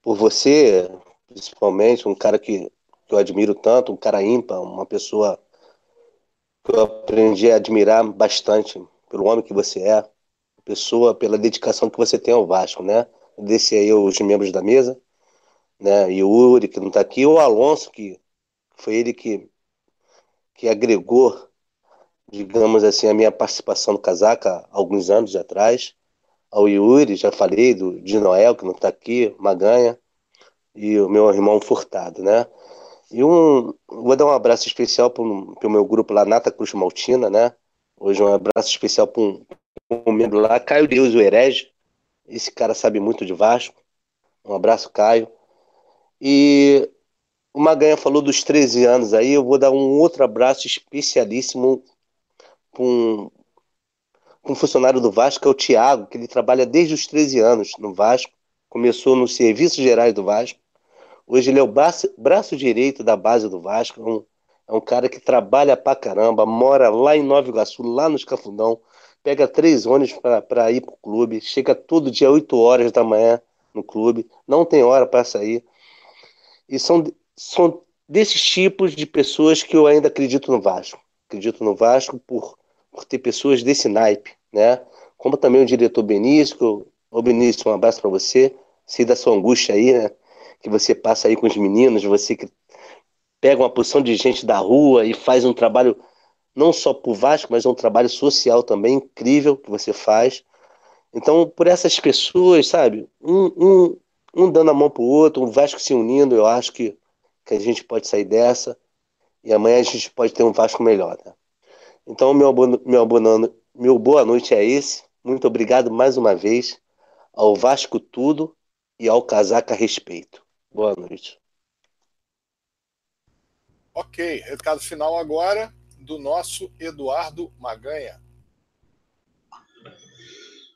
por você, principalmente, um cara que, que eu admiro tanto, um cara ímpar, uma pessoa que eu aprendi a admirar bastante pelo homem que você é, pessoa, pela dedicação que você tem ao Vasco, né? Agradecer aí os membros da mesa, né? E o Uri, que não está aqui, o Alonso, que foi ele que, que agregou, digamos assim, a minha participação no Casaca alguns anos atrás. Ao Yuri, já falei, do de Noel, que não está aqui, Maganha, e o meu irmão Furtado, né? E um, vou dar um abraço especial para o meu grupo lá, Nata Cruz Maltina, né? Hoje um abraço especial para um, membro lá, Caio Deus, o herege. Esse cara sabe muito de Vasco. Um abraço, Caio. E o Maganha falou dos 13 anos aí, eu vou dar um outro abraço especialíssimo para um, um funcionário do Vasco, que é o Thiago, que ele trabalha desde os 13 anos no Vasco, começou no Serviços Gerais do Vasco. Hoje ele é o braço, braço direito da base do Vasco, é um, é um cara que trabalha pra caramba, mora lá em Nova Iguaçu, lá no Escafundão, pega três ônibus para ir pro clube, chega todo dia 8 horas da manhã no clube, não tem hora para sair. E são, são desses tipos de pessoas que eu ainda acredito no Vasco. Acredito no Vasco por, por ter pessoas desse naipe, né? Como também o diretor Benício, ô Benício, um abraço para você. Sei da sua angústia aí, né? Que você passa aí com os meninos, você que pega uma porção de gente da rua e faz um trabalho não só por Vasco, mas é um trabalho social também incrível que você faz. Então, por essas pessoas, sabe, um, um, um dando a mão pro outro, um Vasco se unindo, eu acho que, que a gente pode sair dessa e amanhã a gente pode ter um Vasco melhor. Né? Então, meu, meu, meu boa noite é esse. Muito obrigado mais uma vez ao Vasco Tudo e ao Casaca Respeito. Boa noite. Ok, recado final agora do nosso Eduardo Maganha.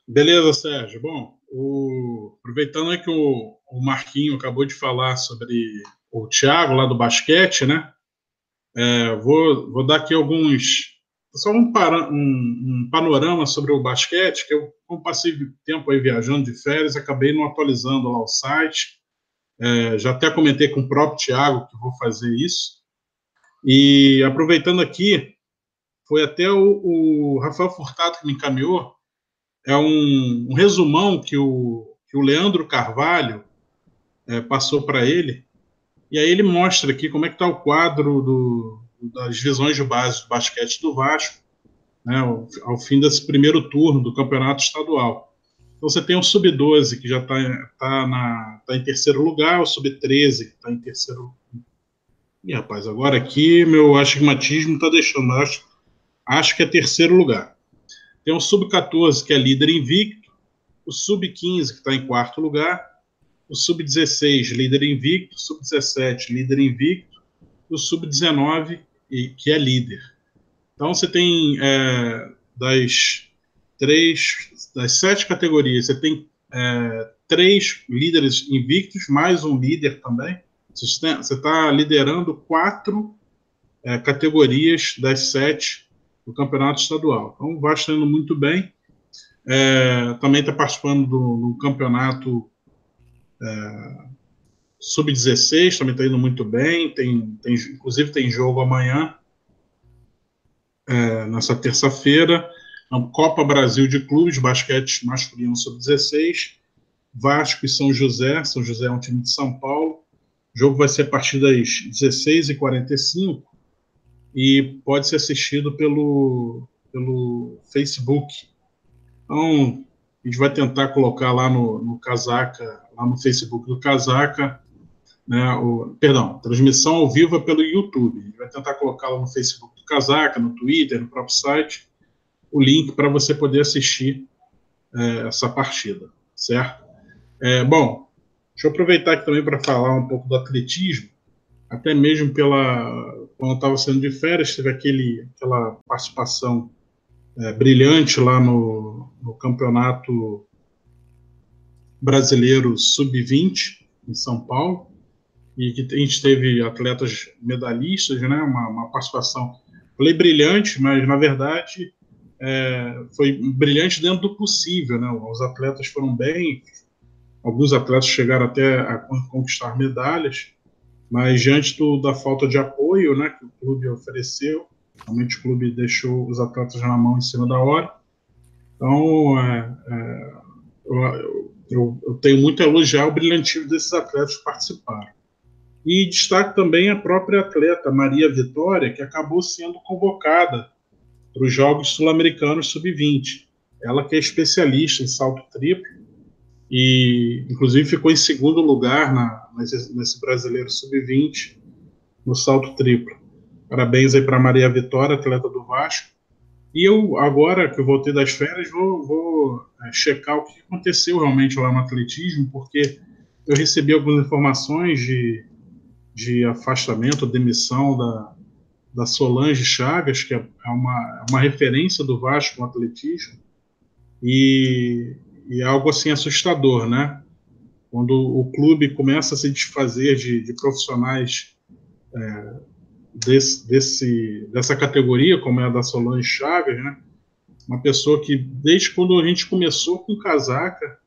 Beleza, Sérgio. Bom, o... aproveitando que o, o Marquinho acabou de falar sobre o Thiago lá do basquete, né? É, vou, vou dar aqui alguns. Só um, para, um, um, panorama sobre o basquete, que eu, como passei tempo aí viajando de férias, acabei não atualizando lá o site. É, já até comentei com o próprio Thiago que vou fazer isso. E aproveitando aqui, foi até o, o Rafael Furtado que me encaminhou, é um, um resumão que o, que o Leandro Carvalho é, passou para ele, e aí ele mostra aqui como é que está o quadro do, das divisões de base do basquete do Vasco, né, ao, ao, fim desse primeiro turno do campeonato estadual. Então você tem o sub-12 que já está tá tá em terceiro lugar, o sub-13 que está em terceiro Ih, rapaz, agora aqui meu astigmatismo está deixando, acho, acho que é terceiro lugar. Tem o Sub-14, que é líder invicto, o Sub-15, que está em quarto lugar, o Sub-16, líder invicto, o Sub-17, líder invicto, e o Sub-19, que é líder. Então você tem é, das três, das sete categorias, você tem é, três líderes invictos, mais um líder também. Você está liderando quatro é, categorias das sete do campeonato estadual. Então, o Vasco está indo muito bem. É, também está participando do, do campeonato é, sub-16, também está indo muito bem. Tem, tem, inclusive, tem jogo amanhã, é, nessa terça-feira. a Copa Brasil de Clubes, basquete masculino sub-16, Vasco e São José. São José é um time de São Paulo. O jogo vai ser a partir das 16h45 e pode ser assistido pelo, pelo Facebook. Então, a gente vai tentar colocar lá no, no Casaca, lá no Facebook do Casaca, né, o, perdão, transmissão ao vivo é pelo YouTube. A gente vai tentar colocar lá no Facebook do Casaca, no Twitter, no próprio site, o link para você poder assistir é, essa partida, certo? É, bom, deixa eu aproveitar aqui também para falar um pouco do atletismo, até mesmo pela quando eu estava saindo de férias, teve aquele, aquela participação é, brilhante lá no, no campeonato brasileiro sub-20 em São Paulo e que a gente teve atletas medalhistas, né? Uma, uma participação, falei brilhante, mas na verdade é, foi brilhante dentro do possível, né? Os atletas foram bem, alguns atletas chegaram até a conquistar medalhas, mas diante do, da falta de apoio, né, que o clube ofereceu, realmente o clube deixou os atletas na mão em cima da hora. Então, é, é, eu, eu, eu, tenho muito a elogiar o brilhantismo desses atletas que participaram. E destaco também a própria atleta Maria Vitória, que acabou sendo convocada para os Jogos Sul-Americanos Sub-20. Ela que é especialista em salto triplo e, inclusive, ficou em segundo lugar na, nesse, nesse Brasileiro Sub-20 no salto triplo. Parabéns aí para Maria Vitória, atleta do Vasco. E eu, agora que eu voltei das férias, vou, vou é, checar o que aconteceu realmente lá no atletismo, porque eu recebi algumas informações de, de afastamento, demissão da, da Solange Chagas, que é uma, é uma referência do Vasco no atletismo, e, e é algo assim assustador, né? Quando o clube começa a se desfazer de, de profissionais é, desse, desse, dessa categoria, como é a da Solange Chagas, né? Uma pessoa que, desde quando a gente começou com casaca,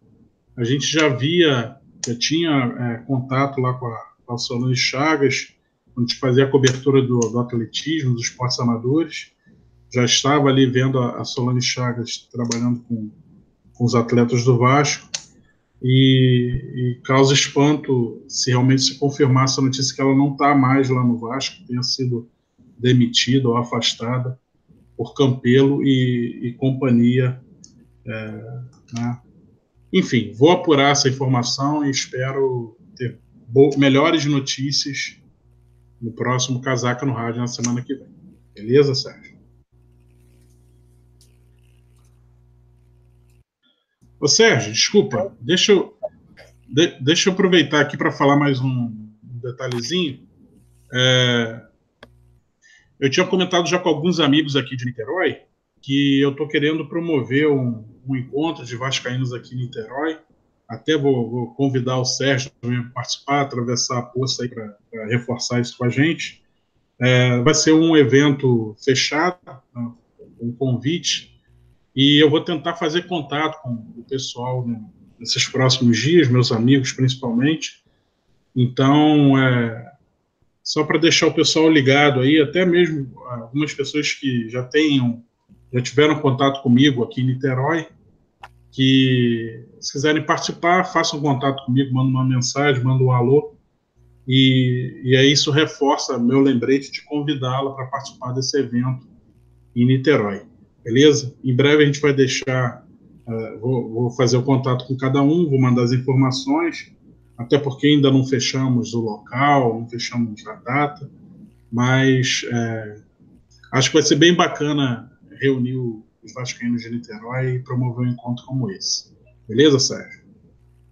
a gente já via, já tinha é, contato lá com a, com a Solange Chagas, quando a gente fazia a cobertura do, do atletismo, dos esportes amadores, já estava ali vendo a, a Solange Chagas trabalhando com, com os atletas do Vasco, e, e, causa espanto se realmente se confirmar essa notícia que ela não está mais lá no Vasco, tenha sido demitida ou afastada por Campelo e, e companhia. É, né? Enfim, vou apurar essa informação e espero ter melhores notícias no próximo Casaca no Rádio na semana que vem. Beleza, Sérgio? Ô Sérgio, desculpa, deixa eu, de, deixa eu aproveitar aqui para falar mais um, detalhezinho. É, eu tinha comentado já com alguns amigos aqui de Niterói que eu estou querendo promover um, um, encontro de vascaínos aqui em Niterói. Até vou, vou convidar o Sérgio também a participar, atravessar a poça aí para reforçar isso com a gente. É, vai ser um evento fechado, um convite e eu vou tentar fazer contato com o pessoal nesses próximos dias, meus amigos principalmente. Então, é, só para deixar o pessoal ligado aí, até mesmo algumas pessoas que já tenham, já tiveram contato comigo aqui em Niterói, que se quiserem participar, façam contato comigo, mandem uma mensagem, mandem um alô, e, e aí isso reforça meu lembrete de convidá-la para participar desse evento em Niterói beleza? Em breve a gente vai deixar, uh, vou, vou, fazer o contato com cada um, vou mandar as informações, até porque ainda não fechamos o local, não fechamos a data, mas é, acho que vai ser bem bacana reunir os vascaínos de Niterói e promover um encontro como esse. Beleza, Sérgio?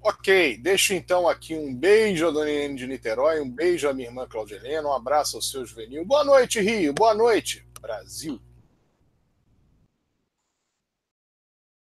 Ok, deixo então aqui um beijo a Dona Helene de Niterói, um beijo à minha irmã Claudia Helena, um abraço ao seu Juvenil. Boa noite, Rio, boa noite, Brasil.